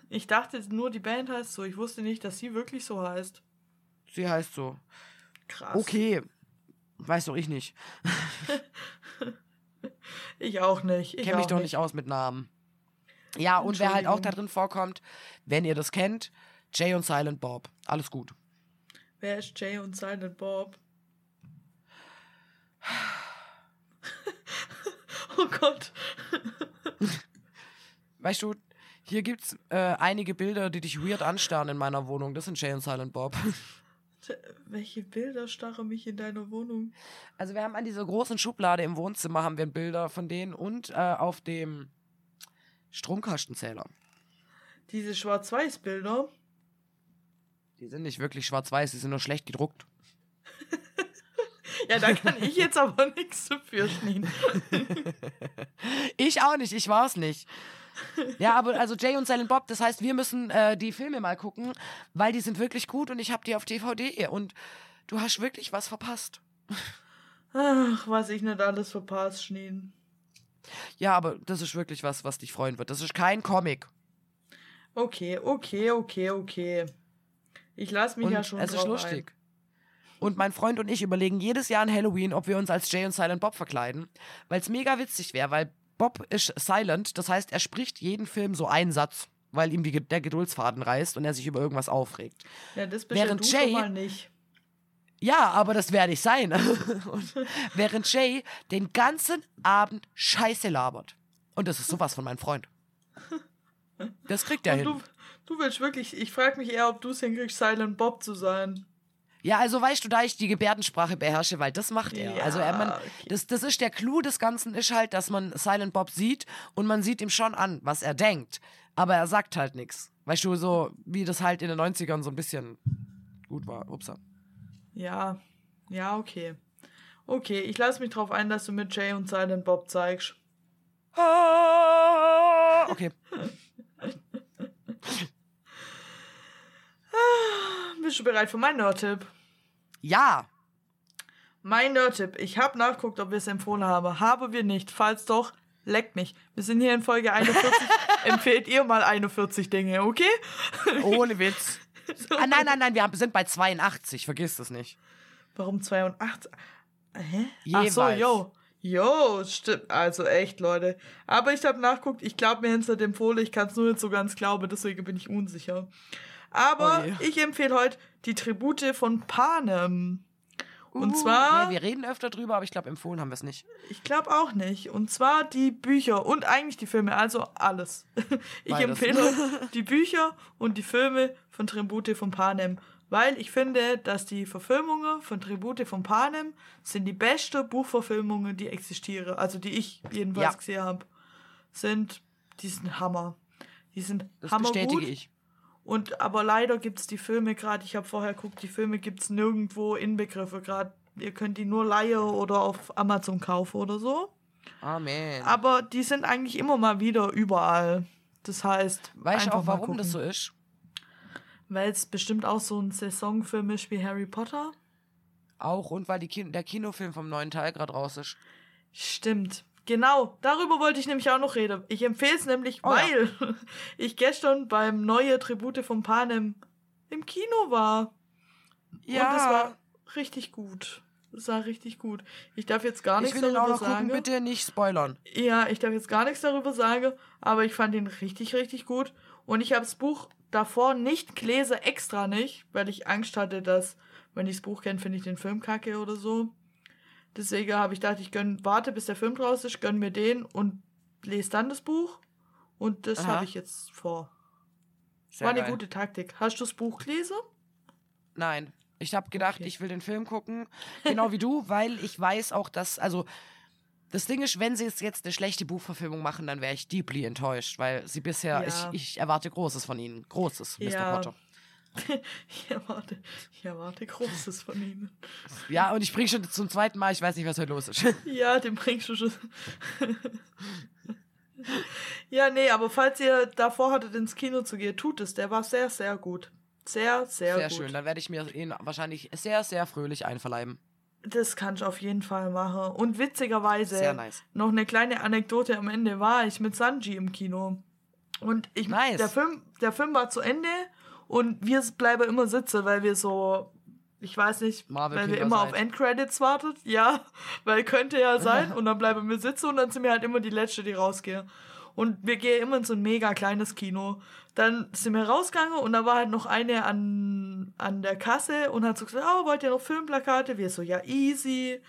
Ich dachte nur, die Band heißt so. Ich wusste nicht, dass sie wirklich so heißt. Sie heißt so. Krass. Okay. Weiß doch ich nicht. Ich auch nicht. Ich Kenne mich doch nicht aus mit Namen. Ja, und wer halt auch da drin vorkommt, wenn ihr das kennt, Jay und Silent Bob. Alles gut. Wer ist Jay und Silent Bob? oh Gott. Weißt du, hier gibt's äh, einige Bilder, die dich weird anstarren in meiner Wohnung. Das sind Jay und Silent Bob. Welche Bilder starren mich in deiner Wohnung? Also wir haben an dieser großen Schublade im Wohnzimmer haben wir Bilder von denen und äh, auf dem Stromkastenzähler. Diese Schwarz-Weiß-Bilder? Die sind nicht wirklich schwarz-weiß, die sind nur schlecht gedruckt. Ja, da kann ich jetzt aber nichts dafür, Schneen. Ich auch nicht, ich war's nicht. Ja, aber also Jay und Silent Bob, das heißt, wir müssen äh, die Filme mal gucken, weil die sind wirklich gut und ich habe die auf DVD und du hast wirklich was verpasst. Ach, was ich nicht alles verpasst, Schneen. Ja, aber das ist wirklich was, was dich freuen wird. Das ist kein Comic. Okay, okay, okay, okay. Ich lasse mich Und ja schon es ist lustig. Und mein Freund und ich überlegen jedes Jahr an Halloween, ob wir uns als Jay und Silent Bob verkleiden, weil es mega witzig wäre, weil Bob ist silent, das heißt, er spricht jeden Film so einen Satz, weil ihm die, der Geduldsfaden reißt und er sich über irgendwas aufregt. ein. Ja, das bist Während ja du Jay- schon mal nicht. Ja, aber das werde ich sein. und während Jay den ganzen Abend Scheiße labert. Und das ist sowas von meinem Freund. Das kriegt er hin. du, du willst wirklich, ich frage mich eher, ob du es hinkriegst, Silent Bob zu sein. Ja, also weißt du, da ich die Gebärdensprache beherrsche, weil das macht er. Ja, also er, man, das, das ist der Clou des Ganzen, ist halt, dass man Silent Bob sieht und man sieht ihm schon an, was er denkt. Aber er sagt halt nichts. Weißt du, so wie das halt in den 90ern so ein bisschen gut war. Upsa. Ja, ja, okay. Okay, ich lasse mich drauf ein, dass du mit Jay und Silent Bob zeigst. Ah, Okay. Bist du bereit für meinen Nerd-Tipp? Ja. Mein Nerd-Tipp. Ich habe nachguckt, ob wir es empfohlen haben. Haben wir nicht. Falls doch, leckt mich. Wir sind hier in Folge 41. Empfehlt ihr mal 41 Dinge, okay? Ohne Witz. Ah, nein, nein, nein, wir haben- sind bei 82. Vergiss das nicht. Warum 82? Hä? Ach so, Jeweils. yo. Jo, stimmt. Also echt, Leute. Aber ich habe nachguckt, ich glaube mir hinter dem Fohle, ich kann es nur nicht so ganz glauben, deswegen bin ich unsicher. Aber Oh je. ich empfehle heute die Tribute von Panem. Und Uh, zwar- Nee, wir reden öfter drüber, aber ich glaube, empfohlen haben wir es nicht. Ich glaube auch nicht. Und zwar die Bücher und eigentlich die Filme, also alles. Ich Beides. empfehle die Bücher und die Filme von Tribute von Panem, weil ich finde, dass die Verfilmungen von Tribute von Panem sind die beste Buchverfilmungen, die existieren. Also die ich jedenfalls Ja. gesehen habe. Sind, die sind Hammer. Die sind Das hammergut. bestätige ich. Und aber leider gibt es die Filme gerade, ich habe vorher geguckt, die Filme gibt es nirgendwo Inbegriffe. Gerade ihr könnt die nur leihen oder auf Amazon kaufen oder so. Amen. Aber die sind eigentlich immer mal wieder überall. Das heißt, weißt du einfach auch, mal warum das so ist? Weil es bestimmt auch so ein Saisonfilm ist wie Harry Potter. Auch und weil die Kin der Kinofilm vom neuen Teil gerade raus ist. Stimmt. Genau, darüber wollte ich nämlich auch noch reden. Ich empfehle es nämlich, Oh ja. weil ich gestern beim neue Tribute von Panem im Kino war. Und es war richtig gut. Es war richtig gut. Ich darf jetzt gar ich nichts will ihn auch darüber noch gucken, sagen. bitte nicht spoilern. Ja, ich darf jetzt gar nichts darüber sagen, aber ich fand ihn richtig, richtig gut. Und ich habe das Buch davor nicht gelesen, extra nicht, weil ich Angst hatte, dass, wenn ich das Buch kenne, finde ich den Film kacke oder so. Deswegen habe ich gedacht, ich gönn, warte, bis der Film draus ist, gönn mir den und lese dann das Buch. Und das habe ich jetzt vor. Sehr War eine geil. gute Taktik. Hast du das Buch gelesen? Nein. Ich habe gedacht, Okay. ich will den Film gucken, genau wie du, weil ich weiß auch, dass, also, das Ding ist, wenn sie es jetzt eine schlechte Buchverfilmung machen, dann wäre ich deeply enttäuscht, weil sie bisher, Ja. ich, ich erwarte Großes von ihnen. Großes, Mr. Ja. Potter. Ich erwarte, ich erwarte Großes von ihnen. Ja, und ich bringe schon zum zweiten Mal, ich weiß nicht, was heute los ist. Ja, den bringst du schon. ja, nee, aber falls ihr davor hattet, ins Kino zu gehen, tut es. Der war sehr, sehr gut. Sehr, sehr, Sehr gut. schön, dann werde ich mir ihn wahrscheinlich sehr, sehr fröhlich einverleiben. Das kann ich auf jeden Fall machen. Und witzigerweise, Sehr nice. noch eine kleine Anekdote am Ende, war ich mit Sanji im Kino. Und ich, Nice. der, Film, der Film war zu Ende und wir bleiben immer sitzen, weil wir so, ich weiß nicht, Marvel weil wir immer auf seid. Endcredits wartet. Ja, weil könnte ja sein. und dann bleiben wir sitzen und dann sind wir halt immer die Letzte, die rausgehen. Und wir gehen immer in so ein mega kleines Kino. Dann sind wir rausgegangen und da war halt noch eine an, an der Kasse und hat so gesagt, oh, wollt ihr noch Filmplakate? Wir so, ja, easy.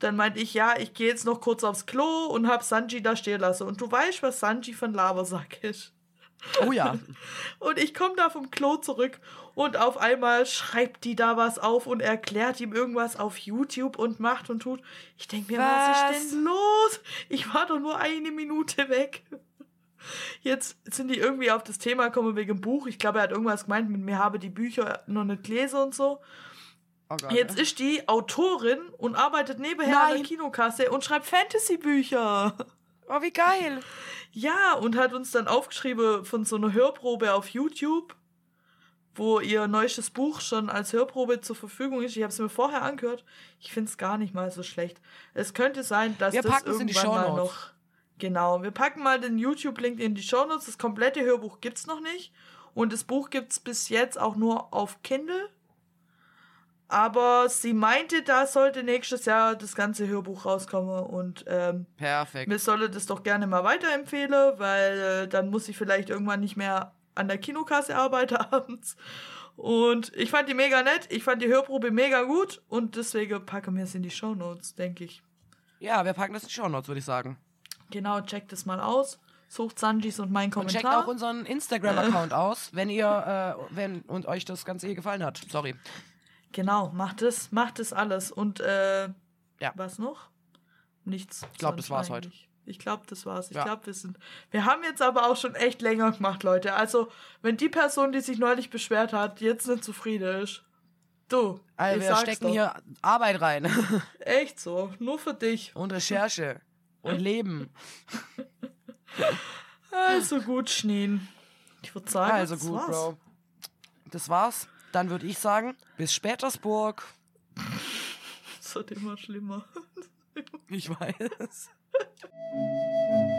Dann meinte ich, ja, ich gehe jetzt noch kurz aufs Klo und hab Sanji da stehen lassen. Und du weißt, was Sanji von Labersack ist. Oh ja. Und ich komme da vom Klo zurück und auf einmal schreibt die da was auf und erklärt ihm irgendwas auf YouTube und macht und tut. Ich denke mir, was? Was? ist denn los? Ich war doch nur eine Minute weg. Jetzt sind die irgendwie auf das Thema gekommen wegen dem Buch. Ich glaube, er hat irgendwas gemeint mit mir habe die Bücher noch nicht gelesen und so. Oh Gott. Jetzt ist die Autorin und arbeitet nebenher an der Nein. Kinokasse und schreibt Fantasy-Bücher. Oh, wie geil. Ja, und hat uns dann aufgeschrieben von so einer Hörprobe auf YouTube, wo ihr neuestes Buch schon als Hörprobe zur Verfügung ist. Ich habe es mir vorher angehört. Ich finde es gar nicht mal so schlecht. Es könnte sein, dass Wir das in die irgendwann mal noch. Genau, wir packen mal den YouTube-Link in die Shownotes. Das komplette Hörbuch gibt's noch nicht. Und das Buch gibt's bis jetzt auch nur auf Kindle. Aber sie meinte, da sollte nächstes Jahr das ganze Hörbuch rauskommen. Und ähm, Perfekt. mir solle das doch gerne mal weiterempfehlen, weil äh, dann muss ich vielleicht irgendwann nicht mehr an der Kinokasse arbeiten abends. Und ich fand die mega nett, ich fand die Hörprobe mega gut und deswegen packen wir es in die Shownotes, denke ich. Ja, wir packen das in die Shownotes, würde ich sagen. Genau, checkt es mal aus. Sucht Sanjis und meinen Und checkt Kommentar. auch unseren Instagram-Account aus, wenn ihr, äh, wenn und euch das Ganze hier gefallen hat. Sorry. Genau, macht es, macht es alles. Und äh, Ja. was noch? Nichts. Ich glaub, sonst das war's heute. Ich glaube, das war's. Ich Ja. glaube, wir sind. Wir haben jetzt aber auch schon echt länger gemacht, Leute. Also, wenn die Person, die sich neulich beschwert hat, jetzt nicht zufrieden ist. Du, Also ich wir sag's stecken doch. hier Arbeit rein Echt so. Nur für dich. und Recherche und Leben. Also gut, Schneen. Ich würde sagen, Also das gut, war's. Bro. Das war's. Dann würde ich sagen, bis Spätersburg. Es wird immer schlimmer. Ich weiß.